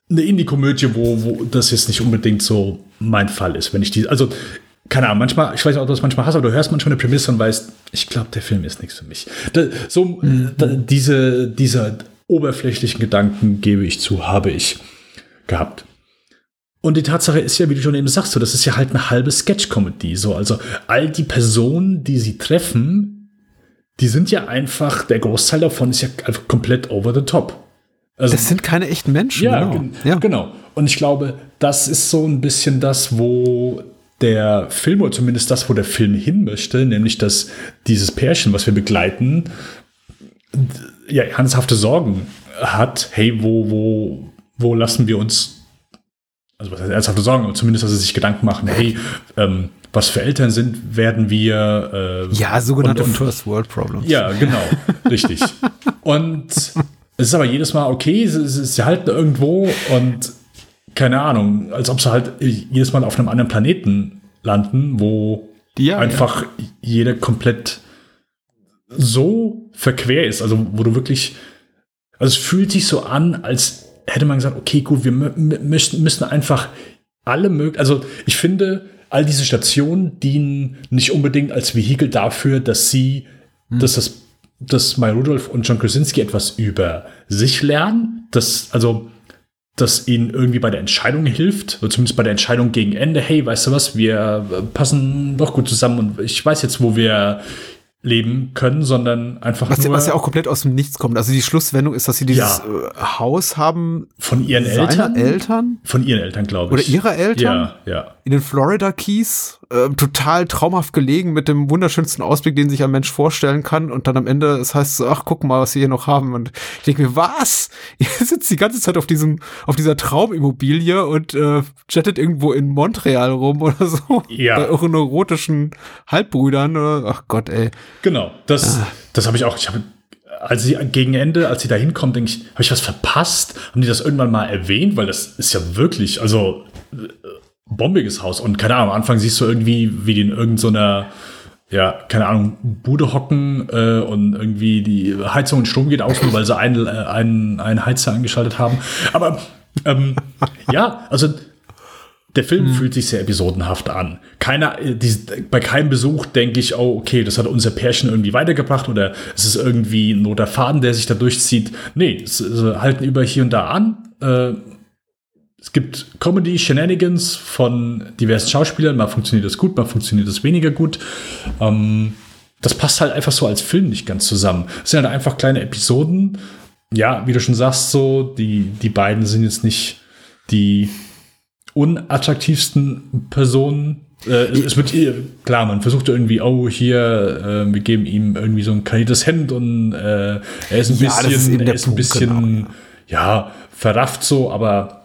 Eine Indie-Komödie, wo, wo das jetzt nicht unbedingt so mein Fall ist. Wenn ich die, also keine Ahnung, manchmal, ich weiß nicht, ob du das manchmal hast, aber du hörst manchmal eine Prämisse und weißt, ich glaube, der Film ist nichts für mich. Da, so, mhm. da, diese, diese oberflächlichen Gedanken, gebe ich zu, habe ich gehabt. Und die Tatsache ist ja, wie du schon eben sagst, so, das ist ja halt eine halbe Sketch-Comedy. So, also all die Personen, die sie treffen, die sind ja einfach, der Großteil davon ist ja einfach komplett over the top. Also, das sind keine echten Menschen. Ja, genau. ja, genau. Und ich glaube, das ist so ein bisschen das, wo der Film, oder zumindest das, wo der Film hin möchte, nämlich dass dieses Pärchen, was wir begleiten, ja, ernsthafte Sorgen hat, hey, wo, wo, wo lassen wir uns, also was heißt ernsthafte Sorgen, aber zumindest, dass sie sich Gedanken machen, hey, ähm, was für Eltern sind, werden wir. Äh, ja, sogenannte und, und, First World Problems. Ja, genau, richtig. Und es ist aber jedes Mal okay, sie, sie halten irgendwo und keine Ahnung, als ob sie halt jedes Mal auf einem anderen Planeten landen, wo ja, einfach ja. jeder komplett so verquer ist, also wo du wirklich, also es fühlt sich so an, als hätte man gesagt, okay, gut, wir müssen, müssen einfach alle möglichen, also ich finde, all diese Stationen dienen nicht unbedingt als Vehikel dafür, dass sie, hm. dass das, dass Maya Rudolph und John Krasinski etwas über sich lernen, dass, also das ihnen irgendwie bei der Entscheidung hilft, oder zumindest bei der Entscheidung gegen Ende, hey, weißt du was, wir passen doch gut zusammen und ich weiß jetzt, wo wir leben können, sondern einfach Was, nur was ja auch komplett aus dem Nichts kommt. Also die Schlusswendung ist, dass sie dieses Ja. äh, Haus haben von ihren Eltern. Eltern Von ihren Eltern, glaube oder ich. ihrer Eltern Ja, ja. In den Florida Keys. Äh, total traumhaft gelegen mit dem wunderschönsten Ausblick, den sich ein Mensch vorstellen kann. Und dann am Ende, es heißt so, ach, guck mal, was wir hier noch haben. Und ich denke mir, was? Ihr sitzt die ganze Zeit auf diesem, auf dieser Traumimmobilie und äh, jettet irgendwo in Montreal rum oder so. Ja. Bei euren neurotischen Halbbrüdern. Oder? Ach Gott, ey. Genau, das, Ah. das habe ich auch. Ich habe, als sie gegen Ende, als sie da hinkommt, denke ich, habe ich was verpasst? Haben die das irgendwann mal erwähnt? Weil das ist ja wirklich, also äh, bombiges Haus. Und keine Ahnung, am Anfang siehst du irgendwie, wie die in irgendeiner, ja, keine Ahnung, Bude hocken äh, und irgendwie die Heizung und Strom geht aus, nur weil sie einen, äh, einen, einen Heizer angeschaltet haben. Aber ähm, ja, also der Film fühlt sich sehr episodenhaft an. Keiner, äh, die, bei keinem Besuch denke ich, oh, okay, das hat unser Pärchen irgendwie weitergebracht oder es ist irgendwie ein roter Faden, der sich da durchzieht. Nee, es, sie halten über hier und da an. Äh, es gibt Comedy, Shenanigans von diversen Schauspielern. Mal funktioniert das gut, mal funktioniert das weniger gut. Ähm, das passt halt einfach so als Film nicht ganz zusammen. Es sind halt einfach kleine Episoden. Ja, wie du schon sagst, so, die, die beiden sind jetzt nicht die unattraktivsten Personen. Äh, es- es wird ihr, klar, man versucht irgendwie, oh, hier, äh, wir geben ihm irgendwie so ein kariertes Hemd und äh, er ist ein Ja, ist bisschen, eben er ist ein Punkt, bisschen, genau, ja, verrafft so, aber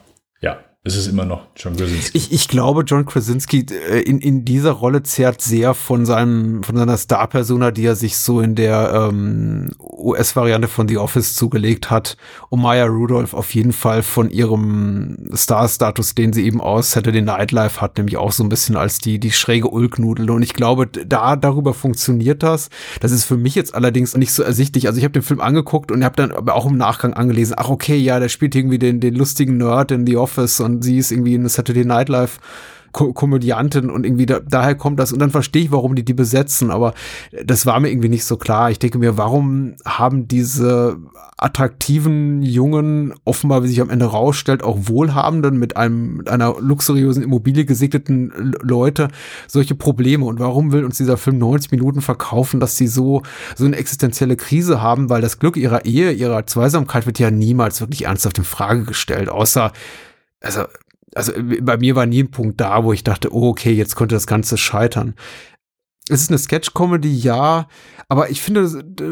es ist immer noch John Krasinski. Ich, ich glaube, John Krasinski äh, in, in dieser Rolle zehrt sehr von seinem, von seiner Star-Persona, die er sich so in der ähm, US-Variante von The Office zugelegt hat. Und Maya Rudolph auf jeden Fall von ihrem Star-Status, den sie eben aus Saturday Night Live hat, nämlich auch so ein bisschen als die, die schräge Ulknudel. Und ich glaube, da, darüber funktioniert das. Das ist für mich jetzt allerdings nicht so ersichtlich. Also ich habe den Film angeguckt und habe dann aber auch im Nachgang angelesen, ach okay, ja, der spielt irgendwie den, den lustigen Nerd in The Office und sie ist irgendwie eine Saturday Night Live Ko Komödiantin und irgendwie da, daher kommt das. Und dann verstehe ich, warum die die besetzen, aber das war mir irgendwie nicht so klar. Ich denke mir, warum haben diese attraktiven Jungen, offenbar, wie sich am Ende rausstellt, auch wohlhabenden, mit einem mit einer luxuriösen Immobilie gesegneten Leute solche Probleme? Und warum will uns dieser Film 90 Minuten verkaufen, dass sie so so eine existenzielle Krise haben, weil das Glück ihrer Ehe, ihrer Zweisamkeit wird ja niemals wirklich ernsthaft in Frage gestellt, außer also also bei mir war nie ein Punkt da, wo ich dachte, oh, okay, jetzt könnte das Ganze scheitern. Es ist eine Sketch-Comedy, ja, aber ich finde,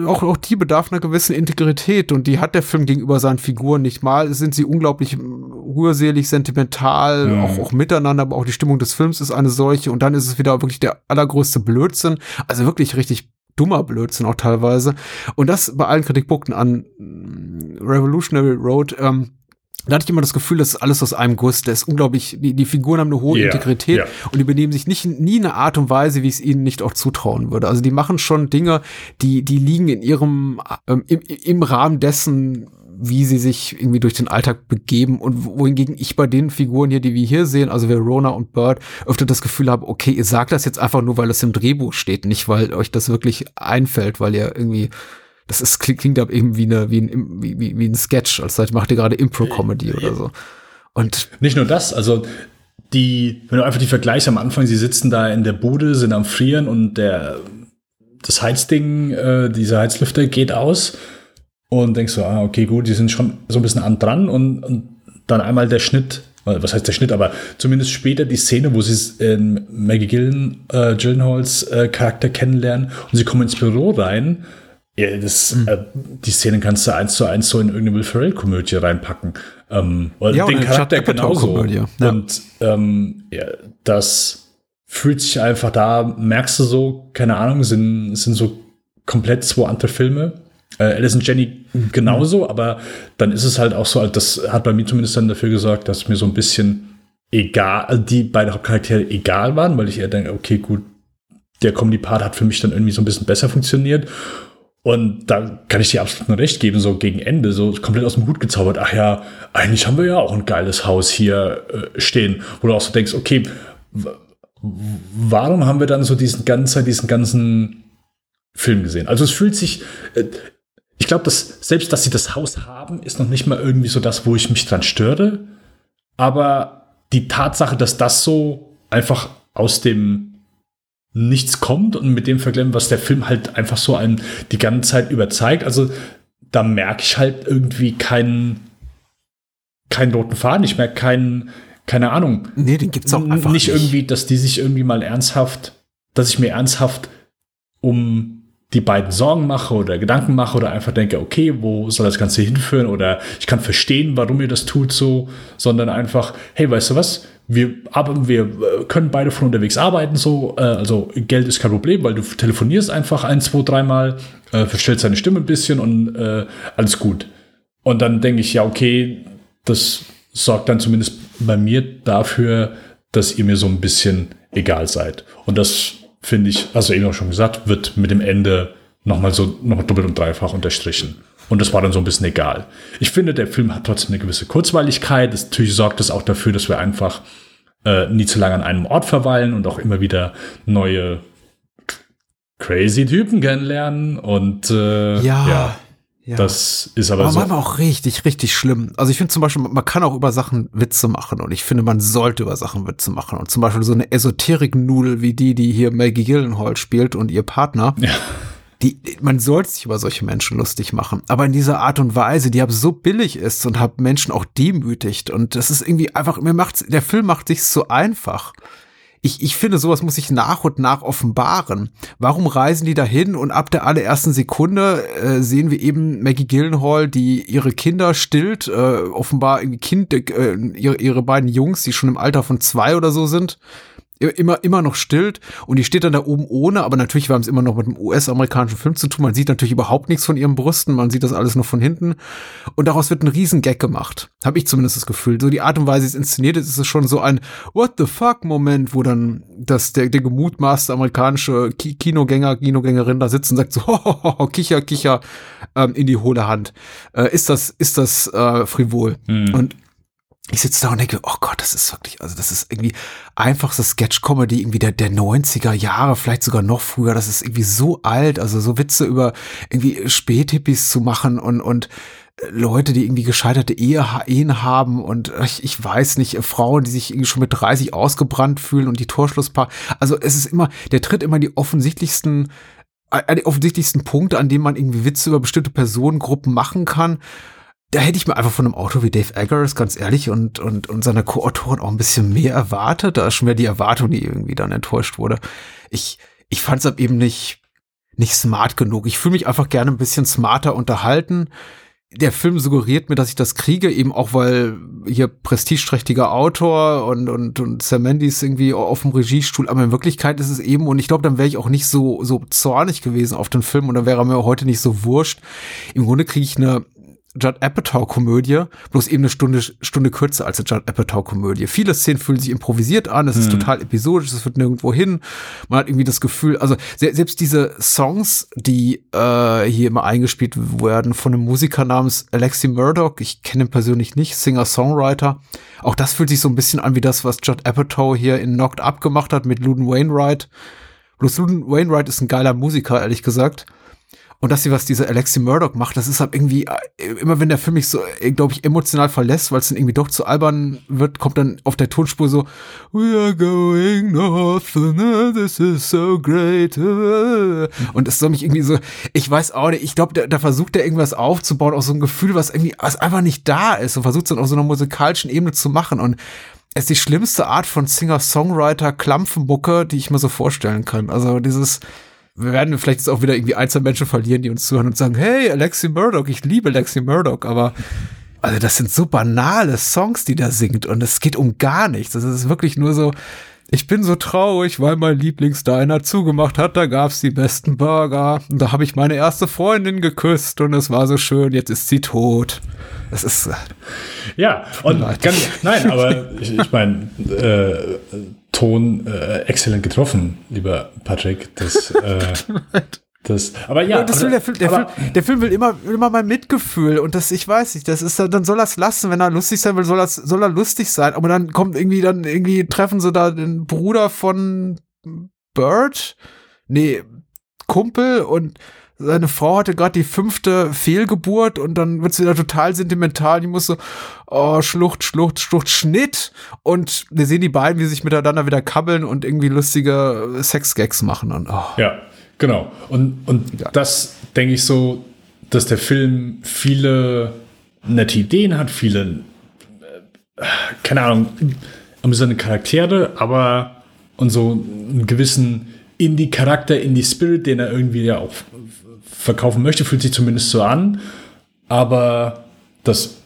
auch, auch die bedarf einer gewissen Integrität und die hat der Film gegenüber seinen Figuren nicht mal. Sind sie unglaublich rührselig, sentimental, Mhm. auch, auch miteinander, aber auch die Stimmung des Films ist eine solche und dann ist es wieder wirklich der allergrößte Blödsinn, also wirklich richtig dummer Blödsinn auch teilweise. Und das bei allen Kritikpunkten an Revolutionary Road, ähm, da hatte ich immer das Gefühl, das ist alles aus einem Guss. Der ist unglaublich, die, die Figuren haben eine hohe Ja, Integrität ja. und die benehmen sich nicht nie in einer Art und Weise, wie ich es ihnen nicht auch zutrauen würde. Also die machen schon Dinge, die, die liegen in ihrem, ähm, im, im Rahmen dessen, wie sie sich irgendwie durch den Alltag begeben und wohingegen ich bei den Figuren hier, die wir hier sehen, also Verona und Bird, öfter das Gefühl habe, okay, ihr sagt das jetzt einfach nur, weil es im Drehbuch steht, nicht weil euch das wirklich einfällt, weil ihr irgendwie das ist, klingt, klingt aber eben wie, eine, wie, ein, wie, wie, ein Sketch, als macht ihr gerade Impro-Comedy oder so. Und Nicht nur das, also die, wenn du einfach die Vergleichst am Anfang, sie sitzen da in der Bude, sind am Frieren und der, das Heizding, äh, dieser Heizlüfter geht aus und denkst so, ah, okay, gut, die sind schon so ein bisschen an dran und, und dann einmal der Schnitt, äh, was heißt der Schnitt, aber zumindest später die Szene, wo sie ähm, Maggie Gillen, äh, Gyllenhaals äh, Charakter kennenlernen und sie kommen ins Büro rein. Ja, das, Hm. äh, die Szenen kannst du eins zu eins so in irgendeine Will Ferrell-Komödie reinpacken. Ähm, oder Ja, den Charakter genauso. Ja. Und ähm, ja, das fühlt sich einfach da, merkst du so, keine Ahnung, sind, sind so komplett zwei andere Filme. Äh, Alice und Jenny genauso, aber dann ist es halt auch so, das hat bei mir zumindest dann dafür gesorgt, dass mir so ein bisschen egal, also die beiden Hauptcharaktere egal waren, weil ich eher denke, okay, gut, der Comedy-Part hat für mich dann irgendwie so ein bisschen besser funktioniert. Und da kann ich dir absolut nur recht geben, so gegen Ende, so komplett aus dem Hut gezaubert. Ach ja, eigentlich haben wir ja auch ein geiles Haus hier äh, stehen, wo du auch so denkst, okay, warum haben wir dann so diesen ganzen, diesen ganzen Film gesehen? Also es fühlt sich, äh, ich glaube, dass selbst, dass sie das Haus haben, ist noch nicht mal irgendwie so das, wo ich mich dran störe. Aber die Tatsache, dass das so einfach aus dem nichts kommt und mit dem vergleichen, was der Film halt einfach so einem die ganze Zeit überzeigt. Also da merke ich halt irgendwie keinen, keinen roten Faden. Ich merke keinen, keine Ahnung. Nee, den gibt's auch einfach nicht. nicht. irgendwie, dass die sich irgendwie mal ernsthaft, dass ich mir ernsthaft um die beiden Sorgen mache oder Gedanken mache oder einfach denke, okay, wo soll das Ganze hinführen oder ich kann verstehen, warum ihr das tut so, sondern einfach, hey, weißt du was, wir, aber wir äh, können beide von unterwegs arbeiten so, äh, also Geld ist kein Problem, weil du telefonierst einfach ein, zwei, dreimal, äh, verstellst deine Stimme ein bisschen und äh, alles gut. Und dann denke ich, ja, okay, das sorgt dann zumindest bei mir dafür, dass ihr mir so ein bisschen egal seid. Und das finde ich, also eben auch schon gesagt, wird mit dem Ende nochmal so noch doppelt und dreifach unterstrichen. Und das war dann so ein bisschen egal. Ich finde, der Film hat trotzdem eine gewisse Kurzweiligkeit. Das, natürlich sorgt es auch dafür, dass wir einfach äh, nie zu lange an einem Ort verweilen und auch immer wieder neue crazy Typen kennenlernen. Und äh, Ja. ja, Ja. das ist aber, Aber so. manchmal auch richtig, richtig schlimm. Also ich finde zum Beispiel, man kann auch über Sachen Witze machen und ich finde, man sollte über Sachen Witze machen. Und zum Beispiel so eine Esoterik-Nudel wie die, die hier Maggie Gyllenhaal spielt und ihr Partner. Ja. Die, man sollte sich über solche Menschen lustig machen. Aber in dieser Art und Weise, die aber so billig ist und hat Menschen auch demütigt. Und das ist irgendwie einfach, mir macht's, der Film macht sich so einfach. Ich, ich finde, sowas muss sich nach und nach offenbaren. Warum reisen die dahin und ab der allerersten Sekunde äh, sehen wir eben Maggie Gyllenhaal, die ihre Kinder stillt, äh, offenbar irgendwie Kind, äh, ihre, ihre beiden Jungs, die schon im Alter von zwei oder so sind, immer, immer noch stillt und die steht dann da oben ohne, aber natürlich, wir haben es immer noch mit einem US-amerikanischen Film zu tun. Man sieht natürlich überhaupt nichts von ihren Brüsten, man sieht das alles nur von hinten und daraus wird ein riesen Gag gemacht. Habe ich zumindest das Gefühl. So die Art und Weise, wie es inszeniert ist, ist es schon so ein What the fuck Moment, wo dann das, der, der gemutmaßte amerikanische Ki Kinogänger, Kinogängerin da sitzt und sagt so, hohoho, kicher, kicher, ähm, in die hohle Hand. Äh, ist das, ist das äh, frivol? Und ich sitze da und denke, oh Gott, das ist wirklich, also das ist irgendwie einfachste Sketch-Comedy irgendwie der, der 90er Jahre, vielleicht sogar noch früher. Das ist irgendwie so alt, also so Witze über irgendwie Späthippies zu machen und, und äh, Leute, die irgendwie gescheiterte Ehe, Ehen haben und ich, ich weiß nicht, Frauen, die sich irgendwie schon mit 30 ausgebrannt fühlen und die Torschlusspaar. Also es ist immer, der tritt immer die offensichtlichsten, äh, die offensichtlichsten Punkte, an denen man irgendwie Witze über bestimmte Personengruppen machen kann da hätte ich mir einfach von einem Autor wie Dave Eggers, ganz ehrlich, und, und, und seiner Co-Autoren auch ein bisschen mehr erwartet. Da ist schon mehr die Erwartung, die irgendwie dann enttäuscht wurde. Ich, ich fand es eben nicht, nicht smart genug. Ich fühle mich einfach gerne ein bisschen smarter unterhalten. Der Film suggeriert mir, dass ich das kriege, eben auch weil hier prestigeträchtiger Autor und, und, und Sam Mendes irgendwie auf dem Regiestuhl, aber in Wirklichkeit ist es eben, und ich glaube, dann wäre ich auch nicht so, so zornig gewesen auf den Film und dann wäre mir heute nicht so wurscht. Im Grunde kriege ich eine, Judd Apatow-Komödie, bloß eben eine Stunde, Stunde kürzer als eine Judd Apatow-Komödie. Viele Szenen fühlen sich improvisiert an, es ist total episodisch, es wird nirgendwo hin. Man hat irgendwie das Gefühl, also se selbst diese Songs, die äh, hier immer eingespielt werden von einem Musiker namens Alexi Murdoch, ich kenne ihn persönlich nicht, Singer-Songwriter, auch das fühlt sich so ein bisschen an wie das, was Judd Apatow hier in Knocked Up gemacht hat mit Luden Wainwright. Bloß Luden Wainwright ist ein geiler Musiker, ehrlich gesagt. Und das hier, was diese Alexi Murdoch macht, das ist halt irgendwie, äh, immer wenn der Film mich so, glaube ich, emotional verlässt, weil es dann irgendwie doch zu albern wird, kommt dann auf der Tonspur so, We are going north, and this is so great. Und es soll mich irgendwie so, ich weiß auch nicht, ich glaube, da, da versucht er irgendwas aufzubauen, auch so ein Gefühl, was irgendwie, was einfach nicht da ist und versucht es dann auf so einer musikalischen Ebene zu machen. Und es ist die schlimmste Art von Singer-Songwriter-Klampfenmucke, die ich mir so vorstellen kann. Also dieses, wir werden vielleicht jetzt auch wieder irgendwie einzelne Menschen verlieren, die uns zuhören und sagen, hey, Alexi Murdoch, ich liebe Alexi Murdoch, aber also das sind so banale Songs, die da singt und es geht um gar nichts. Das ist wirklich nur so, ich bin so traurig, weil mein Lieblingsdiner zugemacht hat, da gab's die besten Burger und da habe ich meine erste Freundin geküsst und es war so schön, jetzt ist sie tot. Das ist äh, Ja, und ganz, nein, aber ich, ich meine, äh, Ton äh, exzellent getroffen, lieber Patrick. Das, äh, das, aber ja, das will der Film, der, aber, Film, der Film will immer, immer mein Mitgefühl und das, ich weiß nicht, das ist, dann soll er es lassen, wenn er lustig sein will, soll er, soll er lustig sein, aber dann kommt irgendwie, dann irgendwie treffen sie da den Bruder von Bird, nee, Kumpel und seine Frau hatte gerade die fünfte Fehlgeburt und dann wird's wieder total sentimental. Die muss so, oh, Schlucht, Schlucht, Schlucht, Schnitt. Und wir sehen die beiden, wie sie sich miteinander wieder kabbeln und irgendwie lustige Sex-Gags machen. Und, oh. Ja, genau. Und, und Ja. das denke ich so, dass der Film viele nette Ideen hat, viele, äh, keine Ahnung, amüsante Charaktere, aber und so einen gewissen Indie-Charakter, Indie-Spirit, den er irgendwie ja auch verkaufen möchte, fühlt sich zumindest so an, aber das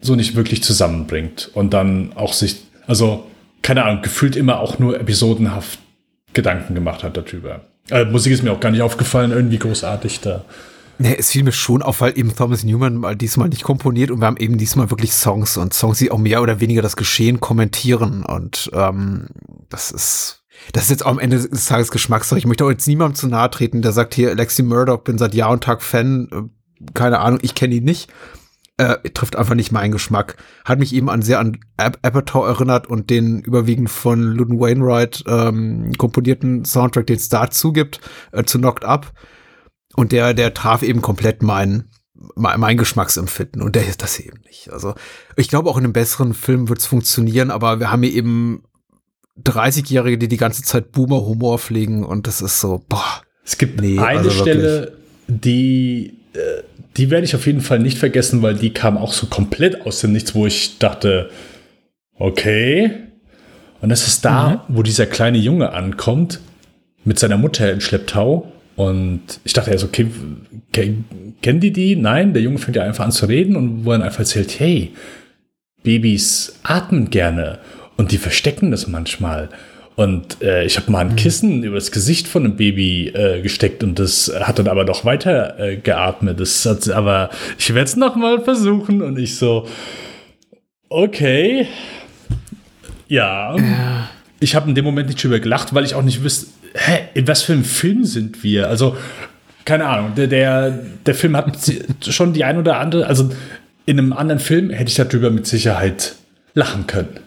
so nicht wirklich zusammenbringt und dann auch sich, also keine Ahnung, gefühlt immer auch nur episodenhaft Gedanken gemacht hat darüber. Äh, Musik ist mir auch gar nicht aufgefallen, irgendwie großartig da. Nee, es fiel mir schon auf, weil eben Thomas Newman mal diesmal nicht komponiert und wir haben eben diesmal wirklich Songs und Songs, die auch mehr oder weniger das Geschehen kommentieren und ähm, das ist das ist jetzt auch am Ende des Tages Geschmackssache. Ich möchte auch jetzt niemandem zu nahe treten, der sagt hier, Alexi Murdoch, bin seit Jahr und Tag Fan, äh, keine Ahnung, ich kenne ihn nicht. Äh, trifft einfach nicht meinen Geschmack. Hat mich eben an sehr an Ap Apatow erinnert und den überwiegend von Ludden Wainwright ähm, komponierten Soundtrack, den es dazu gibt, äh, zu Knocked Up. Und der, der traf eben komplett mein, mein, mein Geschmacksempfinden. Und der ist das eben nicht. Also, ich glaube, auch in einem besseren Film wird es funktionieren, aber wir haben hier eben 30-Jährige, die die ganze Zeit Boomer-Humor pflegen und das ist so, boah. Es gibt Nee, eine also Stelle, die, äh, die werde ich auf jeden Fall nicht vergessen, weil die kam auch so komplett aus dem Nichts, wo ich dachte, okay. Und das ist da, wo dieser kleine Junge ankommt mit seiner Mutter in Schlepptau. Und ich dachte erst, okay, ke- kennen die die? Nein, der Junge fängt ja einfach an zu reden und wo er einfach erzählt, hey, Babys atmen gerne und die verstecken das manchmal. Und äh, ich habe mal ein Kissen über das Gesicht von einem Baby äh, gesteckt und das hat dann aber noch weiter äh, geatmet. Das hat aber ich werde es noch mal versuchen und ich so okay. Ja. Ich habe in dem Moment nicht drüber gelacht, weil ich auch nicht wüsste, hä, in was für einem Film sind wir? Also keine Ahnung, der, der, der Film hat schon die ein oder andere, also in einem anderen Film hätte ich darüber mit Sicherheit lachen können.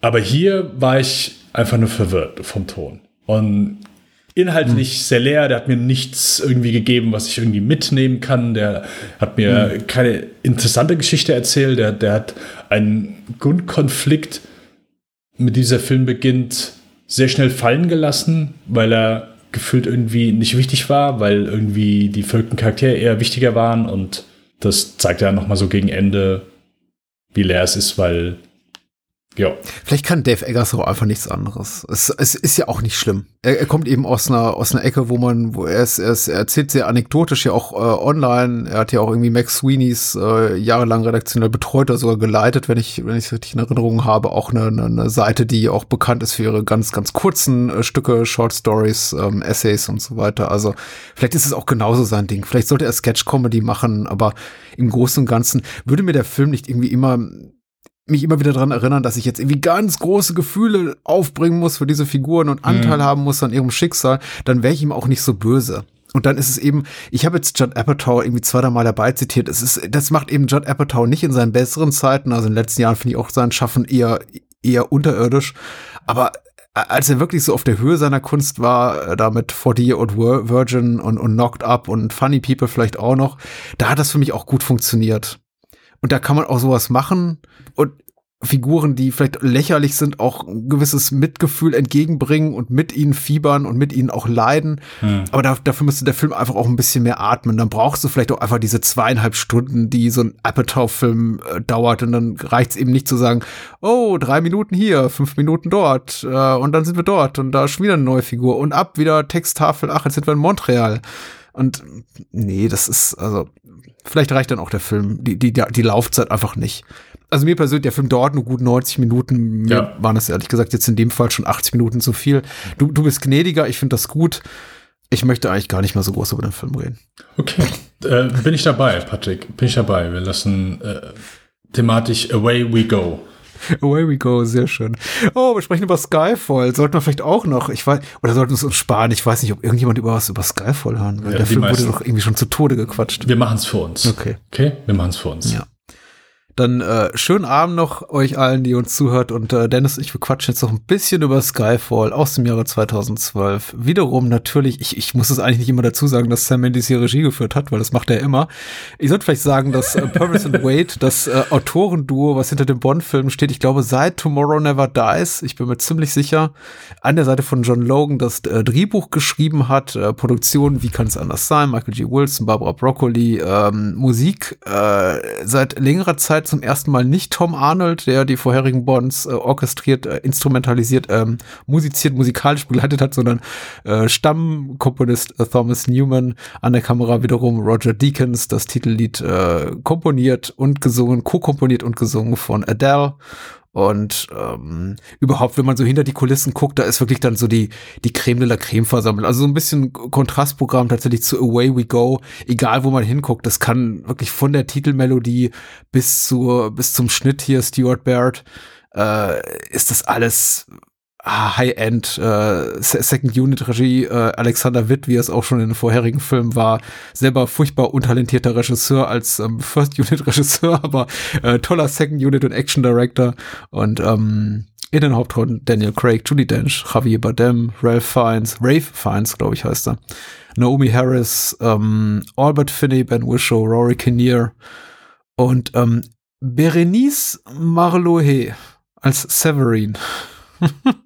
Aber hier war ich einfach nur verwirrt vom Ton. Und inhaltlich sehr leer, der hat mir nichts irgendwie gegeben, was ich irgendwie mitnehmen kann. Der hat mir keine interessante Geschichte erzählt. Der, der hat einen Grundkonflikt, mit dieser Film beginnt, sehr schnell fallen gelassen, weil er gefühlt irgendwie nicht wichtig war, weil irgendwie die folgten Charaktere eher wichtiger waren und das zeigt ja nochmal so gegen Ende, wie leer es ist, weil ja. Vielleicht kann Dave Eggers auch einfach nichts anderes. Es, es ist ja auch nicht schlimm. Er, er kommt eben aus einer, aus einer Ecke, wo man, wo er, ist, er, ist, er erzählt sehr anekdotisch ja auch äh, online. Er hat ja auch irgendwie Max Sweeneys äh, jahrelang redaktionell betreut oder sogar geleitet, wenn ich, wenn ich es richtig in Erinnerung habe. Auch eine, eine, eine Seite, die auch bekannt ist für ihre ganz, ganz kurzen äh, Stücke, Short Stories, ähm, Essays und so weiter. Also vielleicht ist es auch genauso sein Ding. Vielleicht sollte er Sketch-Comedy machen, aber im Großen und Ganzen würde mir der Film nicht irgendwie immer mich immer wieder dran erinnern, dass ich jetzt irgendwie ganz große Gefühle aufbringen muss für diese Figuren und Anteil haben muss an ihrem Schicksal, dann wäre ich ihm auch nicht so böse. Und dann ist es eben, ich habe jetzt Judd Apatow irgendwie zwei, drei Mal dabei zitiert. Es ist, das macht eben Judd Apatow nicht in seinen besseren Zeiten. Also in den letzten Jahren finde ich auch sein Schaffen eher, eher unterirdisch. Aber als er wirklich so auf der Höhe seiner Kunst war, äh, da mit 40 Year Old Vir- Virgin und, und Knocked Up und Funny People vielleicht auch noch, da hat das für mich auch gut funktioniert. Und da kann man auch sowas machen und Figuren, die vielleicht lächerlich sind, auch ein gewisses Mitgefühl entgegenbringen und mit ihnen fiebern und mit ihnen auch leiden. Aber da, dafür müsste der Film einfach auch ein bisschen mehr atmen. Dann brauchst du vielleicht auch einfach diese zweieinhalb Stunden, die so ein Apatow-Film äh, dauert. Und dann reicht es eben nicht zu sagen, oh, drei Minuten hier, fünf Minuten dort äh, und dann sind wir dort und da ist schon wieder eine neue Figur und ab wieder Texttafel, ach, jetzt sind wir in Montreal. Und nee, das ist, also, vielleicht reicht dann auch der Film, die, die, die Laufzeit einfach nicht. Also mir persönlich, der Film dauert nur gut 90 Minuten. Mir Ja. waren das ehrlich gesagt jetzt in dem Fall schon 80 Minuten zu viel. Du, du bist gnädiger, ich finde das gut. Ich möchte eigentlich gar nicht mehr so groß über den Film reden. Okay. äh, bin ich dabei, Patrick. Bin ich dabei. Wir lassen äh, thematisch Away We Go. Away we go, sehr schön. Oh, wir sprechen über Skyfall. Sollten wir vielleicht auch noch, ich weiß, oder sollten wir es uns sparen? Ich weiß nicht, ob irgendjemand über was über Skyfall hören will. Ja, der Film wurde meisten. doch irgendwie schon zu Tode gequatscht. Wir machen es für uns. Okay. Okay, wir machen es für uns. Ja. Dann äh, schönen Abend noch euch allen, die uns zuhört. Und äh, Dennis, ich quatschen jetzt noch ein bisschen über Skyfall aus dem Jahre 2012. Wiederum natürlich, ich, ich muss es eigentlich nicht immer dazu sagen, dass Sam Mendes hier Regie geführt hat, weil das macht er immer. Ich sollte vielleicht sagen, dass äh, Purvis and Wade, das äh, Autorenduo, was hinter dem Bond-Film steht, ich glaube seit Tomorrow Never Dies, ich bin mir ziemlich sicher, an der Seite von John Logan das äh, Drehbuch geschrieben hat, äh, Produktion, wie kann es anders sein, Michael G. Wilson, Barbara Broccoli, ähm, Musik, äh, seit längerer Zeit zum ersten Mal nicht Tom Arnold, der die vorherigen Bonds äh, orchestriert, äh, instrumentalisiert, ähm, musiziert, musikalisch begleitet hat, sondern äh, Stammkomponist äh, Thomas Newman an der Kamera wiederum Roger Deakins, das Titellied äh, komponiert und gesungen, co-komponiert und gesungen von Adele und ähm, überhaupt, wenn man so hinter die Kulissen guckt, da ist wirklich dann so die, die Creme de la Creme versammelt. Also so ein bisschen Kontrastprogramm tatsächlich zu Away We Go. Egal, wo man hinguckt, das kann wirklich von der Titelmelodie bis zur, bis zum Schnitt hier, Stuart Baird, äh, ist das alles High-End äh, Second Unit Regie äh, Alexander Witt, wie es auch schon in den vorherigen Filmen war, selber furchtbar untalentierter Regisseur als ähm, First Unit Regisseur, aber äh, toller Second Unit und Action Director und ähm, in den Hauptrollen Daniel Craig, Judy Dench, Javier Bardem, Ralph Fiennes, Rafe Fiennes, glaube ich heißt er, Naomi Harris, ähm, Albert Finney, Ben Whishaw, Rory Kinnear und ähm, Berenice Marlohe als Severine.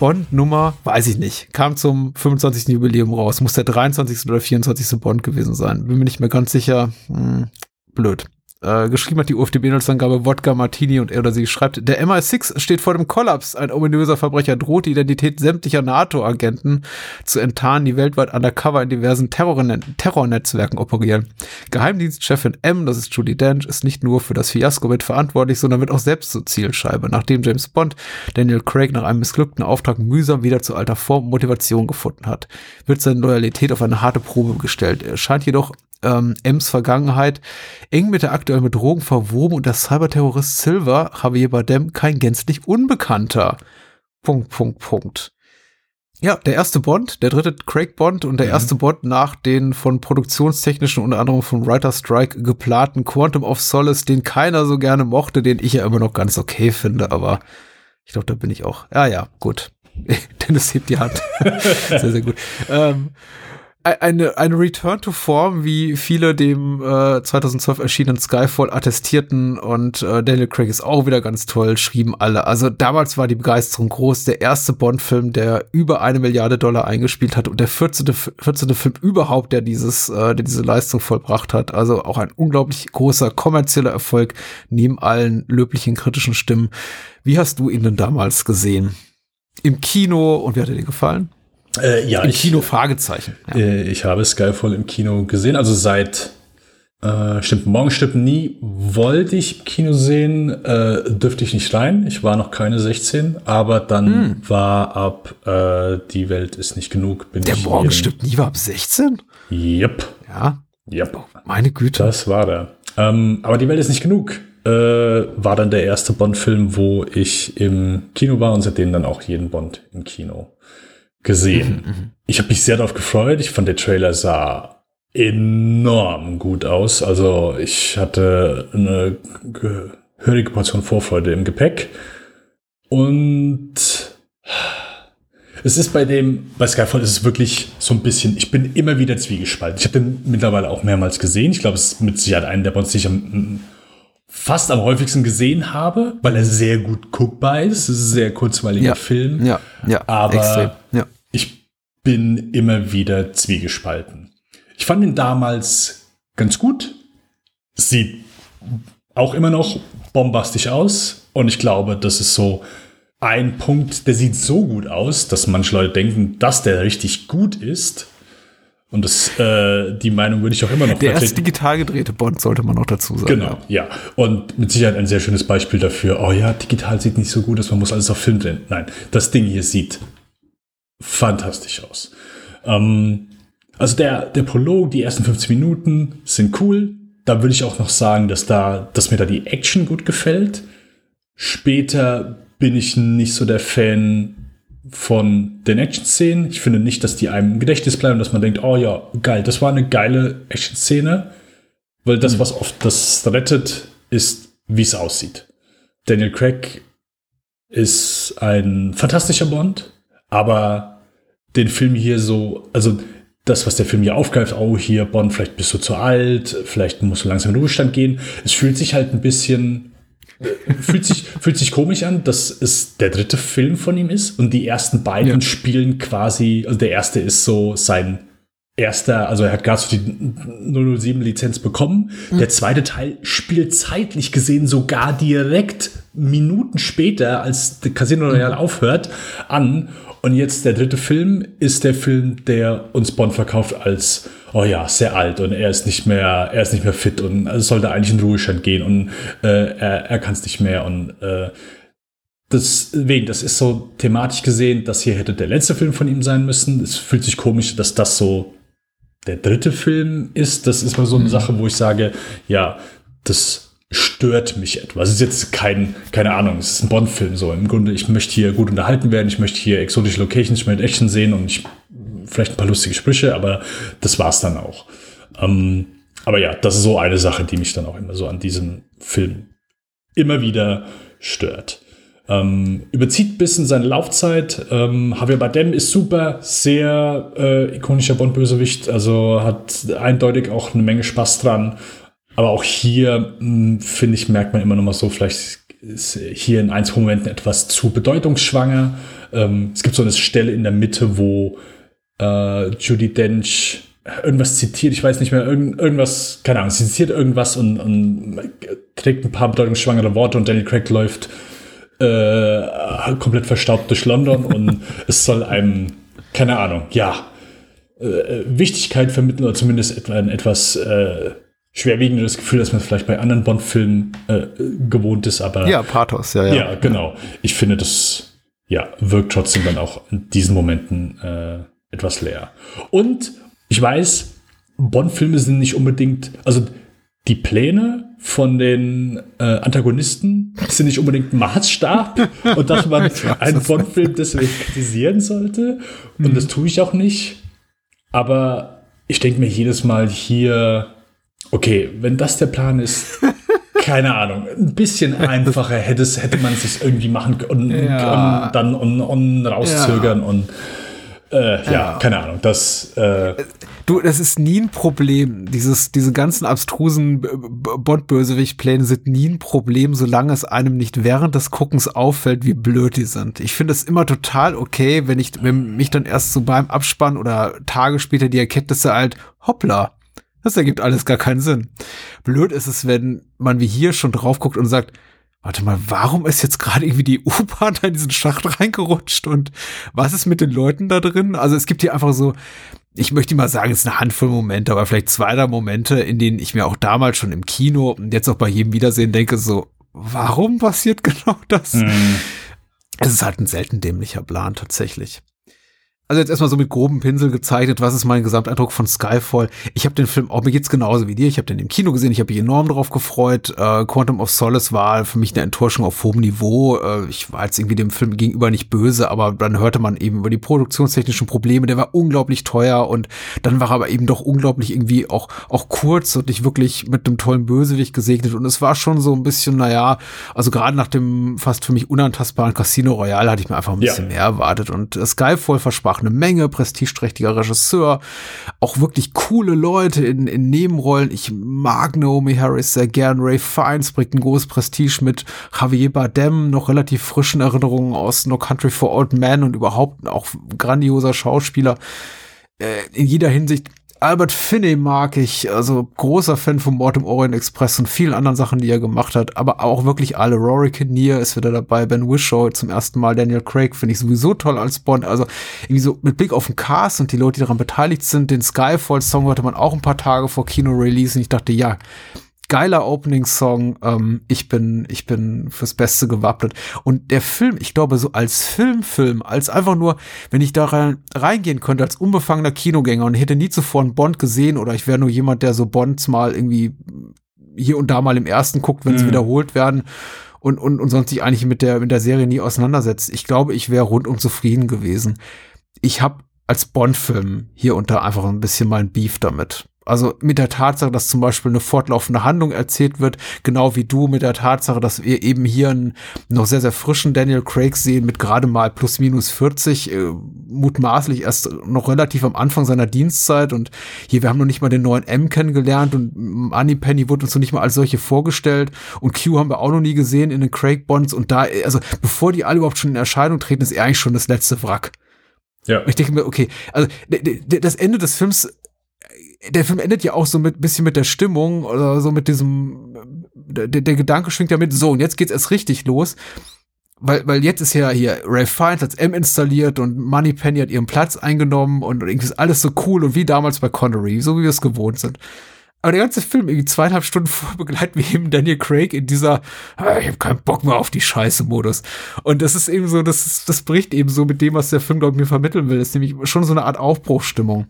Bond Nummer, weiß ich nicht, kam zum 25. Jubiläum raus. Muss der 23. oder 24. Bond gewesen sein. Bin mir nicht mehr ganz sicher. Hm, blöd. Äh, geschrieben hat die UFDB-Nutzangabe Wodka Martini und er oder sie schreibt, der MI6 steht vor dem Kollaps. Ein ominöser Verbrecher droht die Identität sämtlicher NATO-Agenten zu enttarnen, die weltweit undercover in diversen Terrorne Terrornetzwerken operieren. Geheimdienstchefin M, das ist Julie Dench, ist nicht nur für das Fiasko mit verantwortlich, sondern wird auch selbst zur Zielscheibe. Nachdem James Bond Daniel Craig nach einem missglückten Auftrag mühsam wieder zu alter Form Motivation gefunden hat, wird seine Loyalität auf eine harte Probe gestellt. Er scheint jedoch ähm, Ems Vergangenheit eng mit der aktuellen Bedrohung verwoben und der Cyberterrorist Silver, Javier Bardem, kein gänzlich Unbekannter. Punkt, Punkt, Punkt. Ja, der erste Bond, der dritte Craig Bond und der mhm. erste Bond nach den von produktionstechnischen, unter anderem vom Writer Strike geplanten Quantum of Solace, den keiner so gerne mochte, den ich ja immer noch ganz okay finde, aber ich glaube, da bin ich auch. Ja, ja, gut. Dennis hebt die Hand. sehr, sehr gut. Ähm, eine, eine Return to Form, wie viele dem äh, 2012 erschienenen Skyfall attestierten und äh, Daniel Craig ist auch wieder ganz toll, schrieben alle. Also damals war die Begeisterung groß. Der erste Bond-Film, der über eine Milliarde Dollar eingespielt hat und der 14. 14. Film überhaupt, der dieses, äh, der diese Leistung vollbracht hat. Also auch ein unglaublich großer kommerzieller Erfolg neben allen löblichen kritischen Stimmen. Wie hast du ihn denn damals gesehen? Im Kino und wie hat er dir gefallen? Äh, ja, Im ich, Kino Fragezeichen. Ja. Äh, ich habe Skyfall im Kino gesehen, also seit äh, stimmt, morgen stimmt nie, wollte ich im Kino sehen, äh, dürfte ich nicht rein. Ich war noch keine 16, aber dann hm. war ab äh, Die Welt ist nicht genug. Bin Der Morgen stimmt nie war ab 16? Yep. Ja. Yep. Meine Güte. Das war der. Ähm, aber Die Welt ist nicht genug. Äh, war dann der erste Bond-Film, wo ich im Kino war und seitdem dann auch jeden Bond im Kino gesehen. Mhm, mhm, ich habe mich sehr darauf gefreut. Ich fand der Trailer sah enorm gut aus. Also ich hatte eine gehörige Portion Vorfreude im Gepäck. Und es ist bei dem, bei Skyfall ist es wirklich so ein bisschen, ich bin immer wieder zwiegespalten. Ich habe den mittlerweile auch mehrmals gesehen. Ich glaube, es ist mit Sicherheit einen, der bei uns sicher fast am häufigsten gesehen habe, weil er sehr gut guckbar ist. Es ist ein sehr kurzweiliger ja, Film. Ja, ja, aber extrem, ja ich bin immer wieder zwiegespalten. Ich fand ihn damals ganz gut. Sieht auch immer noch bombastisch aus. Und ich glaube, das ist so ein Punkt, der sieht so gut aus, dass manche Leute denken, dass der richtig gut ist. Und das, äh, die Meinung würde ich auch immer noch Der erste digital gedrehte Bond sollte man noch dazu sagen. Genau, ja. Und mit Sicherheit ein sehr schönes Beispiel dafür. Oh ja, digital sieht nicht so gut aus, man muss alles auf Film drehen. Nein, das Ding hier sieht fantastisch aus. Ähm, also der, der Prolog, die ersten 15 Minuten sind cool. Da würde ich auch noch sagen, dass, da, dass mir da die Action gut gefällt. Später bin ich nicht so der Fan von den Action-Szenen. Ich finde nicht, dass die einem im Gedächtnis bleiben, dass man denkt, oh ja, geil, das war eine geile Action-Szene. Weil das, was oft das rettet, ist, wie es aussieht. Daniel Craig ist ein fantastischer Bond, aber den Film hier so, also das, was der Film hier aufgreift, oh, hier, Bond, vielleicht bist du zu alt, vielleicht musst du langsam in den Ruhestand gehen. Es fühlt sich halt ein bisschen, fühlt sich, fühlt sich komisch an, dass es der dritte Film von ihm ist und die ersten beiden Ja. spielen quasi, also der erste ist so sein erster, also er hat gerade so die 007 Lizenz bekommen. Der zweite Teil spielt zeitlich gesehen sogar direkt Minuten später, als der Casino Royale aufhört, an. Und jetzt der dritte Film ist der Film, der uns Bond verkauft als, oh ja, sehr alt und er ist nicht mehr, er ist nicht mehr fit und es sollte eigentlich in Ruhestand gehen und äh, er, er kann es nicht mehr und äh, deswegen, das ist so thematisch gesehen, das hier hätte der letzte Film von ihm sein müssen. Es fühlt sich komisch, dass das so der dritte Film ist. Das ist mal so eine Sache, wo ich sage, ja, das stört mich etwas. Es ist jetzt kein, keine Ahnung, es ist ein Bond-Film so. Im Grunde, ich möchte hier gut unterhalten werden, ich möchte hier exotische Locations, ich möchte Action sehen und ich, vielleicht ein paar lustige Sprüche, aber das war's dann auch. Ähm, aber ja, das ist so eine Sache, die mich dann auch immer so an diesem Film immer wieder stört. Ähm, überzieht bisschen seine Laufzeit. Ähm, Javier Bardem ist super, sehr äh, ikonischer Bond-Bösewicht, also hat eindeutig auch eine Menge Spaß dran. Aber auch hier, mh, finde ich, merkt man immer noch mal so, vielleicht ist hier in ein, zwei Momenten etwas zu bedeutungsschwanger. Ähm, es gibt so eine Stelle in der Mitte, wo äh, Judy Dench irgendwas zitiert, ich weiß nicht mehr, irgend, irgendwas, keine Ahnung, sie zitiert irgendwas und, und trägt ein paar bedeutungsschwangere Worte und Daniel Craig läuft äh, komplett verstaubt durch London und es soll einem, keine Ahnung, ja, äh, Wichtigkeit vermitteln oder zumindest ein etwas äh, schwerwiegenderes Gefühl, dass man vielleicht bei anderen Bond-Filmen äh, gewohnt ist, aber Ja, Pathos, ja, ja. ja, genau. Ich finde, das ja, wirkt trotzdem dann auch in diesen Momenten äh, etwas leer. Und ich weiß, Bond-Filme sind nicht unbedingt, also die Pläne von den äh, Antagonisten sind nicht unbedingt Maßstab und dass man einen Bond-Film deswegen kritisieren sollte. Und das tue ich auch nicht. Aber ich denke mir jedes Mal hier, okay, wenn das der Plan ist, keine Ahnung, ein bisschen einfacher hätte, es, hätte man es sich irgendwie machen können und, Ja. und dann und, und rauszögern und äh, ja. Ja. keine Ahnung, das äh, Du, das ist nie ein Problem. Dieses, diese ganzen abstrusen Bond-Bösewicht-Pläne sind nie ein Problem, solange es einem nicht während des Guckens auffällt, wie blöd die sind. Ich finde es immer total okay, wenn ich, wenn mich dann erst so beim Abspann oder Tage später die Erkenntnisse halt, hoppla, das ergibt alles gar keinen Sinn. Blöd ist es, wenn man wie hier schon drauf guckt und sagt, warte mal, warum ist jetzt gerade irgendwie die U-Bahn da in diesen Schacht reingerutscht und was ist mit den Leuten da drin? Also es gibt hier einfach so, ich möchte mal sagen, es ist eine Handvoll Momente, aber vielleicht zwei der Momente, in denen ich mir auch damals schon im Kino und jetzt auch bei jedem Wiedersehen denke, so, warum passiert genau das? Es ist halt ein selten dämlicher Plan tatsächlich. Also jetzt erstmal so mit grobem Pinsel gezeichnet, was ist mein Gesamteindruck von Skyfall? Ich habe den Film, auch mir geht's genauso wie dir, ich habe den im Kino gesehen, ich habe mich enorm drauf gefreut. Äh, Quantum of Solace war für mich eine Enttäuschung auf hohem Niveau. Äh, ich war jetzt irgendwie dem Film gegenüber nicht böse, aber dann hörte man eben über die produktionstechnischen Probleme, der war unglaublich teuer und dann war er aber eben doch unglaublich irgendwie auch, auch kurz und nicht wirklich mit einem tollen Bösewicht gesegnet und es war schon so ein bisschen, naja, also gerade nach dem fast für mich unantastbaren Casino Royale hatte ich mir einfach ein Ja. bisschen mehr erwartet und äh, Skyfall versprach eine Menge, prestigeträchtiger Regisseur, auch wirklich coole Leute in, in Nebenrollen. Ich mag Naomi Harris sehr gern. Ray Fiennes bringt ein großes Prestige mit. Javier Bardem, noch relativ frischen Erinnerungen aus No Country for Old Men und überhaupt auch grandioser Schauspieler. Äh, in jeder Hinsicht. Albert Finney mag ich, also großer Fan von Mord im Orient Express und vielen anderen Sachen, die er gemacht hat, aber auch wirklich alle. Rory Kinnear ist wieder dabei, Ben Whishaw zum ersten Mal, Daniel Craig finde ich sowieso toll als Bond, also irgendwie so mit Blick auf den Cast und die Leute, die daran beteiligt sind, den Skyfall-Song hörte man auch ein paar Tage vor Kino-Release und ich dachte, ja, geiler Opening-Song. Ähm, ich bin, ich bin fürs Beste gewappnet. Und der Film, ich glaube, so als Filmfilm, als einfach nur, wenn ich da rein, reingehen könnte als unbefangener Kinogänger und hätte nie zuvor einen Bond gesehen oder ich wäre nur jemand, der so Bonds mal irgendwie hier und da mal im ersten guckt, wenn sie Mhm. wiederholt werden und, und, und sonst sich eigentlich mit der, mit der Serie nie auseinandersetzt. Ich glaube, ich wäre rundum zufrieden gewesen. Ich habe als Bond-Film hier unter einfach ein bisschen mein Beef damit. Also mit der Tatsache, dass zum Beispiel eine fortlaufende Handlung erzählt wird, genau wie du mit der Tatsache, dass wir eben hier einen noch sehr, sehr frischen Daniel Craig sehen mit gerade mal plus minus 40, äh, mutmaßlich erst noch relativ am Anfang seiner Dienstzeit und hier, wir haben noch nicht mal den neuen M kennengelernt und Money Penny wurde uns noch nicht mal als solche vorgestellt und Q haben wir auch noch nie gesehen in den Craig Bonds und da, also bevor die alle überhaupt schon in Erscheinung treten, ist er eigentlich schon das letzte Wrack. Ja. Ich denke mir, okay, also das Ende des Films der Film endet ja auch so mit bisschen mit der Stimmung oder so mit diesem der, der Gedanke schwingt ja mit so und jetzt geht's erst richtig los weil weil jetzt ist ja hier Ray Fiennes als M installiert und Moneypenny hat ihren Platz eingenommen und irgendwie ist alles so cool und wie damals bei Connery so wie wir es gewohnt sind. Aber der ganze Film irgendwie zweieinhalb Stunden vor begleiten wir eben Daniel Craig in dieser ah, ich habe keinen Bock mehr auf die Scheiße Modus und das ist eben so das das bricht eben so mit dem was der Film glaube ich mir vermitteln will. Das ist nämlich schon so eine Art Aufbruchstimmung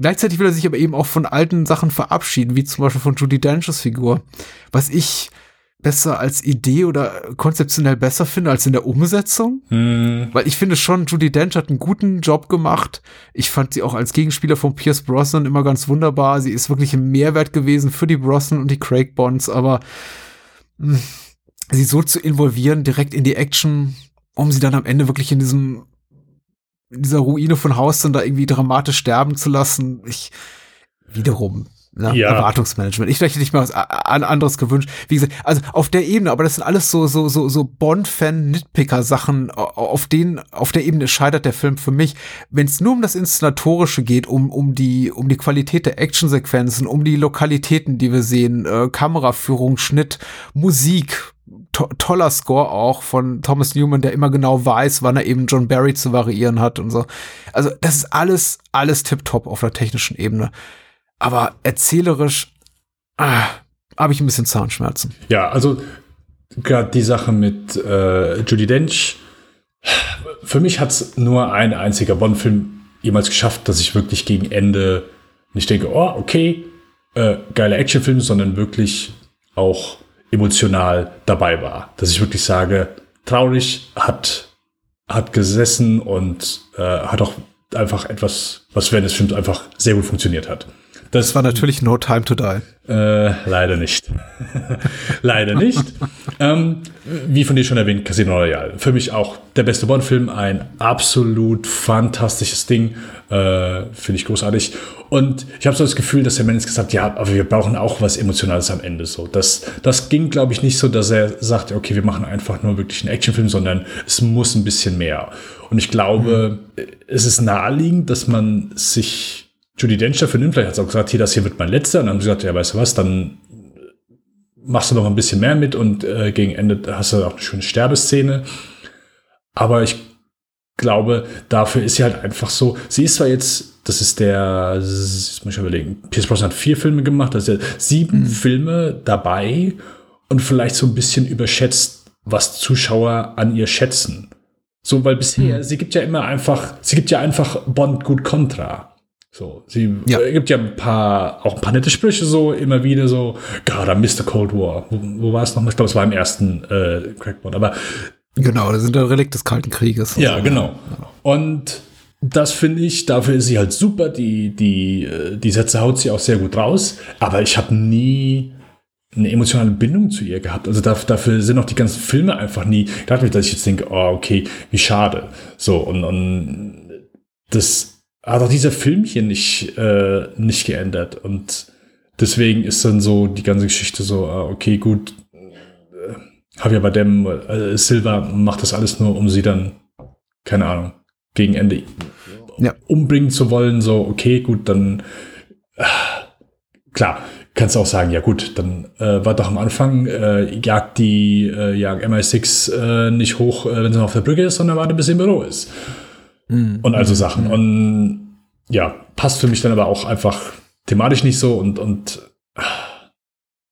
Gleichzeitig will er sich aber eben auch von alten Sachen verabschieden, wie zum Beispiel von Judy Dench's Figur, was ich besser als Idee oder konzeptionell besser finde als in der Umsetzung. Hm. Weil ich finde schon, Judy Dench hat einen guten Job gemacht. Ich fand sie auch als Gegenspieler von Pierce Brosnan immer ganz wunderbar. Sie ist wirklich ein Mehrwert gewesen für die Brosnan und die Craig Bonds, aber mh, hm, sie so zu involvieren direkt in die Action, um sie dann am Ende wirklich in diesem in dieser Ruine von Haus dann da irgendwie dramatisch sterben zu lassen. Ich wiederum Ne? Ja. Erwartungsmanagement. Ich hätte ich mir was anderes gewünscht. Wie gesagt, also auf der Ebene, aber das sind alles so so so so Bond-Fan-Nitpicker-Sachen. Auf den auf der Ebene scheitert der Film für mich. Wenn es nur um das inszenatorische geht, um um die um die Qualität der Actionsequenzen, um die Lokalitäten, die wir sehen, äh, Kameraführung, Schnitt, Musik, to toller Score auch von Thomas Newman, der immer genau weiß, wann er eben John Barry zu variieren hat und so. Also das ist alles, alles tipptopp auf der technischen Ebene. Aber erzählerisch ah, habe ich ein bisschen Zahnschmerzen. Ja, also gerade die Sache mit äh, Judy Dench. Für mich hat es nur ein einziger Bond-Film jemals geschafft, dass ich wirklich gegen Ende nicht denke, oh, okay, äh, geiler Actionfilm, sondern wirklich auch emotional dabei war. Dass ich wirklich sage, traurig hat, hat gesessen und äh, hat auch einfach etwas, was während des Films einfach sehr gut funktioniert hat. Das war natürlich No Time to Die. Äh, leider nicht. leider nicht. ähm, wie von dir schon erwähnt, Casino Royale. Für mich auch der beste Bond-Film, ein absolut fantastisches Ding. Äh, Finde ich großartig. Und ich habe so das Gefühl, dass der Mensch gesagt hat, ja, aber wir brauchen auch was Emotionales am Ende. So, das, das ging, glaube ich, nicht so, dass er sagte, okay, wir machen einfach nur wirklich einen Actionfilm, sondern es muss ein bisschen mehr. Und ich glaube, mhm. es ist naheliegend, dass man sich Judy Dench dafür nimmt. Vielleicht hat sie auch gesagt, hier, das hier wird mein letzter. Und dann haben sie gesagt, ja, weißt du was, dann machst du noch ein bisschen mehr mit und äh, gegen Ende hast du auch eine schöne Sterbeszene. Aber ich glaube, dafür ist sie halt einfach so. Sie ist zwar jetzt, das ist der, das muss ich überlegen, Pierce Brosnan hat vier Filme gemacht, das ist ja sieben mhm. Filme dabei und vielleicht so ein bisschen überschätzt, was Zuschauer an ihr schätzen. So, weil bisher, mhm. sie gibt ja immer einfach, sie gibt ja einfach Bond gut Kontra. So, sie ja. Äh, gibt ja ein paar, auch ein paar nette Sprüche so, immer wieder so, God, I missed the Cold War. Wo, wo war es nochmal? Ich glaube, es war im ersten äh, Crackpot, aber. Genau, das sind der Relikt des Kalten Krieges. Ja, so. genau. Und das finde ich, dafür ist sie halt super. Die, die, äh, die Sätze haut sie auch sehr gut raus. Aber ich habe nie eine emotionale Bindung zu ihr gehabt. Also dafür, dafür sind auch die ganzen Filme einfach nie. Dadurch, dass ich jetzt denke, oh, okay, wie schade. So, und, und das hat auch dieser Film hier nicht, äh, nicht geändert. Und deswegen ist dann so die ganze Geschichte so, ah, okay, gut, äh, Javier Bardem, äh, Silva macht das alles nur, um sie dann, keine Ahnung, gegen Ende ja. umbringen zu wollen. So, okay, gut, dann, äh, klar, kannst du auch sagen, ja gut, dann äh, war doch am Anfang, äh, jagt die äh, jagt MI6 äh, nicht hoch, äh, wenn sie noch auf der Brücke ist, sondern warte, bis sie im Büro ist. Mhm. Und also Sachen. Und ja, passt für mich dann aber auch einfach thematisch nicht so und, und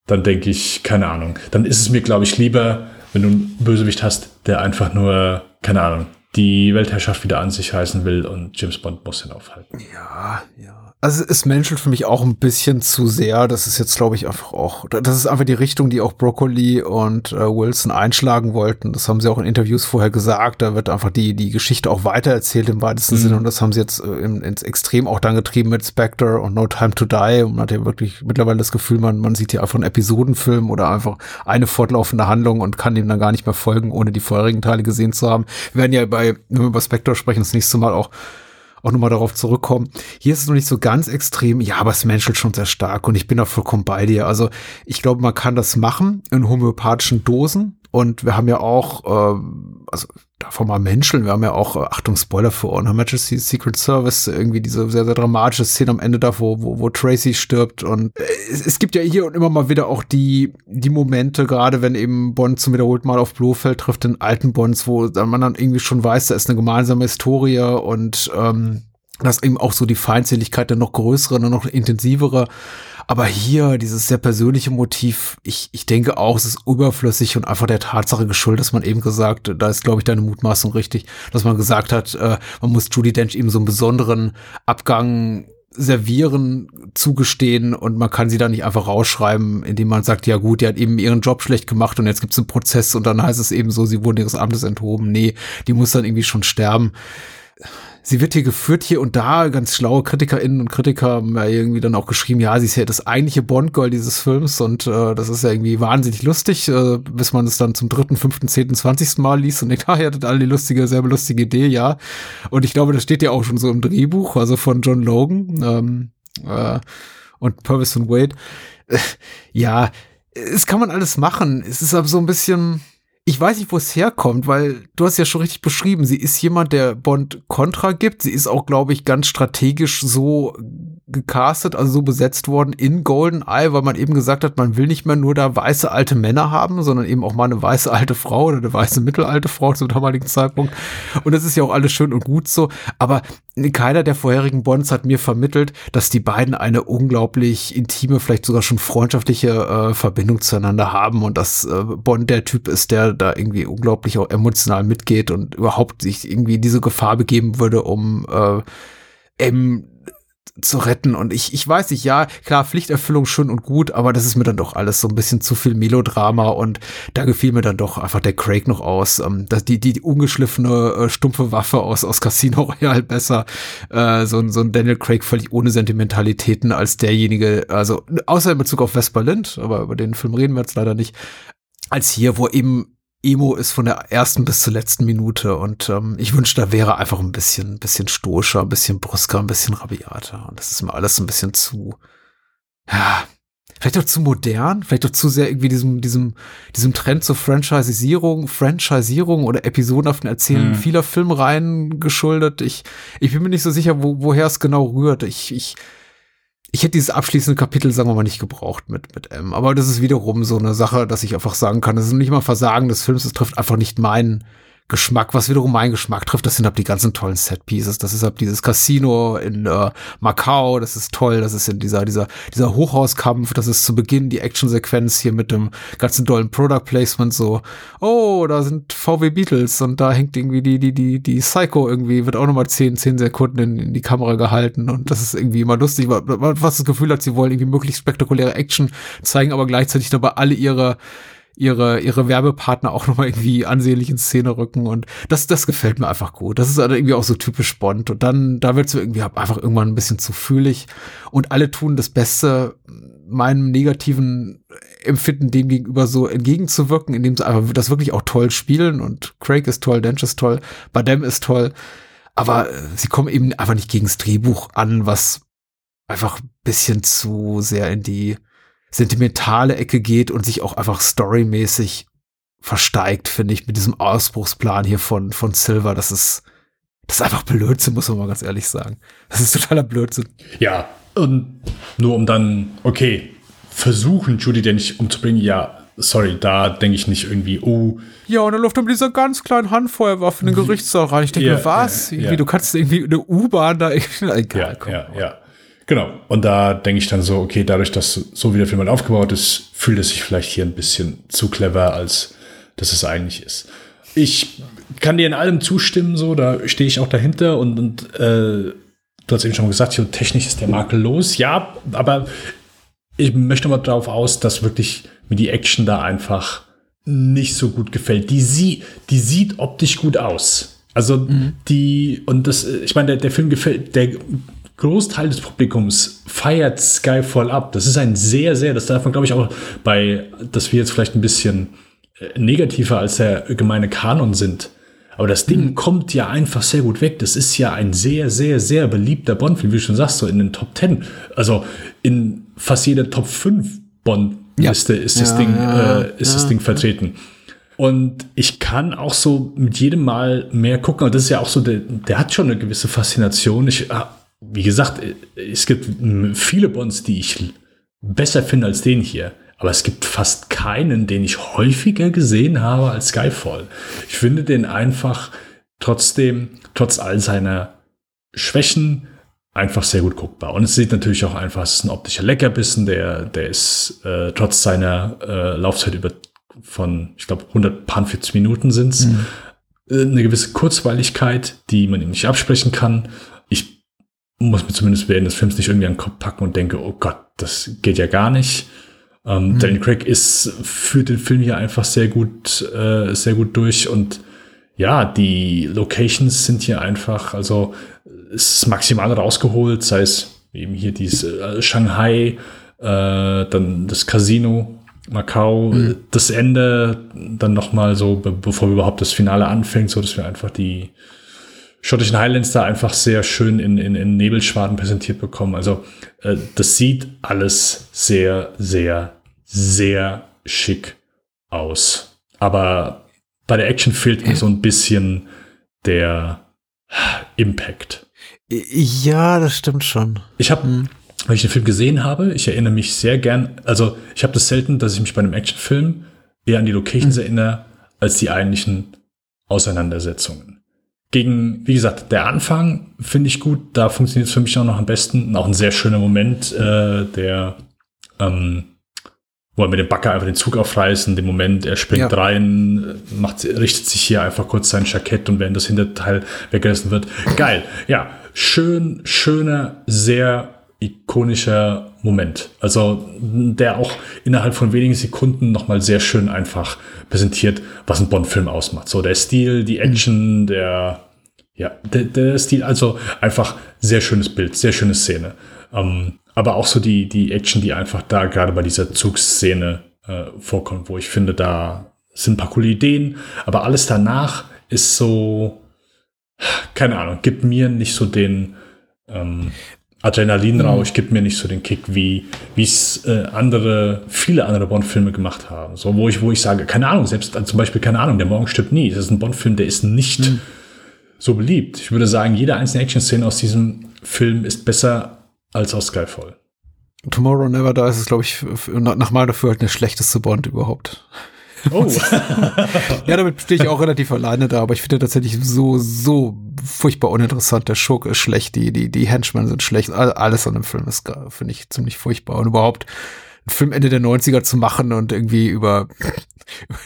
dann denke ich, keine Ahnung. Dann ist es mir, glaube ich, lieber, wenn du einen Bösewicht hast, der einfach nur, keine Ahnung, die Weltherrschaft wieder an sich reißen will und James Bond muss ihn aufhalten. Ja, ja. Also es menschelt für mich auch ein bisschen zu sehr. Das ist jetzt, glaube ich, einfach auch, das ist einfach die Richtung, die auch Broccoli und äh, Wilson einschlagen wollten. Das haben sie auch in Interviews vorher gesagt. Da wird einfach die, die Geschichte auch weitererzählt im weitesten mhm. Sinne. Und das haben sie jetzt äh, im, ins Extrem auch dann getrieben mit Spectre und No Time to Die. Und man hat ja wirklich mittlerweile das Gefühl, man, man sieht hier einfach einen Episodenfilm oder einfach eine fortlaufende Handlung und kann dem dann gar nicht mehr folgen, ohne die vorherigen Teile gesehen zu haben. Wir werden ja bei, wenn wir über Spectre sprechen, das nächste Mal auch auch nochmal darauf zurückkommen. Hier ist es noch nicht so ganz extrem, ja, aber es menschelt schon sehr stark und ich bin da vollkommen bei dir. Also ich glaube, man kann das machen in homöopathischen Dosen und wir haben ja auch, äh, also davon mal menscheln, wir haben ja auch, äh, Achtung, Spoiler für Honor Majesty Secret Service, irgendwie diese sehr, sehr dramatische Szene am Ende da, wo, wo, wo Tracy stirbt. Und äh, es, es gibt ja hier und immer mal wieder auch die, die Momente, gerade wenn eben Bond zum wiederholten Mal auf Blofeld trifft, in alten Bonds, wo man dann irgendwie schon weiß, da ist eine gemeinsame Historie und ähm, dass eben auch so die Feindseligkeit dann noch größere und noch intensivere aber hier, dieses sehr persönliche Motiv, ich, ich denke auch, es ist überflüssig und einfach der Tatsache geschuldet, dass man eben gesagt, da ist, glaube ich, deine Mutmaßung richtig, dass man gesagt hat, äh, man muss Judy Dench eben so einen besonderen Abgang servieren, zugestehen und man kann sie da nicht einfach rausschreiben, indem man sagt, ja gut, die hat eben ihren Job schlecht gemacht und jetzt gibt es einen Prozess und dann heißt es eben so, sie wurden ihres Amtes enthoben. Nee, die muss dann irgendwie schon sterben sie wird hier geführt hier und da. Ganz schlaue KritikerInnen und Kritiker haben ja irgendwie dann auch geschrieben, ja, sie ist ja das eigentliche Bond-Girl dieses Films und äh, das ist ja irgendwie wahnsinnig lustig, äh, bis man es dann zum dritten, fünften, zehnten, zwanzigsten Mal liest und denkt, ah, ihr hattet alle die lustige, selbe lustige Idee, ja. Und ich glaube, das steht ja auch schon so im Drehbuch, also von John Logan ähm, äh, und Purvis und Wade. Äh, ja, es kann man alles machen. Es ist aber so ein bisschen ich weiß nicht, wo es herkommt, weil du hast ja schon richtig beschrieben, sie ist jemand, der Bond Kontra gibt. Sie ist auch, glaube ich, ganz strategisch so gecastet, also so besetzt worden in GoldenEye, weil man eben gesagt hat, man will nicht mehr nur da weiße alte Männer haben, sondern eben auch mal eine weiße alte Frau oder eine weiße mittelalte Frau zum damaligen Zeitpunkt. Und das ist ja auch alles schön und gut so. Aber keiner der vorherigen Bonds hat mir vermittelt, dass die beiden eine unglaublich intime, vielleicht sogar schon freundschaftliche äh, Verbindung zueinander haben und dass äh, Bond der Typ ist, der da irgendwie unglaublich auch emotional mitgeht und überhaupt sich irgendwie diese Gefahr begeben würde, um äh, eben zu retten. Und ich, ich weiß nicht, ja, klar, Pflichterfüllung schön und gut, aber das ist mir dann doch alles so ein bisschen zu viel Melodrama und da gefiel mir dann doch einfach der Craig noch aus. Ähm, dass die, die, die ungeschliffene, äh, stumpfe Waffe aus, aus Casino Royale besser. Äh, so, so ein Daniel Craig völlig ohne Sentimentalitäten als derjenige, also außer in Bezug auf Vesper Lind, aber über den Film reden wir jetzt leider nicht, als hier, wo eben Emo ist von der ersten bis zur letzten Minute und ähm, ich wünschte, da wäre einfach ein bisschen, ein bisschen stoischer, ein bisschen brüsker, ein bisschen rabiater und das ist mir alles ein bisschen zu, ja, vielleicht auch zu modern, vielleicht auch zu sehr irgendwie diesem, diesem, diesem Trend zur Franchisierung, Franchisierung oder episodenhaften Erzählen mhm. vieler Filmreihen geschuldet. Ich, ich bin mir nicht so sicher, wo, woher es genau rührt. Ich, ich, ich hätte dieses abschließende Kapitel, sagen wir mal, nicht gebraucht mit, mit M. Aber das ist wiederum so eine Sache, dass ich einfach sagen kann, das ist nicht mal Versagen des Films, es trifft einfach nicht meinen Geschmack, was wiederum meinen Geschmack trifft, das sind halt die ganzen tollen Set-Pieces. Das ist halt dieses Casino in äh, Macau, das ist toll, das ist in dieser, dieser, dieser Hochhauskampf, das ist zu Beginn die Actionsequenz hier mit dem ganzen tollen Product Placement so, oh, da sind VW Beatles und da hängt irgendwie die, die, die, die Psycho irgendwie, wird auch nochmal zehn, zehn Sekunden in, in die Kamera gehalten und das ist irgendwie immer lustig, weil man fast das Gefühl hat, sie wollen irgendwie möglichst spektakuläre Action zeigen, aber gleichzeitig dabei alle ihre ihre, ihre Werbepartner auch nochmal irgendwie ansehnlich in Szene rücken und das, das gefällt mir einfach gut. Das ist irgendwie auch so typisch Bond und dann, da wird es irgendwie einfach irgendwann ein bisschen zu fühlig und alle tun das Beste, meinem negativen Empfinden dem gegenüber so entgegenzuwirken, indem sie einfach das wirklich auch toll spielen und Craig ist toll, Dench ist toll, Badem ist toll, aber äh, sie kommen eben einfach nicht gegens Drehbuch an, was einfach bisschen zu sehr in die sentimentale Ecke geht und sich auch einfach storymäßig versteigt, finde ich, mit diesem Ausbruchsplan hier von, von Silver. Das ist, das ist einfach Blödsinn, muss man mal ganz ehrlich sagen. Das ist totaler Blödsinn. Ja, und nur um dann, okay, versuchen, Judy denn nicht umzubringen, ja, sorry, da denke ich nicht irgendwie, oh. Ja, und dann läuft er mit dieser ganz kleinen Handfeuerwaffe in den Gerichtssaal rein. Ich denke, ja, was? Ja, ja. Du kannst irgendwie eine U-Bahn da, egal, ja, komm, ja, ja. Genau. Und da denke ich dann so, okay, dadurch, dass so wie der Film halt aufgebaut ist, fühlt es sich vielleicht hier ein bisschen zu clever, als dass es eigentlich ist. Ich kann dir in allem zustimmen, so, da stehe ich auch dahinter und, und äh, du hast eben schon gesagt, so technisch ist der makellos. Ja, aber ich möchte mal darauf aus, dass wirklich mir die Action da einfach nicht so gut gefällt. Die, sie, die sieht optisch gut aus. Also mhm. die, und das, ich meine, der, der Film gefällt, der Großteil des Publikums feiert Skyfall ab. Das ist ein sehr, sehr, das darf man, glaube ich, auch bei, dass wir jetzt vielleicht ein bisschen äh, negativer als der gemeine Kanon sind. Aber das Ding mhm. kommt ja einfach sehr gut weg. Das ist ja ein sehr, sehr, sehr beliebter Bond-Film, wie du schon sagst, so in den Top 10. Also in fast jeder Top 5 Bond-Liste ja. ist, das, ja, Ding, ja, äh, ist das Ding vertreten. Und ich kann auch so mit jedem Mal mehr gucken. Und das ist ja auch so, der, der hat schon eine gewisse Faszination. Ich ah, wie gesagt, es gibt viele Bonds, die ich besser finde als den hier. Aber es gibt fast keinen, den ich häufiger gesehen habe als Skyfall. Ich finde den einfach trotzdem, trotz all seiner Schwächen, einfach sehr gut guckbar. Und es sieht natürlich auch einfach, es ist ein optischer Leckerbissen, der, der ist äh, trotz seiner äh, Laufzeit über von, ich glaube, 140 Minuten sind es, mhm. äh, eine gewisse Kurzweiligkeit, die man ihm nicht absprechen kann. Muss mir zumindest während des Films nicht irgendwie an den Kopf packen und denke, oh Gott, das geht ja gar nicht. Ähm, mhm. Daniel Craig ist, führt den Film hier einfach sehr gut, äh, sehr gut durch und ja, die Locations sind hier einfach, also es ist maximal rausgeholt, sei es eben hier dieses äh, Shanghai, äh, dann das Casino, Macau, mhm. das Ende, dann nochmal so, be bevor wir überhaupt das Finale anfängt, so dass wir einfach die, schottischen Highlands da einfach sehr schön in, in, in Nebelschwaden präsentiert bekommen. Also äh, das sieht alles sehr, sehr, sehr schick aus. Aber bei der Action fehlt mir so ein bisschen der Impact. Ja, das stimmt schon. Ich habe, mhm. wenn ich den Film gesehen habe, ich erinnere mich sehr gern, also ich habe das selten, dass ich mich bei einem Actionfilm eher an die Locations mhm. erinnere, als die eigentlichen Auseinandersetzungen gegen, wie gesagt, der Anfang finde ich gut, da funktioniert es für mich auch noch am besten. Auch ein sehr schöner Moment, äh, der, ähm, wo er mit dem Backer einfach den Zug aufreißt, in dem Moment, er springt ja. rein, macht, richtet sich hier einfach kurz sein Jackett und während das Hinterteil weggerissen wird. Geil, ja, schön, schöner, sehr ikonischer Moment. Also der auch innerhalb von wenigen Sekunden nochmal sehr schön einfach präsentiert, was ein Bond-Film ausmacht. So der Stil, die Action, der ja, der, der Stil, also einfach sehr schönes Bild, sehr schöne Szene. Ähm, aber auch so die, die Action, die einfach da gerade bei dieser Zugsszene äh, vorkommt, wo ich finde, da sind ein paar coole Ideen, aber alles danach ist so, keine Ahnung, gibt mir nicht so den, ähm, Adrenalinrausch mhm. gibt mir nicht so den Kick, wie es äh, andere, viele andere Bond-Filme gemacht haben. So, wo ich, wo ich sage, keine Ahnung, selbst also zum Beispiel, keine Ahnung, der Morgen stirbt nie. Das ist ein Bond-Film, der ist nicht mhm. so beliebt. Ich würde sagen, jede einzelne Action-Szene aus diesem Film ist besser als aus Skyfall. Tomorrow Never Dies ist, glaube ich, nach mal dafür halt der schlechteste Bond überhaupt. Oh. ja, damit stehe ich auch relativ alleine da, aber ich finde tatsächlich so, so furchtbar uninteressant. Der Schurke ist schlecht, die, die, die Henchmen sind schlecht. Alles an dem Film ist, finde ich, ziemlich furchtbar. Und überhaupt ein Film Ende der 90er zu machen und irgendwie über,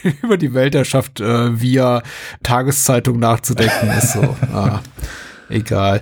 über die Weltherrschaft äh, via Tageszeitung nachzudenken, ist so, ah, egal.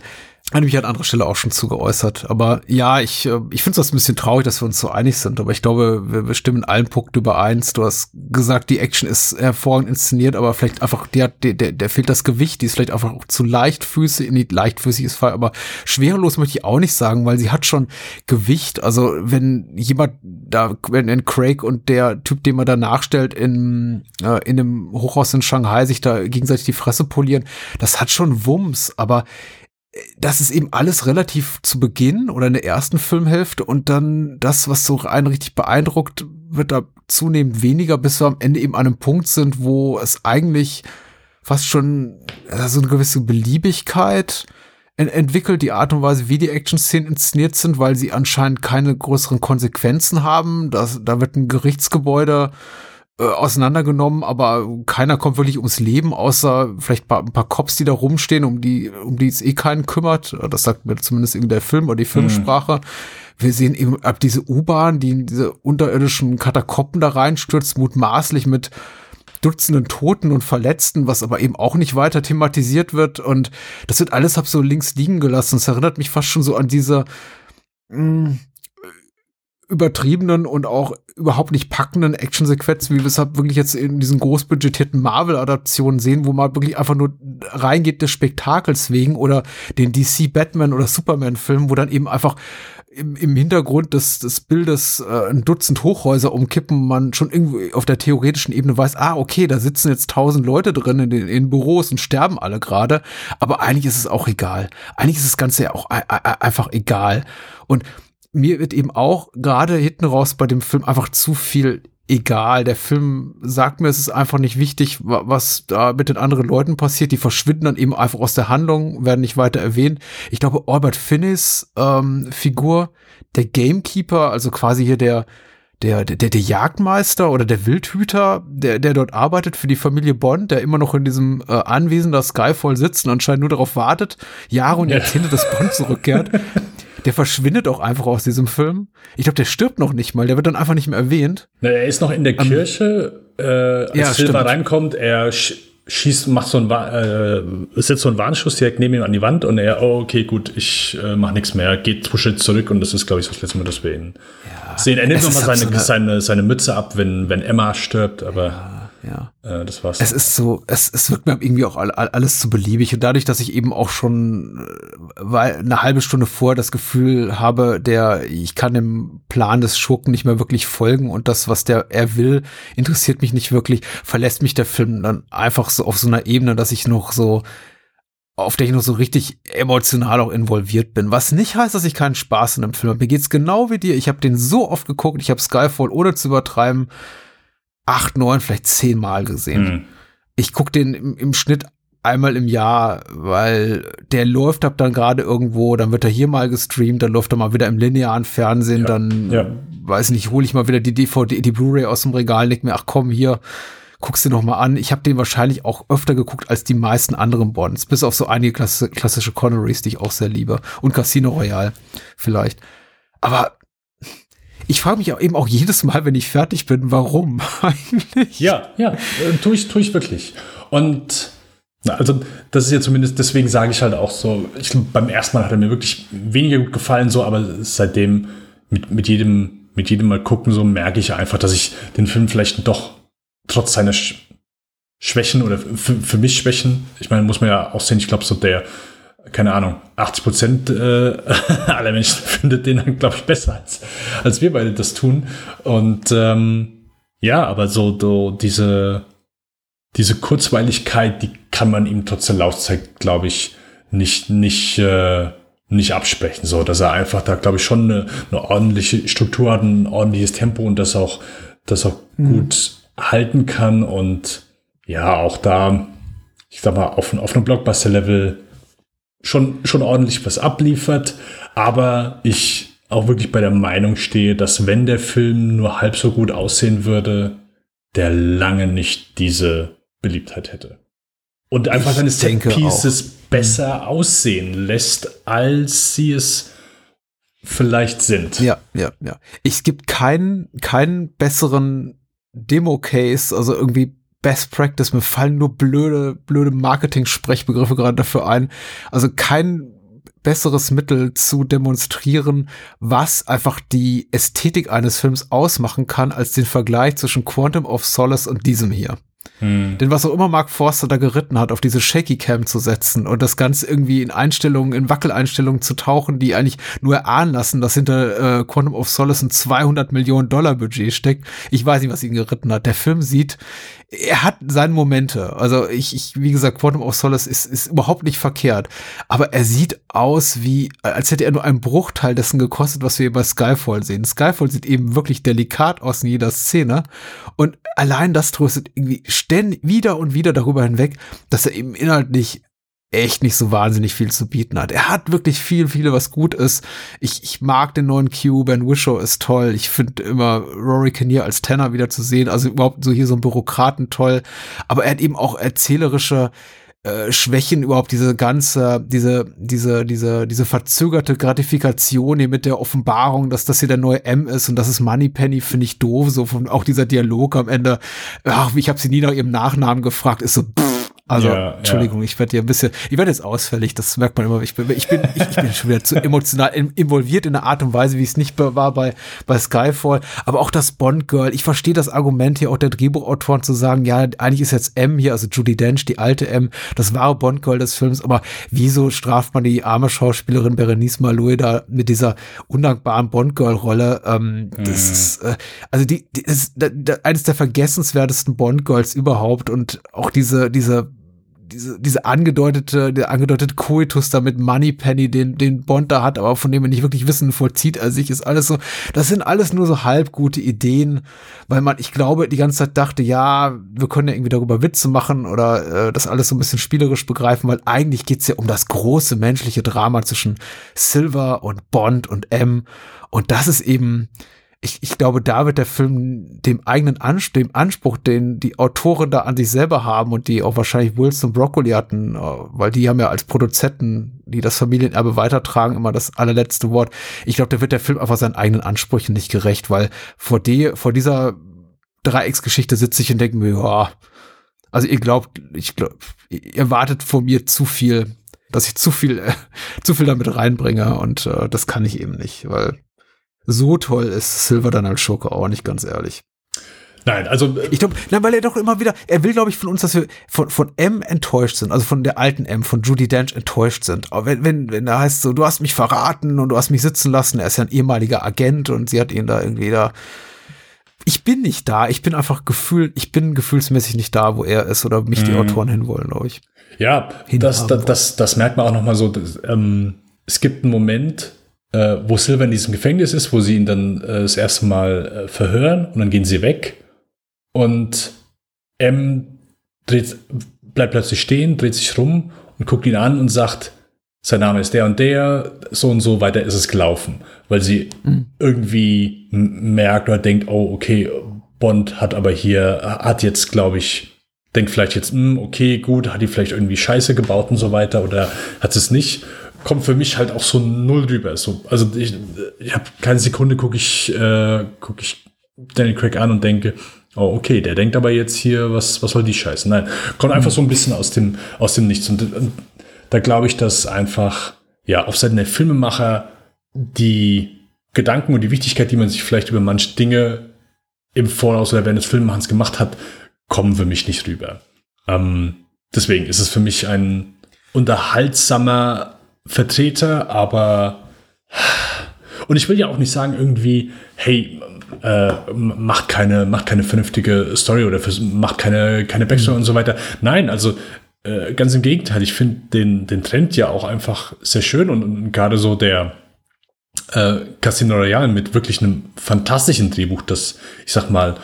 Hatte mich an anderer Stelle auch schon zu geäußert. Aber ja, ich, äh, ich finde es ein bisschen traurig, dass wir uns so einig sind. Aber ich glaube, wir, stimmen in allen Punkten übereins. Du hast gesagt, die Action ist hervorragend inszeniert, aber vielleicht einfach, der, der, der fehlt das Gewicht. Die ist vielleicht einfach zu leichtfüßig. Nicht leichtfüßig ist Fall, aber schwerelos möchte ich auch nicht sagen, weil sie hat schon Gewicht. Also wenn jemand da, wenn, wenn Craig und der Typ, den man da nachstellt, in, äh, in einem Hochhaus in Shanghai sich da gegenseitig die Fresse polieren, das hat schon Wumms. Aber das ist eben alles relativ zu Beginn oder in der ersten Filmhälfte und dann das, was so einen richtig beeindruckt, wird da zunehmend weniger, bis wir am Ende eben an einem Punkt sind, wo es eigentlich fast schon so eine gewisse Beliebigkeit entwickelt, die Art und Weise, wie die Action-Szenen inszeniert sind, weil sie anscheinend keine größeren Konsequenzen haben. Das, da wird ein Gerichtsgebäude äh, auseinandergenommen, aber keiner kommt wirklich ums Leben, außer vielleicht paar, ein paar Cops, die da rumstehen, um die, um die es eh keinen kümmert. Das sagt mir zumindest irgendwie der Film oder die Filmsprache. Mhm. Wir sehen eben ab diese U-Bahn, die in diese unterirdischen Katakomben da reinstürzt, mutmaßlich mit Dutzenden Toten und Verletzten, was aber eben auch nicht weiter thematisiert wird. Und das wird alles hab so links liegen gelassen. Es erinnert mich fast schon so an diese mh, mm, übertriebenen und auch überhaupt nicht packenden Actionsequenzen, wie wir es halt wirklich jetzt in diesen großbudgetierten Marvel-Adaptionen sehen, wo man wirklich einfach nur reingeht des Spektakels wegen oder den DC Batman oder Superman-Film, wo dann eben einfach im, im Hintergrund des, des Bildes äh, ein Dutzend Hochhäuser umkippen, man schon irgendwie auf der theoretischen Ebene weiß, ah, okay, da sitzen jetzt tausend Leute drin in den in Büros und sterben alle gerade, aber eigentlich ist es auch egal. Eigentlich ist das Ganze ja auch einfach egal. Und mir wird eben auch gerade hinten raus bei dem Film einfach zu viel egal. Der Film sagt mir, es ist einfach nicht wichtig, was da mit den anderen Leuten passiert. Die verschwinden dann eben einfach aus der Handlung, werden nicht weiter erwähnt. Ich glaube, Albert Finnis ähm, Figur, der Gamekeeper, also quasi hier der der, der, der Jagdmeister oder der Wildhüter, der, der dort arbeitet für die Familie Bond, der immer noch in diesem äh, Anwesen der Skyfall sitzt und anscheinend nur darauf wartet, Jahre und Jahrzehnte, dass Bond zurückkehrt. Der verschwindet auch einfach aus diesem Film. Ich glaube, der stirbt noch nicht mal. Der wird dann einfach nicht mehr erwähnt. Na, er ist noch in der um, ähm, Kirche, äh, als ja, Silva stimmt. reinkommt. Er schießt, macht so ein, äh, setzt so einen Warnschuss direkt neben ihm an die Wand und er, oh, okay, gut, ich äh, mach nichts mehr, geht zwei Schritte zurück und das ist, glaube ich, das letzte Mal, dass wir ihn ja, sehen. Er nimmt nochmal seine, so seine, seine Mütze ab, wenn, wenn Emma stirbt, aber. Ja ja. Äh, das war's. Es ist so, es, es wirkt mir irgendwie auch alles zu beliebig. Und dadurch, dass ich eben auch schon äh, weil eine halbe Stunde vor das Gefühl habe, der, ich kann dem Plan des Schurken nicht mehr wirklich folgen und das, was der er will, interessiert mich nicht wirklich, verlässt mich der Film dann einfach so auf so einer Ebene, dass ich noch so auf der ich noch so richtig emotional auch involviert bin. Was nicht heißt, dass ich keinen Spaß in dem Film habe. Mir geht's genau wie dir. Ich habe den so oft geguckt. Ich habe Skyfall ohne zu übertreiben acht, neun, vielleicht zehn Mal gesehen. Mhm. Ich gucke den im, im, Schnitt einmal im Jahr, weil der läuft ab dann gerade irgendwo, dann wird er hier mal gestreamt, dann läuft er mal wieder im linearen Fernsehen, ja. dann ja. weiß nicht, hole ich mal wieder die DVD, die Blu-ray aus dem Regal, denk mir, ach komm, hier, guckst du noch mal an. Ich habe den wahrscheinlich auch öfter geguckt als die meisten anderen Bonds, bis auf so einige klassische, klassische Connerys, die ich auch sehr liebe und Casino Royale vielleicht. Aber ich frage mich auch eben auch jedes Mal, wenn ich fertig bin, warum eigentlich? Ja, ja, äh, tue ich, tue ich wirklich. Und na, also das ist ja zumindest, deswegen sage ich halt auch so, ich glaube, beim ersten Mal hat er mir wirklich weniger gut gefallen, so, aber seitdem mit, mit jedem, mit jedem Mal gucken, so merke ich einfach, dass ich den Film vielleicht doch trotz seiner Schwächen oder für, für mich Schwächen, ich meine, muss man ja auch sehen, ich glaube, so der keine Ahnung, 80 Prozent äh, aller Menschen findet den dann, glaube ich, besser als, als wir beide das tun. Und ähm, ja, aber so, so diese, diese Kurzweiligkeit, die kann man ihm trotz der Laufzeit, glaube ich, nicht, nicht, äh, nicht absprechen. So, dass er einfach da, glaube ich, schon eine, eine ordentliche Struktur hat, ein ordentliches Tempo und das auch, das auch mhm. gut halten kann. Und ja, auch da, ich sag mal, auf, auf einem Blockbuster-Level schon, schon ordentlich was abliefert, aber ich auch wirklich bei der Meinung stehe, dass wenn der Film nur halb so gut aussehen würde, der lange nicht diese Beliebtheit hätte. Und einfach seine Set-Pieces besser aussehen lässt, als sie es vielleicht sind. Ja, ja, ja. Es gibt keinen, keinen besseren Demo-Case, also irgendwie Best Practice. Mir fallen nur blöde, blöde Marketing-Sprechbegriffe gerade dafür ein. Also kein besseres Mittel zu demonstrieren, was einfach die Ästhetik eines Films ausmachen kann, als den Vergleich zwischen Quantum of Solace und diesem hier. Hm. Denn was auch immer Mark Forster da geritten hat, auf diese Shaky Cam zu setzen und das Ganze irgendwie in Einstellungen, in Wackeleinstellungen zu tauchen, die eigentlich nur erahnen lassen, dass hinter äh, Quantum of Solace ein 200 Millionen Dollar Budget steckt. Ich weiß nicht, was ihn geritten hat. Der Film sieht, er hat seine Momente. Also ich, ich wie gesagt, Quantum of Solace ist, ist überhaupt nicht verkehrt. Aber er sieht aus wie, als hätte er nur einen Bruchteil dessen gekostet, was wir bei Skyfall sehen. Skyfall sieht eben wirklich delikat aus in jeder Szene. Und allein das tröstet irgendwie ständig wieder und wieder darüber hinweg, dass er eben inhaltlich echt nicht so wahnsinnig viel zu bieten hat. Er hat wirklich viel, viel, was gut ist. Ich, ich mag den neuen Q, Ben Wishow ist toll. Ich finde immer Rory Kinnear als Tenor wieder zu sehen, also überhaupt so hier so ein Bürokraten toll. Aber er hat eben auch erzählerische äh, Schwächen überhaupt diese ganze, diese, diese, diese, diese verzögerte Gratifikation hier mit der Offenbarung, dass das hier der neue M ist und das ist Moneypenny, finde ich doof. So von auch dieser Dialog am Ende, ach, ich habe sie nie nach ihrem Nachnamen gefragt, ist so, pff, also, Ja, Entschuldigung, ja. ich werde hier ein bisschen, ich werde jetzt ausfällig, das merkt man immer. Ich bin, ich bin, ich, ich bin schon wieder zu emotional in, involviert in einer Art und Weise, wie es nicht war bei, bei Skyfall. Aber auch das Bond-Girl, ich verstehe das Argument hier auch der Drehbuchautoren zu sagen, ja, eigentlich ist jetzt M hier, also Judy Dench, die alte M, das wahre Bond-Girl des Films, aber wieso straft man die arme Schauspielerin Berenice Malou da mit dieser undankbaren Bond-Girl-Rolle? Ähm, Das ist, äh, also die, die ist da, da, eines der vergessenswertesten Bond-Girls überhaupt und auch diese, diese diese, diese angedeutete, der angedeutete Koitus da mit Moneypenny, den, den Bond da hat, aber von dem wir nicht wirklich wissen, vollzieht er sich, ist alles so, das sind alles nur so halb gute Ideen, weil man, ich glaube, die ganze Zeit dachte, ja, wir können ja irgendwie darüber Witze machen oder äh, das alles so ein bisschen spielerisch begreifen, weil eigentlich geht's ja um das große menschliche Drama zwischen Silver und Bond und M. Und das ist eben, ich, ich glaube, da wird der Film dem eigenen Anspruch, dem Anspruch, den die Autoren da an sich selber haben und die auch wahrscheinlich Wilson Broccoli hatten, äh, weil die haben ja als Produzenten, die das Familienerbe weitertragen, immer das allerletzte Wort. Ich glaube, da wird der Film einfach seinen eigenen Ansprüchen nicht gerecht, weil vor die, vor dieser Dreiecksgeschichte sitze ich und denke mir, ja, also ihr glaubt, ich glaube, ihr wartet von mir zu viel, dass ich zu viel, äh, zu viel damit reinbringe und äh, das kann ich eben nicht, weil so toll ist Silver dann als Schurke auch nicht, ganz ehrlich. Nein, also äh, Ich glaube, weil er doch immer wieder, er will, glaube ich, von uns, dass wir von, von M enttäuscht sind, also von der alten M, von Judy Dench enttäuscht sind. Aber wenn, wenn, wenn da heißt so, du hast mich verraten und du hast mich sitzen lassen, er ist ja ein ehemaliger Agent und sie hat ihn da irgendwie da. Ich bin nicht da, ich bin einfach gefühlt, ich bin gefühlsmäßig nicht da, wo er ist oder mich die Autoren hinwollen, glaube ich. Ja, das, das, das, das merkt man auch noch mal so. dass, ähm, es gibt einen Moment, äh, wo Silver in diesem Gefängnis ist, wo sie ihn dann äh, das erste Mal äh, verhören und dann gehen sie weg. Und M dreht, bleibt plötzlich stehen, dreht sich rum und guckt ihn an und sagt, sein Name ist der und der, so und so weiter ist es gelaufen, weil sie irgendwie m- merkt oder denkt, oh, okay, Bond hat aber hier, hat jetzt, glaube ich, denkt vielleicht jetzt, hm, okay, gut, hat die vielleicht irgendwie Scheiße gebaut und so weiter oder hat es nicht. Kommt für mich halt auch so null rüber. So, also ich, ich habe keine Sekunde gucke ich, äh, guck ich Daniel Craig an und denke, oh, okay, der denkt aber jetzt hier, was, was soll die Scheiße? Nein, kommt einfach so ein bisschen aus dem, aus dem Nichts. Und, und da glaube ich, dass einfach, ja, auf Seiten der Filmemacher die Gedanken und die Wichtigkeit, die man sich vielleicht über manche Dinge im Voraus oder während des Filmemachens gemacht hat, kommen für mich nicht rüber. Ähm, deswegen ist es für mich ein unterhaltsamer Vertreter, aber und ich will ja auch nicht sagen irgendwie, hey, äh, macht keine, macht keine vernünftige Story oder macht keine, keine Backstory und so weiter. Nein, also äh, ganz im Gegenteil. Ich finde den, den Trend ja auch einfach sehr schön und, und gerade so der äh, Casino Royale mit wirklich einem fantastischen Drehbuch, das, ich sag mal,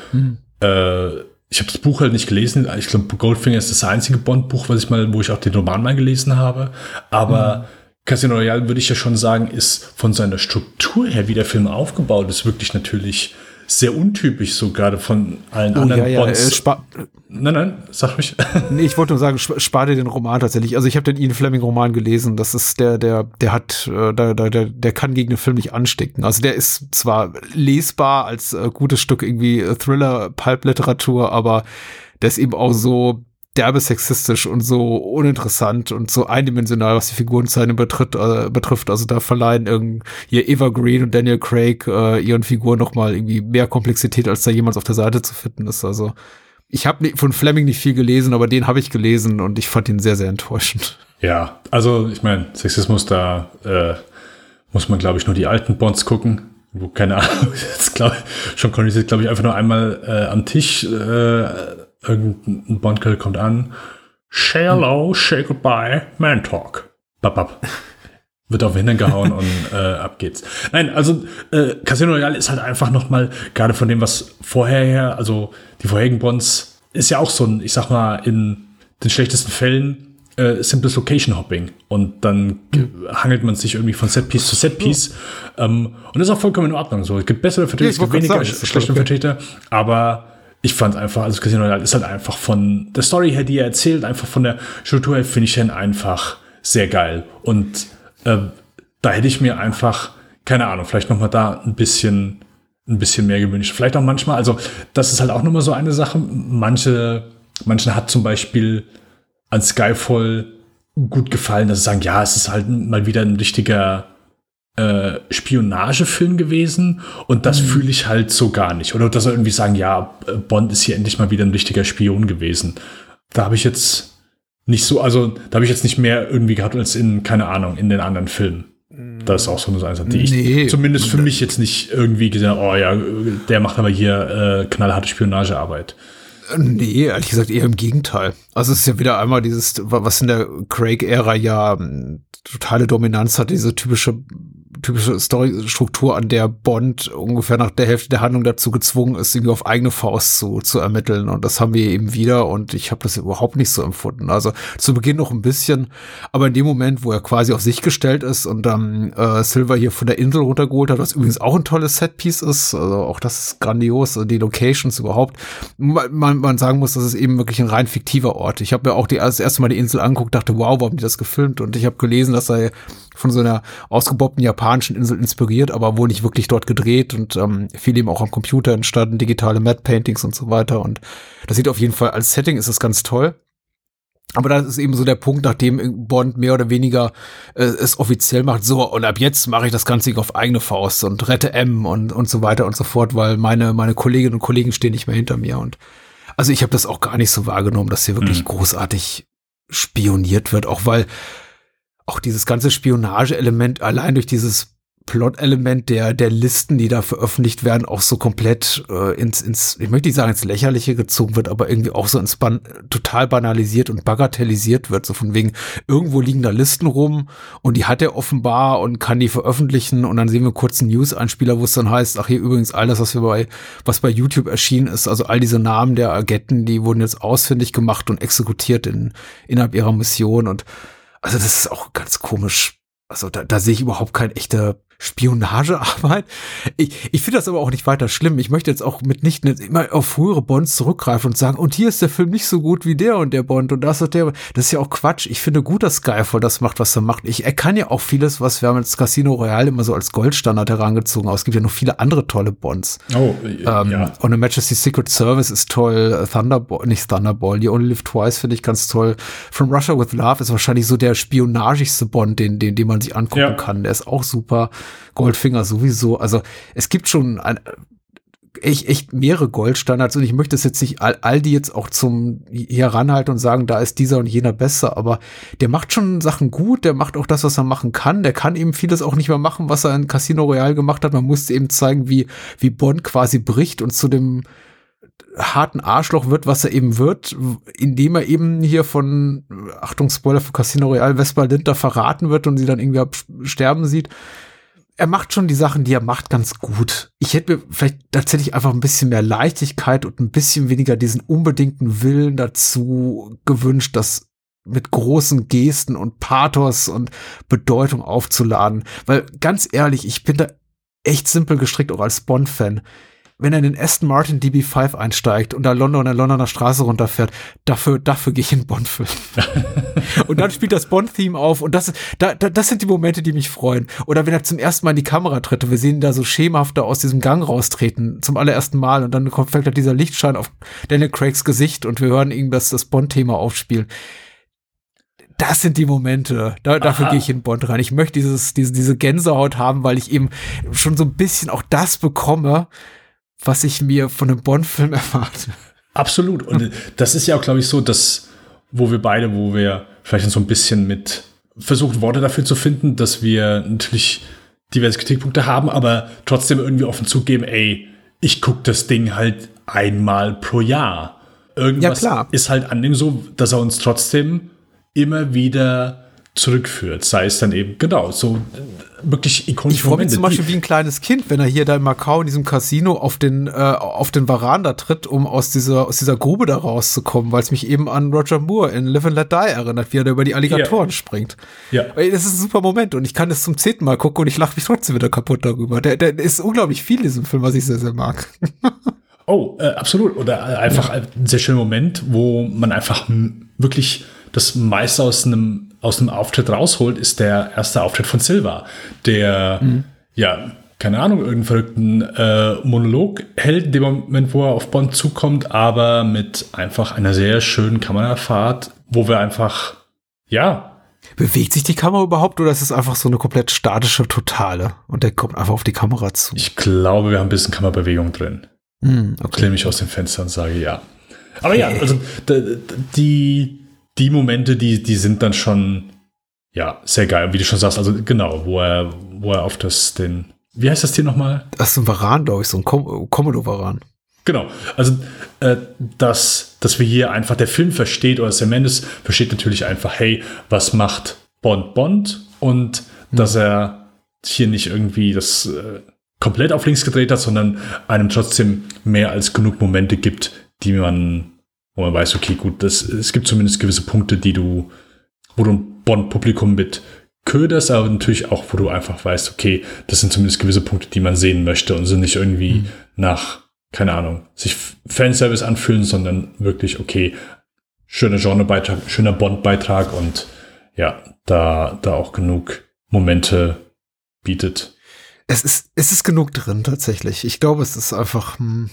äh, ich habe das Buch halt nicht gelesen. Ich glaube, Goldfinger ist das einzige Bond-Buch, was ich mal, wo ich auch den Roman mal gelesen habe. Aber Casino Royale würde ich ja schon sagen, ist von seiner Struktur her, wie der Film aufgebaut ist, wirklich natürlich sehr untypisch, so gerade von allen Oh, anderen ja, ja, Bonds. äh, nein, nein, sag mich. nee, ich wollte nur sagen, sp- spar dir den Roman tatsächlich. Also ich habe den Ian Fleming Roman gelesen. Das ist der, der, der hat, äh, der, der, der, der kann gegen den Film nicht anstecken. Also der ist zwar lesbar als äh, gutes Stück irgendwie äh, Thriller, Pulp-Literatur, aber der ist eben auch so derbe sexistisch und so uninteressant und so eindimensional, was die Figurenzeichnung betritt, äh, betrifft. Also da verleihen irgendwie hier Eva Green und Daniel Craig äh, ihren Figuren noch mal irgendwie mehr Komplexität, als da jemals auf der Seite zu finden ist. Also ich habe von Fleming nicht viel gelesen, aber den habe ich gelesen und ich fand ihn sehr, sehr enttäuschend. Ja, also ich meine, Sexismus, da äh, muss man, glaube ich, nur die alten Bonds gucken. Wo, keine Ahnung, jetzt glaub, schon kondensiert, glaube ich, einfach nur einmal äh, am Tisch, äh, irgendein Bond-Girl kommt an. Say hello, say goodbye, man talk. Bap, bap. Wird auf den Hintern gehauen und äh, ab geht's. Nein, also äh, Casino Royale ist halt einfach noch mal, gerade von dem, was vorher her, also die vorherigen Bonds, ist ja auch so ein, ich sag mal, in den schlechtesten Fällen äh, simples Location Hopping. Und dann ge- hangelt man sich irgendwie von Setpiece zu Setpiece. Ähm, und das ist auch vollkommen in Ordnung so. Es gibt bessere Vertreter, Ja, es gibt weniger sagen, schlechte okay. Vertreter, aber ich fand einfach, also Casino Royale ist halt einfach von der Story her, die er erzählt, einfach von der Struktur her, finde ich ihn einfach sehr geil. Und äh, da hätte ich mir einfach, keine Ahnung, vielleicht noch mal da ein bisschen, ein bisschen mehr gewünscht. Vielleicht auch manchmal, also das ist halt auch nochmal so eine Sache. Manche, manchen hat zum Beispiel an Skyfall gut gefallen, dass sie sagen, ja, es ist halt mal wieder ein richtiger äh, Spionagefilm gewesen und das mhm. fühle ich halt so gar nicht. Oder dass sie irgendwie sagen, ja, Bond ist hier endlich mal wieder ein richtiger Spion gewesen. Da habe ich jetzt nicht so, also da habe ich jetzt nicht mehr irgendwie gehabt als in, keine Ahnung, in den anderen Filmen. Das ist auch so eine Sache, die ich nee. zumindest für mich jetzt nicht irgendwie gesagt oh ja, der macht aber hier äh, knallharte Spionagearbeit. Nee, ehrlich gesagt eher im Gegenteil. Also es ist ja wieder einmal dieses, was in der Craig-Ära ja hm, totale Dominanz hat, diese typische typische Storystruktur, an der Bond ungefähr nach der Hälfte der Handlung dazu gezwungen ist, irgendwie auf eigene Faust zu, zu ermitteln. Und das haben wir eben wieder und ich habe das überhaupt nicht so empfunden. Also zu Beginn noch ein bisschen, aber in dem Moment, wo er quasi auf sich gestellt ist und dann äh, Silver hier von der Insel runtergeholt hat, was übrigens auch ein tolles Setpiece ist, also auch das ist grandios, also die Locations überhaupt. Man, man sagen muss, das ist eben wirklich ein rein fiktiver Ort. Ich habe mir auch die, das erste Mal die Insel angeguckt, dachte, wow, wo haben die das gefilmt? Und ich habe gelesen, dass er von so einer ausgebobbten japanischen Insel inspiriert, aber wohl nicht wirklich dort gedreht und ähm, viel eben auch am Computer entstanden, digitale Matte Paintings und so weiter. Und das sieht auf jeden Fall als Setting ist das ganz toll. Aber das ist eben so der Punkt, nachdem Bond mehr oder weniger äh, es offiziell macht, so und ab jetzt mache ich das Ganze auf eigene Faust und rette M und, und so weiter und so fort, weil meine, meine Kolleginnen und Kollegen stehen nicht mehr hinter mir. Und also ich habe das auch gar nicht so wahrgenommen, dass hier wirklich mhm. großartig spioniert wird, auch weil auch dieses ganze Spionage-Element allein durch dieses Plot-Element der, der Listen, die da veröffentlicht werden, auch so komplett äh, ins, ins, ich möchte nicht sagen ins Lächerliche gezogen wird, aber irgendwie auch so ins Ban total banalisiert und bagatellisiert wird. So von wegen, irgendwo liegen da Listen rum und die hat er offenbar und kann die veröffentlichen. Und dann sehen wir kurz einen News-Einspieler, wo es dann heißt, ach hier übrigens alles, was wir bei, was bei YouTube erschienen ist, also all diese Namen der Agenten, die wurden jetzt ausfindig gemacht und exekutiert in, innerhalb ihrer Mission. Und also das ist auch ganz komisch. Also da, da sehe ich überhaupt kein echter Spionagearbeit. Ich, ich finde das aber auch nicht weiter schlimm. Ich möchte jetzt auch mitnichten immer auf frühere Bonds zurückgreifen und sagen, und hier ist der Film nicht so gut wie der und der Bond und das ist der. Das ist ja auch Quatsch. Ich finde gut, dass Skyfall das macht, was er macht. Ich, er kann ja auch vieles, was wir haben jetzt Casino Royale immer so als Goldstandard herangezogen. Aber es gibt ja noch viele andere tolle Bonds. Oh, ähm, ja. Und The Majesty Secret Service ist toll. Thunderball, nicht Thunderball, You Only Live Twice finde ich ganz toll. From Russia with Love ist wahrscheinlich so der spionagigste Bond, den, den, den man sich angucken ja. kann. Der ist auch super. Goldfinger sowieso. Also es gibt schon ein, echt, echt mehrere Goldstandards und ich möchte es jetzt nicht all, all die jetzt auch zum hier ranhalten und sagen, da ist dieser und jener besser, aber der macht schon Sachen gut, der macht auch das, was er machen kann, der kann eben vieles auch nicht mehr machen, was er in Casino Royale gemacht hat. Man musste eben zeigen, wie, wie Bond quasi bricht und zu dem harten Arschloch wird, was er eben wird, indem er eben hier von, Achtung, Spoiler für Casino Royale, Vespa Linter verraten wird und sie dann irgendwie sterben sieht er macht schon die Sachen, die er macht, ganz gut. Ich hätte mir vielleicht tatsächlich einfach ein bisschen mehr Leichtigkeit und ein bisschen weniger diesen unbedingten Willen dazu gewünscht, das mit großen Gesten und Pathos und Bedeutung aufzuladen. Weil ganz ehrlich, ich bin da echt simpel gestrickt, auch als Bond-Fan wenn er in den Aston Martin DB5 einsteigt und da London der Londoner Straße runterfährt, dafür, dafür gehe ich in Bond-Film. und dann spielt das Bond-Theme auf und das, da, da, das sind die Momente, die mich freuen. Oder wenn er zum ersten Mal in die Kamera tritt und wir sehen ihn da so schemhafter aus diesem Gang raustreten, zum allerersten Mal und dann kommt vielleicht dieser Lichtschein auf Daniel Craigs Gesicht und wir hören ihm das, das Bond-Thema aufspielen das sind die Momente. Da, dafür gehe ich in Bond rein. Ich möchte dieses, diese, diese Gänsehaut haben, weil ich eben schon so ein bisschen auch das bekomme, was ich mir von einem Bond-Film erwarte. Absolut. Und das ist ja auch, glaube ich, so, dass, wo wir beide, wo wir vielleicht so ein bisschen mit versucht, Worte dafür zu finden, dass wir natürlich diverse Kritikpunkte haben, aber trotzdem irgendwie offen zugeben, ey, ich gucke das Ding halt einmal pro Jahr. Irgendwas ja, ist halt an dem so, dass er uns trotzdem immer wieder zurückführt. Sei es dann eben, genau, so wirklich ikonische Ich freue mich zum Beispiel wie ein kleines Kind, wenn er hier da in Macau in diesem Casino auf den, äh, auf den Veranda tritt, um aus dieser, aus dieser Grube da rauszukommen, weil es mich eben an Roger Moore in Live and Let Die erinnert, wie er da über die Alligatoren ja. springt. Ja. Das ist ein super Moment und ich kann das zum zehnten Mal gucken und ich lache mich trotzdem wieder kaputt darüber. Der, der ist unglaublich viel in diesem Film, was ich sehr, sehr mag. Oh, äh, absolut. Oder äh, einfach ein sehr schöner Moment, wo man einfach wirklich das meiste aus einem, aus einem Auftritt rausholt, ist der erste Auftritt von Silva, der, ja, keine Ahnung, irgendeinen verrückten äh, Monolog hält, in dem Moment, wo er auf Bond zukommt, aber mit einfach einer sehr schönen Kamerafahrt, wo wir einfach, ja, Bewegt sich die Kamera überhaupt oder ist es einfach so eine komplett statische Totale und der kommt einfach auf die Kamera zu? ich glaube, wir haben ein bisschen Kamerabewegung drin. Hm, Ich lehne mich aus dem Fenster und sage ja. Aber ja, also die, die Momente, die, die sind dann schon ja sehr geil. Wie du schon sagst, also genau, wo er, wo er auf das, den, wie heißt das Tier nochmal? Das ist ein Varan, glaube ich, so ein Com Komodo-Varan. Genau, also äh, dass, dass wir hier einfach, der Film versteht, oder Sam Mendes versteht natürlich einfach, hey, was macht Bond Bond? Und dass er hier nicht irgendwie das äh, komplett auf links gedreht hat, sondern einem trotzdem mehr als genug Momente gibt, die man, wo man weiß, okay, gut, das, es gibt zumindest gewisse Punkte, die du, wo du ein Bond-Publikum mit köderst, aber natürlich auch, wo du einfach weißt, okay, das sind zumindest gewisse Punkte, die man sehen möchte und sind nicht irgendwie nach, keine Ahnung, sich Fanservice anfühlen, sondern wirklich, okay, schöner Genrebeitrag, schöner Bond-Beitrag und ja, da, da auch genug Momente bietet. Es ist, es ist genug drin, tatsächlich. Ich glaube, es ist einfach hm,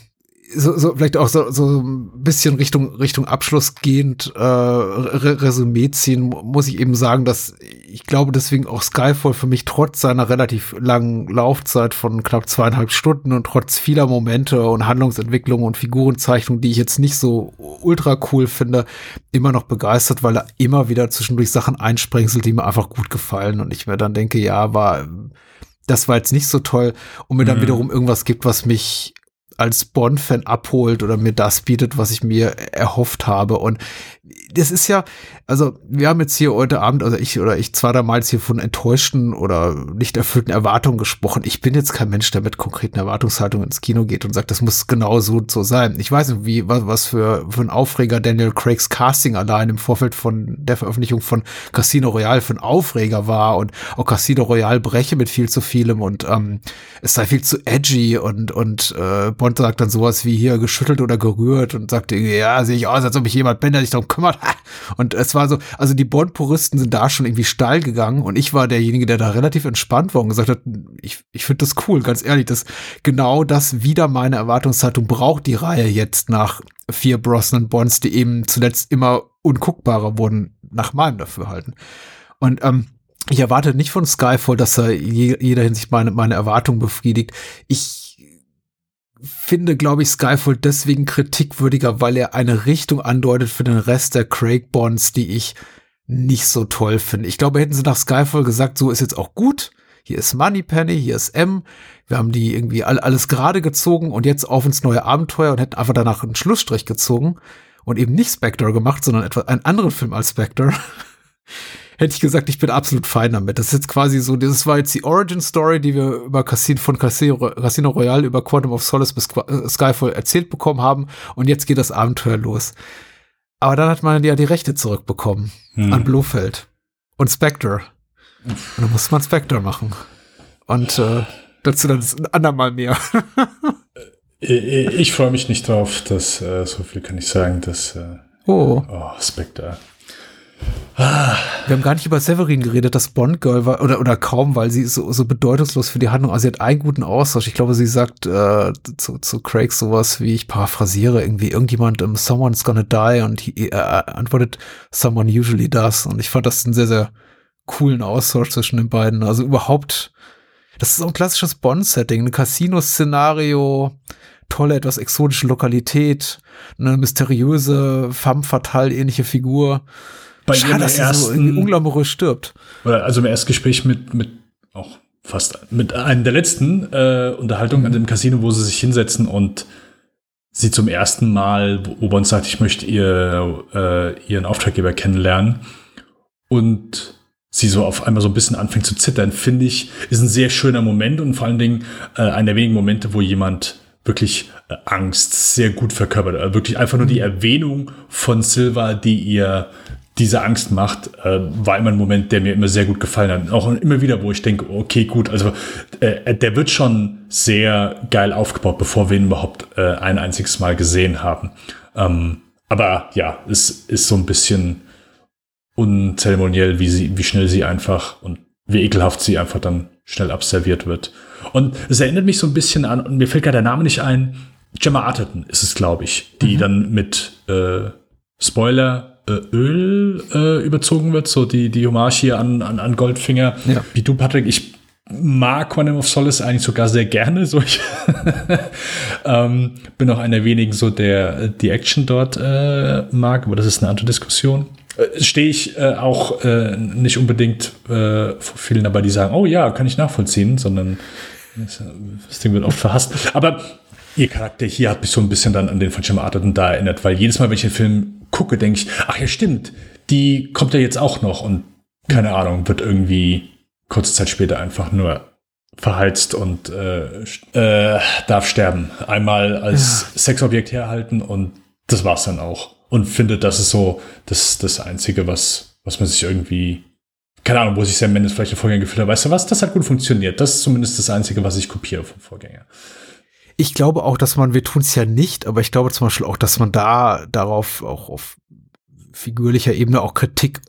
so, so vielleicht auch so, so ein bisschen Richtung, Richtung Abschluss gehend äh, Re Resümee ziehen, mu- muss ich eben sagen, dass ich glaube, deswegen auch Skyfall für mich trotz seiner relativ langen Laufzeit von knapp zweieinhalb Stunden und trotz vieler Momente und Handlungsentwicklung und Figurenzeichnung, die ich jetzt nicht so ultra cool finde, immer noch begeistert, weil er immer wieder zwischendurch Sachen einsprengselt, die mir einfach gut gefallen und ich mir dann denke, ja, war das war jetzt nicht so toll und mir dann Mhm. wiederum irgendwas gibt, was mich als Bond-Fan abholt oder mir das bietet, was ich mir erhofft habe. Und das ist ja, also wir haben jetzt hier heute Abend, also ich oder ich dreimal jetzt hier von enttäuschten oder nicht erfüllten Erwartungen gesprochen. Ich bin jetzt kein Mensch, der mit konkreten Erwartungshaltungen ins Kino geht und sagt, das muss genau so und so sein. Ich weiß nicht, wie, was, was für, für ein Aufreger Daniel Craigs Casting allein im Vorfeld von der Veröffentlichung von Casino Royale für ein Aufreger war und auch Casino Royale breche mit viel zu vielem und ähm, es sei viel zu edgy und, und äh, Bond sagt dann sowas wie hier geschüttelt oder gerührt und sagt ja, sehe ich aus, als ob ich jemand bin, der sich darum kümmert. Und es war so, also die Bond-Puristen sind da schon irgendwie steil gegangen und ich war derjenige, der da relativ entspannt war und gesagt hat, ich, ich finde das cool, ganz ehrlich, das genau das wieder meine Erwartungshaltung braucht die Reihe jetzt nach vier Brosnan Bonds, die eben zuletzt immer unguckbarer wurden, nach meinem Dafürhalten. Und ähm, ich erwarte nicht von Skyfall, dass er je, jeder Hinsicht meine, meine Erwartungen befriedigt. Ich finde, glaube ich, Skyfall deswegen kritikwürdiger, weil er eine Richtung andeutet für den Rest der Craig Bonds, die ich nicht so toll finde. Ich glaube, hätten sie nach Skyfall gesagt, so ist jetzt auch gut. Hier ist Moneypenny, hier ist M. Wir haben die irgendwie all, alles gerade gezogen und jetzt auf ins neue Abenteuer und hätten einfach danach einen Schlussstrich gezogen und eben nicht Spectre gemacht, sondern etwa einen anderen Film als Spectre. hätte ich gesagt, ich bin absolut fein damit. Das ist jetzt quasi so, das war jetzt die Origin Story, die wir über Casino, von Casino, Casino Royale über Quantum of Solace bis äh, Skyfall erzählt bekommen haben und jetzt geht das Abenteuer los. Aber dann hat man ja die Rechte zurückbekommen an Blofeld und Spectre. Und dann musste man Spectre machen. Und äh, dazu dann ein andermal mehr. Ich, ich freue mich nicht drauf, dass, äh, so viel kann ich sagen, dass, äh, Oh. oh, Spectre. Wir haben gar nicht über Severin geredet, das Bond-Girl war, oder, oder kaum, weil sie ist so, so bedeutungslos für die Handlung. Also sie hat einen guten Austausch. Ich glaube, sie sagt äh, zu, zu Craig sowas wie, ich paraphrasiere irgendwie, irgendjemand, um, someone's gonna die und he, äh, antwortet, someone usually does. Und ich fand das einen sehr, sehr coolen Austausch zwischen den beiden. Also überhaupt, das ist so ein klassisches Bond-Setting, ein Casino-Szenario, tolle, etwas exotische Lokalität, eine mysteriöse, femme fatale ähnliche Figur. Bei Schade, ihrem dass sie so ersten, unglamourös stirbt. oder also im Erstgespräch mit, mit auch fast mit einer der letzten äh, Unterhaltungen an dem Casino, wo sie sich hinsetzen und sie zum ersten Mal, wo Bond sagt, ich möchte ihr, äh, ihren Auftraggeber kennenlernen und sie so auf einmal so ein bisschen anfängt zu zittern, finde ich, ist ein sehr schöner Moment und vor allen Dingen äh, einer der wenigen Momente, wo jemand wirklich äh, Angst sehr gut verkörpert. Also wirklich einfach nur die Erwähnung von Silva, die ihr diese Angst macht, äh, war immer ein Moment, der mir immer sehr gut gefallen hat. Auch immer wieder, wo ich denke, okay, gut, also äh, der wird schon sehr geil aufgebaut, bevor wir ihn überhaupt äh, ein einziges Mal gesehen haben. Ähm, aber ja, es ist so ein bisschen unzeremoniell, wie sie, wie schnell sie einfach und wie ekelhaft sie einfach dann schnell abserviert wird. Und es erinnert mich so ein bisschen an, und mir fällt gerade der Name nicht ein, Gemma Arterton ist es, glaube ich, die mhm. dann mit äh, Spoiler Öl äh, überzogen wird, so die, die Hommage hier an, an, an Goldfinger. Ja. Wie du, Patrick, ich mag Quantum of Solace eigentlich sogar sehr gerne. So ich ähm, bin auch einer der wenigen, so der die Action dort äh, mag, aber das ist eine andere Diskussion. Äh, Stehe ich äh, auch äh, nicht unbedingt äh, vor vielen dabei, die sagen, oh ja, kann ich nachvollziehen, sondern das Ding wird oft verhasst. Aber ihr Charakter hier hat mich so ein bisschen dann an den von Jim Arterton da erinnert, weil jedes Mal, wenn ich den Film gucke, denke ich, ach ja, stimmt, die kommt ja jetzt auch noch und keine Ahnung, wird irgendwie kurze Zeit später einfach nur verheizt und äh, äh, darf sterben. Einmal als ja. Sexobjekt herhalten und das war's dann auch. Und finde, das ist so das, das Einzige, was, was man sich irgendwie, keine Ahnung, wo sich Sam Mendes vielleicht im Vorgänger gefühlt hat. Weißt du was? Das hat gut funktioniert. Das ist zumindest das Einzige, was ich kopiere vom Vorgänger. Ich glaube auch, dass man, wir tun es ja nicht, aber ich glaube zum Beispiel auch, dass man da darauf auch auf figürlicher Ebene auch Kritik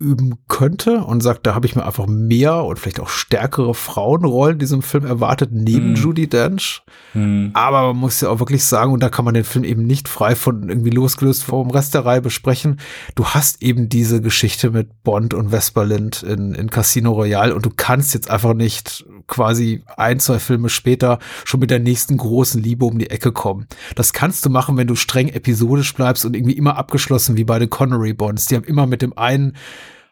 üben könnte und sagt, da habe ich mir einfach mehr und vielleicht auch stärkere Frauenrollen in diesem Film erwartet, neben mm. Judy Dench. Mm. Aber man muss ja auch wirklich sagen, und da kann man den Film eben nicht frei von irgendwie losgelöst vom Rest der Reihe besprechen, du hast eben diese Geschichte mit Bond und Vesper Lind in, in Casino Royale und du kannst jetzt einfach nicht quasi ein, zwei Filme später schon mit der nächsten großen Liebe um die Ecke kommen. Das kannst du machen, wenn du streng episodisch bleibst und irgendwie immer abgeschlossen wie bei den Connery Bonds. Die haben immer mit dem einen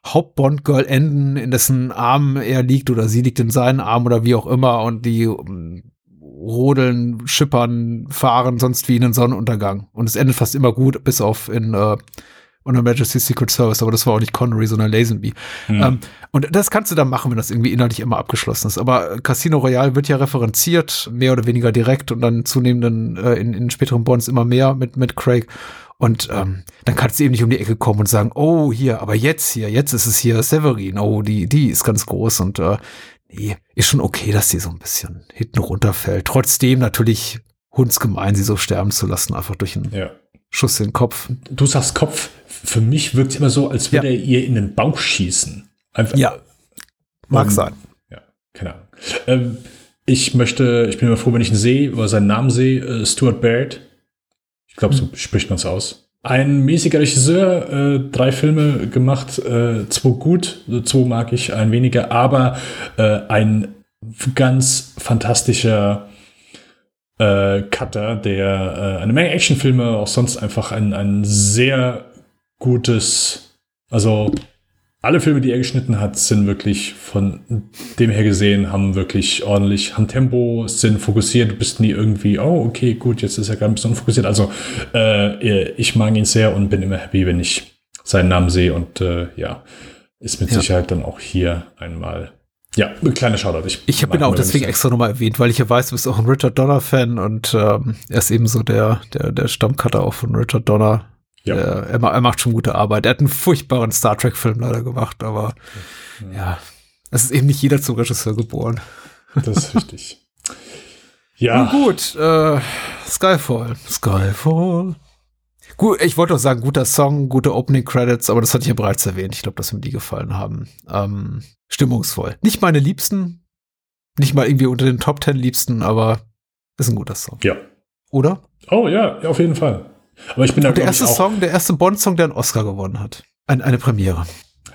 Hauptbond-Girl enden, in dessen Arm er liegt oder sie liegt in seinen Arm oder wie auch immer und die um, rodeln, schippern, fahren, sonst wie in den Sonnenuntergang. Und es endet fast immer gut, bis auf in äh, On Her Majesty's Secret Service, aber das war auch nicht Connery, sondern Lazenby. Mhm. Ähm, und das kannst du dann machen, wenn das irgendwie inhaltlich immer abgeschlossen ist. Aber Casino Royale wird ja referenziert, mehr oder weniger direkt und dann zunehmend äh, in, in späteren Bonds immer mehr mit, mit Craig. Und ähm, dann kannst du eben nicht um die Ecke kommen und sagen, oh, hier, aber jetzt hier, jetzt ist es hier Severin, oh, die, die ist ganz groß und äh, nee, ist schon okay, dass sie so ein bisschen hinten runterfällt. Trotzdem natürlich hundsgemein, sie so sterben zu lassen, einfach durch einen ja. Schuss in den Kopf. Du sagst Kopf, für mich wirkt es immer so, als würde ja. er ihr in den Bauch schießen. Einfach, ja, mag um, sein. Ja, keine Ahnung. Ähm, ich möchte, ich bin immer froh, wenn ich ihn sehe, oder seinen Namen sehe, äh, Stuart Baird glaube, so spricht man es aus. Ein mäßiger Regisseur, äh, drei Filme gemacht, äh, zwei gut, zwei mag ich, ein weniger, aber äh, ein ganz fantastischer äh, Cutter, der äh, eine Menge Actionfilme, auch sonst einfach ein, ein sehr gutes, also alle Filme, die er geschnitten hat, sind wirklich von dem her gesehen, haben wirklich ordentlich, haben Tempo, sind fokussiert, du bist nie irgendwie, oh, okay, gut, jetzt ist er gerade ein bisschen unfokussiert. Also äh, ich mag ihn sehr und bin immer happy, wenn ich seinen Namen sehe und äh, ja, ist mit ja. Sicherheit dann auch hier einmal ja, ein kleiner Shoutout. Ich, ich habe ihn auch deswegen extra nochmal erwähnt, weil ich ja weiß, du bist auch ein Richard Donner-Fan und ähm, er ist eben so der, der, der Stammcutter auch von Richard Donner. Ja. Er, er, macht schon gute Arbeit. Er hat einen furchtbaren Star Trek-Film leider gemacht, aber ja. ja, es ist eben nicht jeder zum Regisseur geboren. Das ist richtig. ja. Nun gut, äh, Skyfall. Skyfall. Gut, ich wollte auch sagen, guter Song, gute Opening Credits, aber das hatte ich ja bereits erwähnt. Ich glaube, dass mir die gefallen haben. Ähm, stimmungsvoll. Nicht meine Liebsten, nicht mal irgendwie unter den Top Ten Liebsten, aber ist ein guter Song. Ja. Oder? Oh ja, auf jeden Fall. Aber ich bin da, der erste Song, der erste Bond-Song, der einen Oscar gewonnen hat. Ein, eine Premiere.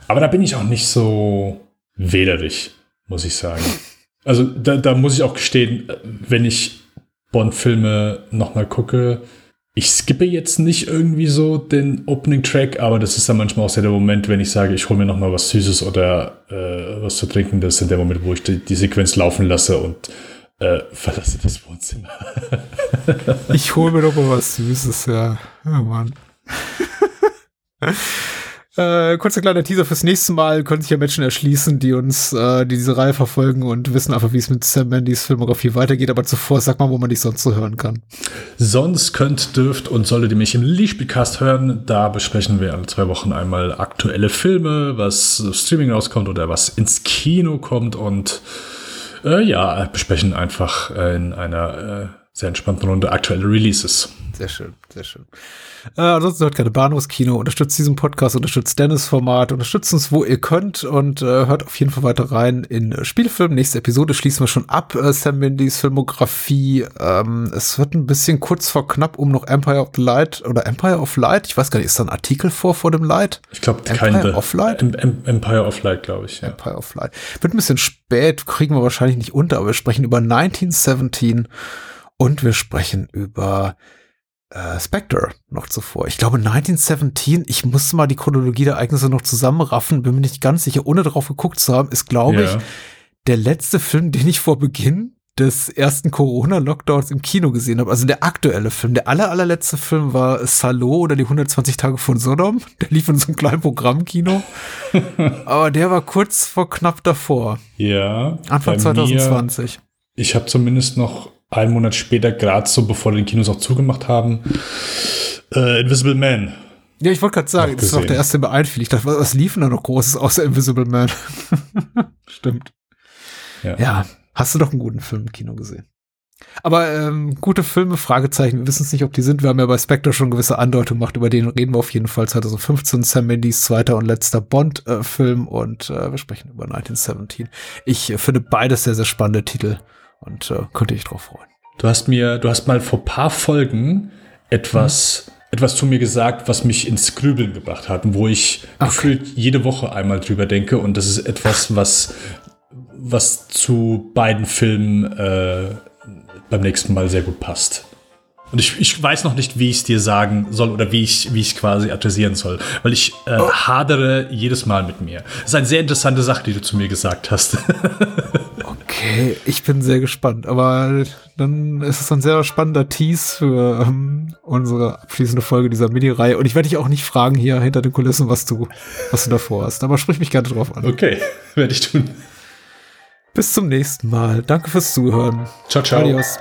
Aber da bin ich auch nicht so wählerig, muss ich sagen. Also da, da muss ich auch gestehen, wenn ich Bond-Filme nochmal gucke, ich skippe jetzt nicht irgendwie so den Opening-Track, aber das ist dann manchmal auch sehr der Moment, wenn ich sage, ich hole mir nochmal was Süßes oder äh, was zu trinken. Das ist der Moment, wo ich die, die Sequenz laufen lasse und äh, verlasse das Wohnzimmer. ich hole mir doch mal was Süßes, ja. Ja, Mann. Äh, kurzer kleiner Teaser fürs nächste Mal können sich ja Menschen erschließen, die uns, äh, die diese Reihe verfolgen und wissen einfach, wie es mit Sam Mandys Filmografie weitergeht. Aber zuvor sag mal, wo man dich sonst so hören kann. Sonst könnt, dürft und solltet ihr mich im Lichtspielcast hören. Da besprechen wir alle zwei Wochen einmal aktuelle Filme, was Streaming rauskommt oder was ins Kino kommt und äh, ja, besprechen einfach äh, in einer äh, sehr entspannten Runde aktuelle Releases. Sehr schön, sehr schön. Äh, ansonsten hört keine Bahnhofskino, unterstützt diesen Podcast, unterstützt Dennis Format, unterstützt uns, wo ihr könnt und äh, hört auf jeden Fall weiter rein in Spielfilm. Nächste Episode schließen wir schon ab, äh, Sam Mindys Filmografie. Ähm, es wird ein bisschen kurz vor knapp um noch Empire of Light oder Empire of Light. Ich weiß gar nicht, ist da ein Artikel vor vor dem Light? Ich glaube, Empire of Light? Empire of Light, glaube ich. Ja. Empire of Light. Wird ein bisschen spät, kriegen wir wahrscheinlich nicht unter, aber wir sprechen über 1917 und wir sprechen über äh, Spectre noch zuvor. Ich glaube 1917, ich musste mal die Chronologie der Ereignisse noch zusammenraffen, bin mir nicht ganz sicher, ohne darauf geguckt zu haben, ist, glaube ja. ich, der letzte Film, den ich vor Beginn des ersten Corona-Lockdowns im Kino gesehen habe. Also der aktuelle Film. Der aller, allerletzte Film war Salo oder die 120 Tage von Sodom. Der lief in so einem kleinen Programmkino. Aber der war kurz vor knapp davor. Ja. Anfang 2020. Mir, ich habe zumindest noch einen Monat später, gerade so bevor die Kinos auch zugemacht haben, äh, Invisible Man. Ja, ich wollte gerade sagen, das ist auch der erste, der mir einfiel. Ich dachte, was lief denn da noch Großes außer Invisible Man? Stimmt. Ja. ja. hast du doch einen guten Film im Kino gesehen. Aber ähm, gute Filme, Fragezeichen, wir wissen es nicht, ob die sind. Wir haben ja bei Spectre schon gewisse Andeutungen gemacht, über den reden wir auf jeden Fall 2015, Sam Mendes zweiter und letzter Bond-Film äh, und äh, wir sprechen über 1917. Ich äh, finde beides sehr, sehr spannende Titel und äh, könnte ich drauf freuen. Du hast mir, du hast mal vor paar Folgen etwas, hm. etwas zu mir gesagt, was mich ins Grübeln gebracht hat und wo ich okay. gefühlt jede Woche einmal drüber denke und das ist etwas, was, was zu beiden Filmen äh, beim nächsten Mal sehr gut passt. Und ich, ich weiß noch nicht, wie ich es dir sagen soll oder wie ich wie ich quasi adressieren soll, weil ich äh, oh. hadere jedes Mal mit mir. Das ist eine sehr interessante Sache, die du zu mir gesagt hast. okay, ich bin sehr gespannt. Aber dann ist es ein sehr spannender Tease für ähm, unsere abschließende Folge dieser Mini-Reihe. Und ich werde dich auch nicht fragen hier hinter den Kulissen, was du, was du davor hast. Aber sprich mich gerne drauf an. Okay, werde ich tun. Bis zum nächsten Mal. Danke fürs Zuhören. Ciao, ciao. Adios.